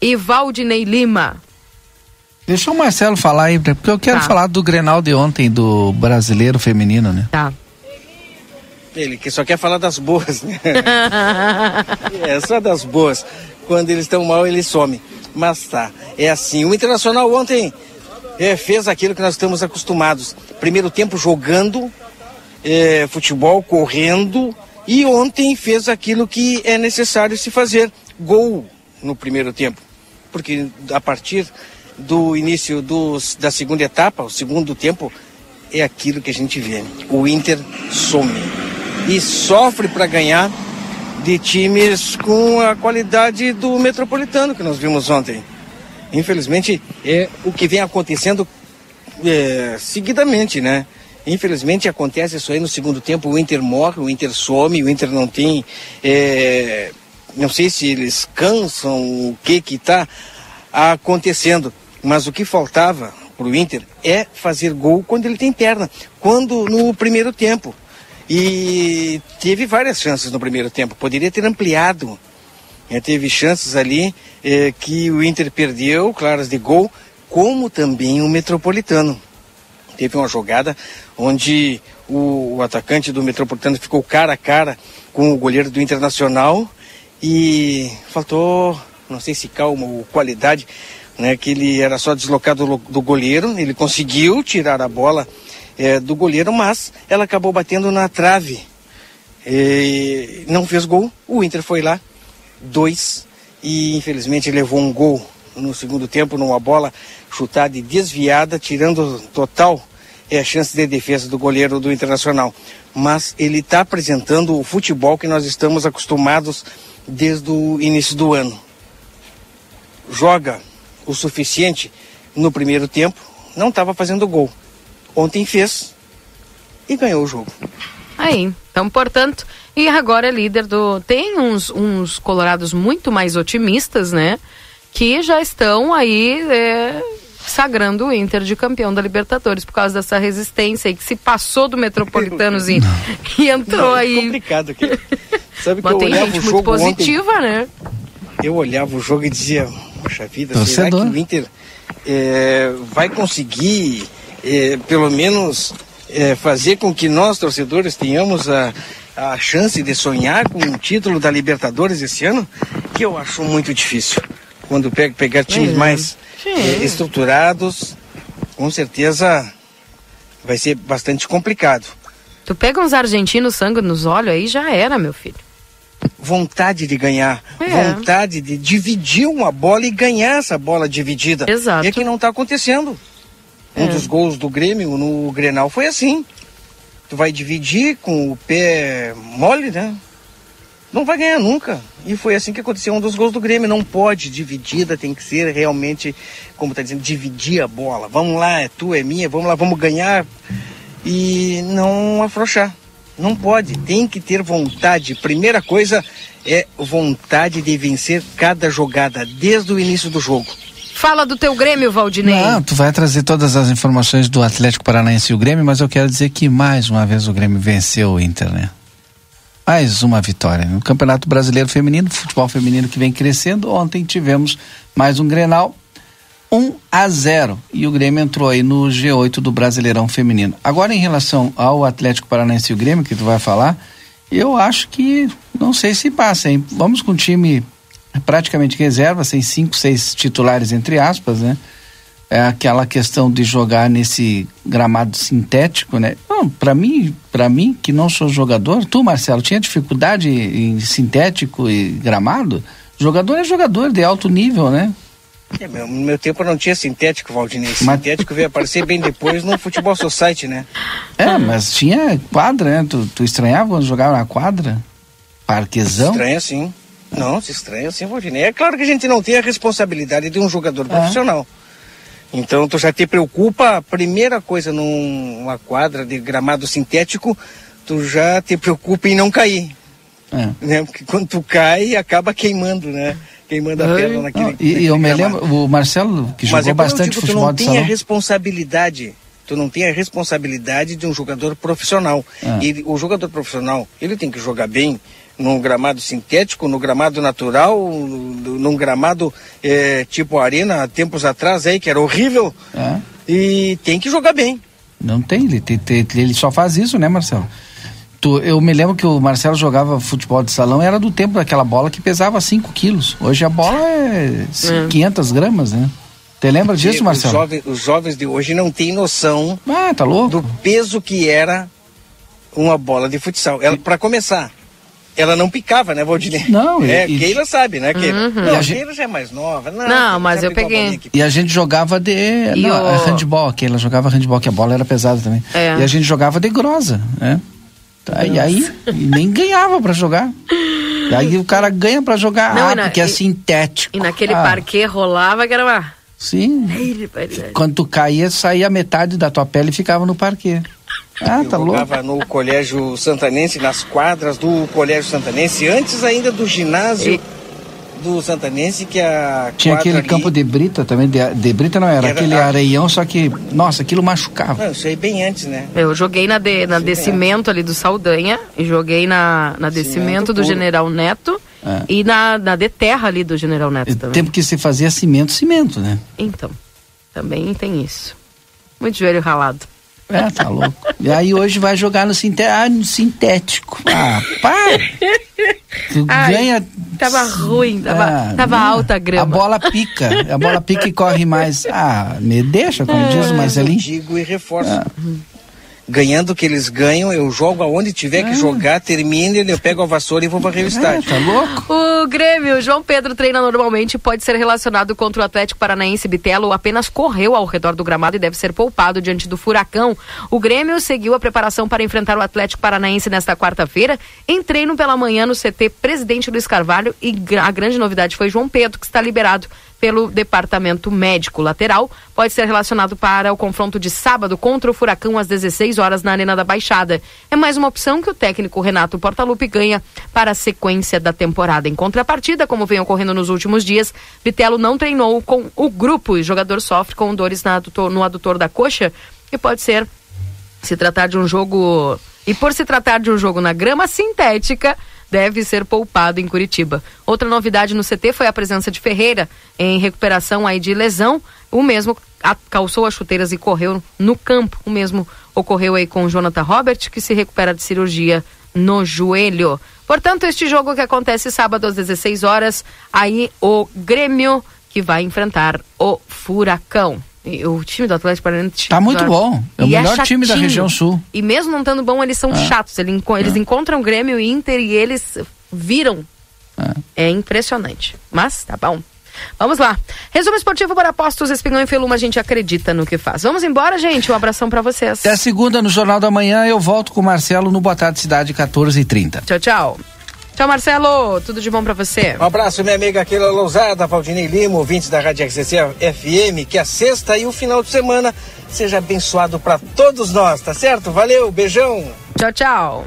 e Valdinei Lima. Deixa o Marcelo falar aí, porque eu quero tá. falar do Grenal de ontem, do brasileiro feminino, né? Tá. Ele que só quer falar das boas, né? é, só das boas. Quando eles estão mal, ele some. Mas tá, é assim. O Internacional ontem é, fez aquilo que nós estamos acostumados. Primeiro tempo jogando é, futebol, correndo. E ontem fez aquilo que é necessário se fazer. Gol no primeiro tempo porque a partir do início dos, da segunda etapa, o segundo tempo, é aquilo que a gente vê. O Inter some e sofre para ganhar de times com a qualidade do Metropolitano que nós vimos ontem. Infelizmente, é o que vem acontecendo é, seguidamente, né? Infelizmente acontece isso aí no segundo tempo, o Inter morre, o Inter some, o Inter não tem é, não sei se eles cansam, o que que está acontecendo, mas o que faltava para o Inter é fazer gol quando ele tem perna, quando no primeiro tempo. E teve várias chances no primeiro tempo, poderia ter ampliado. É, teve chances ali é, que o Inter perdeu, claras de gol, como também o Metropolitano. Teve uma jogada onde o, o atacante do Metropolitano ficou cara a cara com o goleiro do Internacional e faltou, não sei se calma ou qualidade, né, que ele era só deslocado do, goleiro, ele conseguiu tirar a bola é, do goleiro, mas ela acabou batendo na trave. E não fez gol, o Inter foi lá, dois, e infelizmente levou um gol no segundo tempo, numa bola chutada e desviada, tirando total é, a chance de defesa do goleiro do Internacional. Mas ele está apresentando o futebol que nós estamos acostumados desde o início do ano. Joga o suficiente no primeiro tempo, não estava fazendo gol. Ontem fez e ganhou o jogo. Aí, Então, portanto, e agora é líder do. Tem uns, uns colorados muito mais otimistas, né? Que já estão aí é, sagrando o Inter de campeão da Libertadores por causa dessa resistência aí que se passou do Metropolitanos e, e entrou Não, é aí. complicado aqui. Sabe que Mas eu tem olhava gente o muito jogo positiva, ontem, né? Eu olhava o jogo e dizia, poxa vida, Torcedor. será que o Inter é, vai conseguir, é, pelo menos, é, fazer com que nós, torcedores, tenhamos a, a chance de sonhar com um título da Libertadores esse ano? Que eu acho muito difícil. Quando pega, pegar times É. mais é, estruturados, com certeza vai ser bastante complicado. Tu pega uns argentinos sangue nos olhos aí já era, meu filho. Vontade de ganhar, É. vontade de dividir uma bola e ganhar essa bola dividida. Exato. E é que não está acontecendo. Um É. dos gols do Grêmio no Grenal foi assim. Tu vai dividir com o pé mole, né? Não vai ganhar nunca. E foi assim que aconteceu um dos gols do Grêmio. Não pode dividida, tem que ser realmente, como tá dizendo, dividir a bola. Vamos lá, é tua, é minha, vamos lá, vamos ganhar. E não afrouxar. Não pode, tem que ter vontade. Primeira coisa é vontade de vencer cada jogada, desde o início do jogo. Fala do teu Grêmio, Valdinei. Não, tu vai trazer todas as informações do Atlético Paranaense e o Grêmio, mas eu quero dizer que mais uma vez o Grêmio venceu o Inter, né? Mais uma vitória. No Campeonato Brasileiro Feminino, futebol feminino que vem crescendo. Ontem tivemos mais um Grenal, 1 a 0 e o Grêmio entrou aí no G8 do Brasileirão Feminino. Agora em relação ao Atlético Paranaense e o Grêmio que tu vai falar, eu acho que não sei se passa, hein? Vamos com o time praticamente reserva, sem cinco, seis titulares entre aspas, né? É aquela questão de jogar nesse gramado sintético, né? Não, para mim, para mim que não sou jogador, tu Marcelo tinha dificuldade em sintético e gramado? Jogador é jogador de alto nível, né? É, meu- no meu tempo não tinha sintético, Valdinei. Mas- Sintético veio aparecer bem depois no Futebol Society, né? É, mas tinha quadra, né? Tu, tu estranhava quando jogava na quadra? Parquezão? Estranha sim. Não, se estranha sim, Valdinei. É claro que a gente não tem a responsabilidade de um jogador É. profissional. Então tu já te preocupa, a primeira coisa numa quadra de gramado sintético, tu já te preocupa em não cair. É. Né? Porque quando tu cai, acaba queimando, né? Queimando a perna naquele. Não, e, e eu me lembro, o Marcelo, que Mas jogou é bastante digo, futebol tu não tem a responsabilidade. Tu não tem a responsabilidade de um jogador profissional. Ah. Ele, o jogador profissional, ele tem que jogar bem num gramado sintético, no gramado natural, no- num gramado eh, tipo arena, há tempos atrás aí, que era horrível. É. E tem que jogar bem. Não tem, ele, ele só faz isso, né, Marcelo? Tu, eu me lembro que o Marcelo jogava futebol de salão, era do tempo daquela bola que pesava 5 quilos. Hoje a bola é É. 500 gramas, né? Te lembra disso, Os Marcelo? jovens, os jovens de hoje não têm noção ah, tá louco? do peso que era uma bola de futsal. Ela, para começar, ela não picava, né, Valdinei? Não, é, e- Keila sabe, né, Keila? Uhum. Não, E a gente- Keila já é mais nova. Não, Não, mas eu peguei. E a gente jogava de. E não, o- é handball, que ela jogava handball, que a bola era pesada também. É. E a gente jogava de grosa, né? Tá, e aí e nem ganhava pra jogar. E aí o cara ganha pra jogar, Não, ah, e na- porque é e- sintético. E naquele ah, parquê rolava que era uma. Sim. Ele, pai, ele- Quando tu caía, saía metade da tua pele e ficava no parquê. Ah, eu tá louco. jogava no Colégio Santanense, nas quadras do Colégio Santanense, antes ainda do ginásio do Santanense, que a Tinha aquele ali- campo de brita também, de, de brita não era, Era- aquele ah. areião, só que, nossa, aquilo machucava. Não, isso aí bem antes, né? Eu joguei na, de, na descimento ali do Saldanha, e joguei na, na descimento do puro. General Neto É. e na, na de terra ali do General Neto também. Tempo que se fazia cimento, cimento, né? Então, também tem isso. Muito joelho ralado. É, tá louco. E aí hoje vai jogar no, sinté ah, no sintético. Ah, para! Tu Ai, ganha. Tava ruim, tava, Ah, tava não. alta a grama. A bola pica. A bola pica e corre mais. Ah, me deixa, como diz o Eu Marcelinho. digo e reforço. Ah. Ganhando o que eles ganham, eu jogo aonde tiver que jogar, termina, eu pego a vassoura e vou varrer o estádio. tá louco? O Grêmio, João Pedro treina normalmente, pode ser relacionado contra o Atlético Paranaense Bitelo, apenas correu ao redor do gramado e deve ser poupado diante do Furacão. O Grêmio seguiu a preparação para enfrentar o Atlético Paranaense nesta quarta-feira, em treino pela manhã no CT Presidente Luiz Carvalho e a grande novidade foi João Pedro, que está liberado pelo departamento médico. Lateral pode ser relacionado para o confronto de sábado contra o Furacão às 16 horas na Arena da Baixada. É mais uma opção que o técnico Renato Portaluppi ganha para a sequência da temporada. Em contrapartida, como vem ocorrendo nos últimos dias, Vitello não treinou com o grupo e o jogador sofre com dores adutor, no adutor da coxa, que pode ser se tratar de um jogo. E por se tratar de um jogo na grama sintética, deve ser poupado em Curitiba. Outra novidade no CT foi a presença de Ferreira em recuperação aí de lesão. O mesmo calçou as chuteiras e correu no campo. O mesmo ocorreu aí com Jonathan Robert, que se recupera de cirurgia no joelho. Portanto, este jogo que acontece sábado às 16 horas, aí o Grêmio que vai enfrentar o Furacão. O time do Atlético Paranaense tá muito bom. É o melhor é time da região sul. E mesmo não estando bom, eles são é. chatos. Eles, eles é. encontram o Grêmio e Inter e eles viram. É. é impressionante. Mas tá bom. Vamos lá. Resumo esportivo para apostos, Espigão e Feluma, a gente acredita no que faz. Vamos embora, gente. Um abração para vocês. Até segunda no Jornal da Manhã, eu volto com o Marcelo no Boa Tarde Cidade, 14h30. Tchau, tchau. Tchau, Marcelo. Tudo de bom para você. Um abraço, minha amiga Keila Lousada, Valdinei Lima, ouvintes da Rádio RCC FM. Que a sexta e o final de semana seja abençoado para todos nós, tá certo? Valeu, beijão. Tchau, tchau.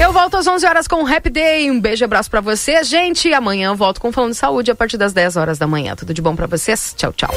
Eu volto às 11 horas com o Happy Day. Um beijo e abraço para você, gente. Amanhã eu volto com Falando de Saúde a partir das 10 horas da manhã. Tudo de bom para vocês. Tchau, tchau.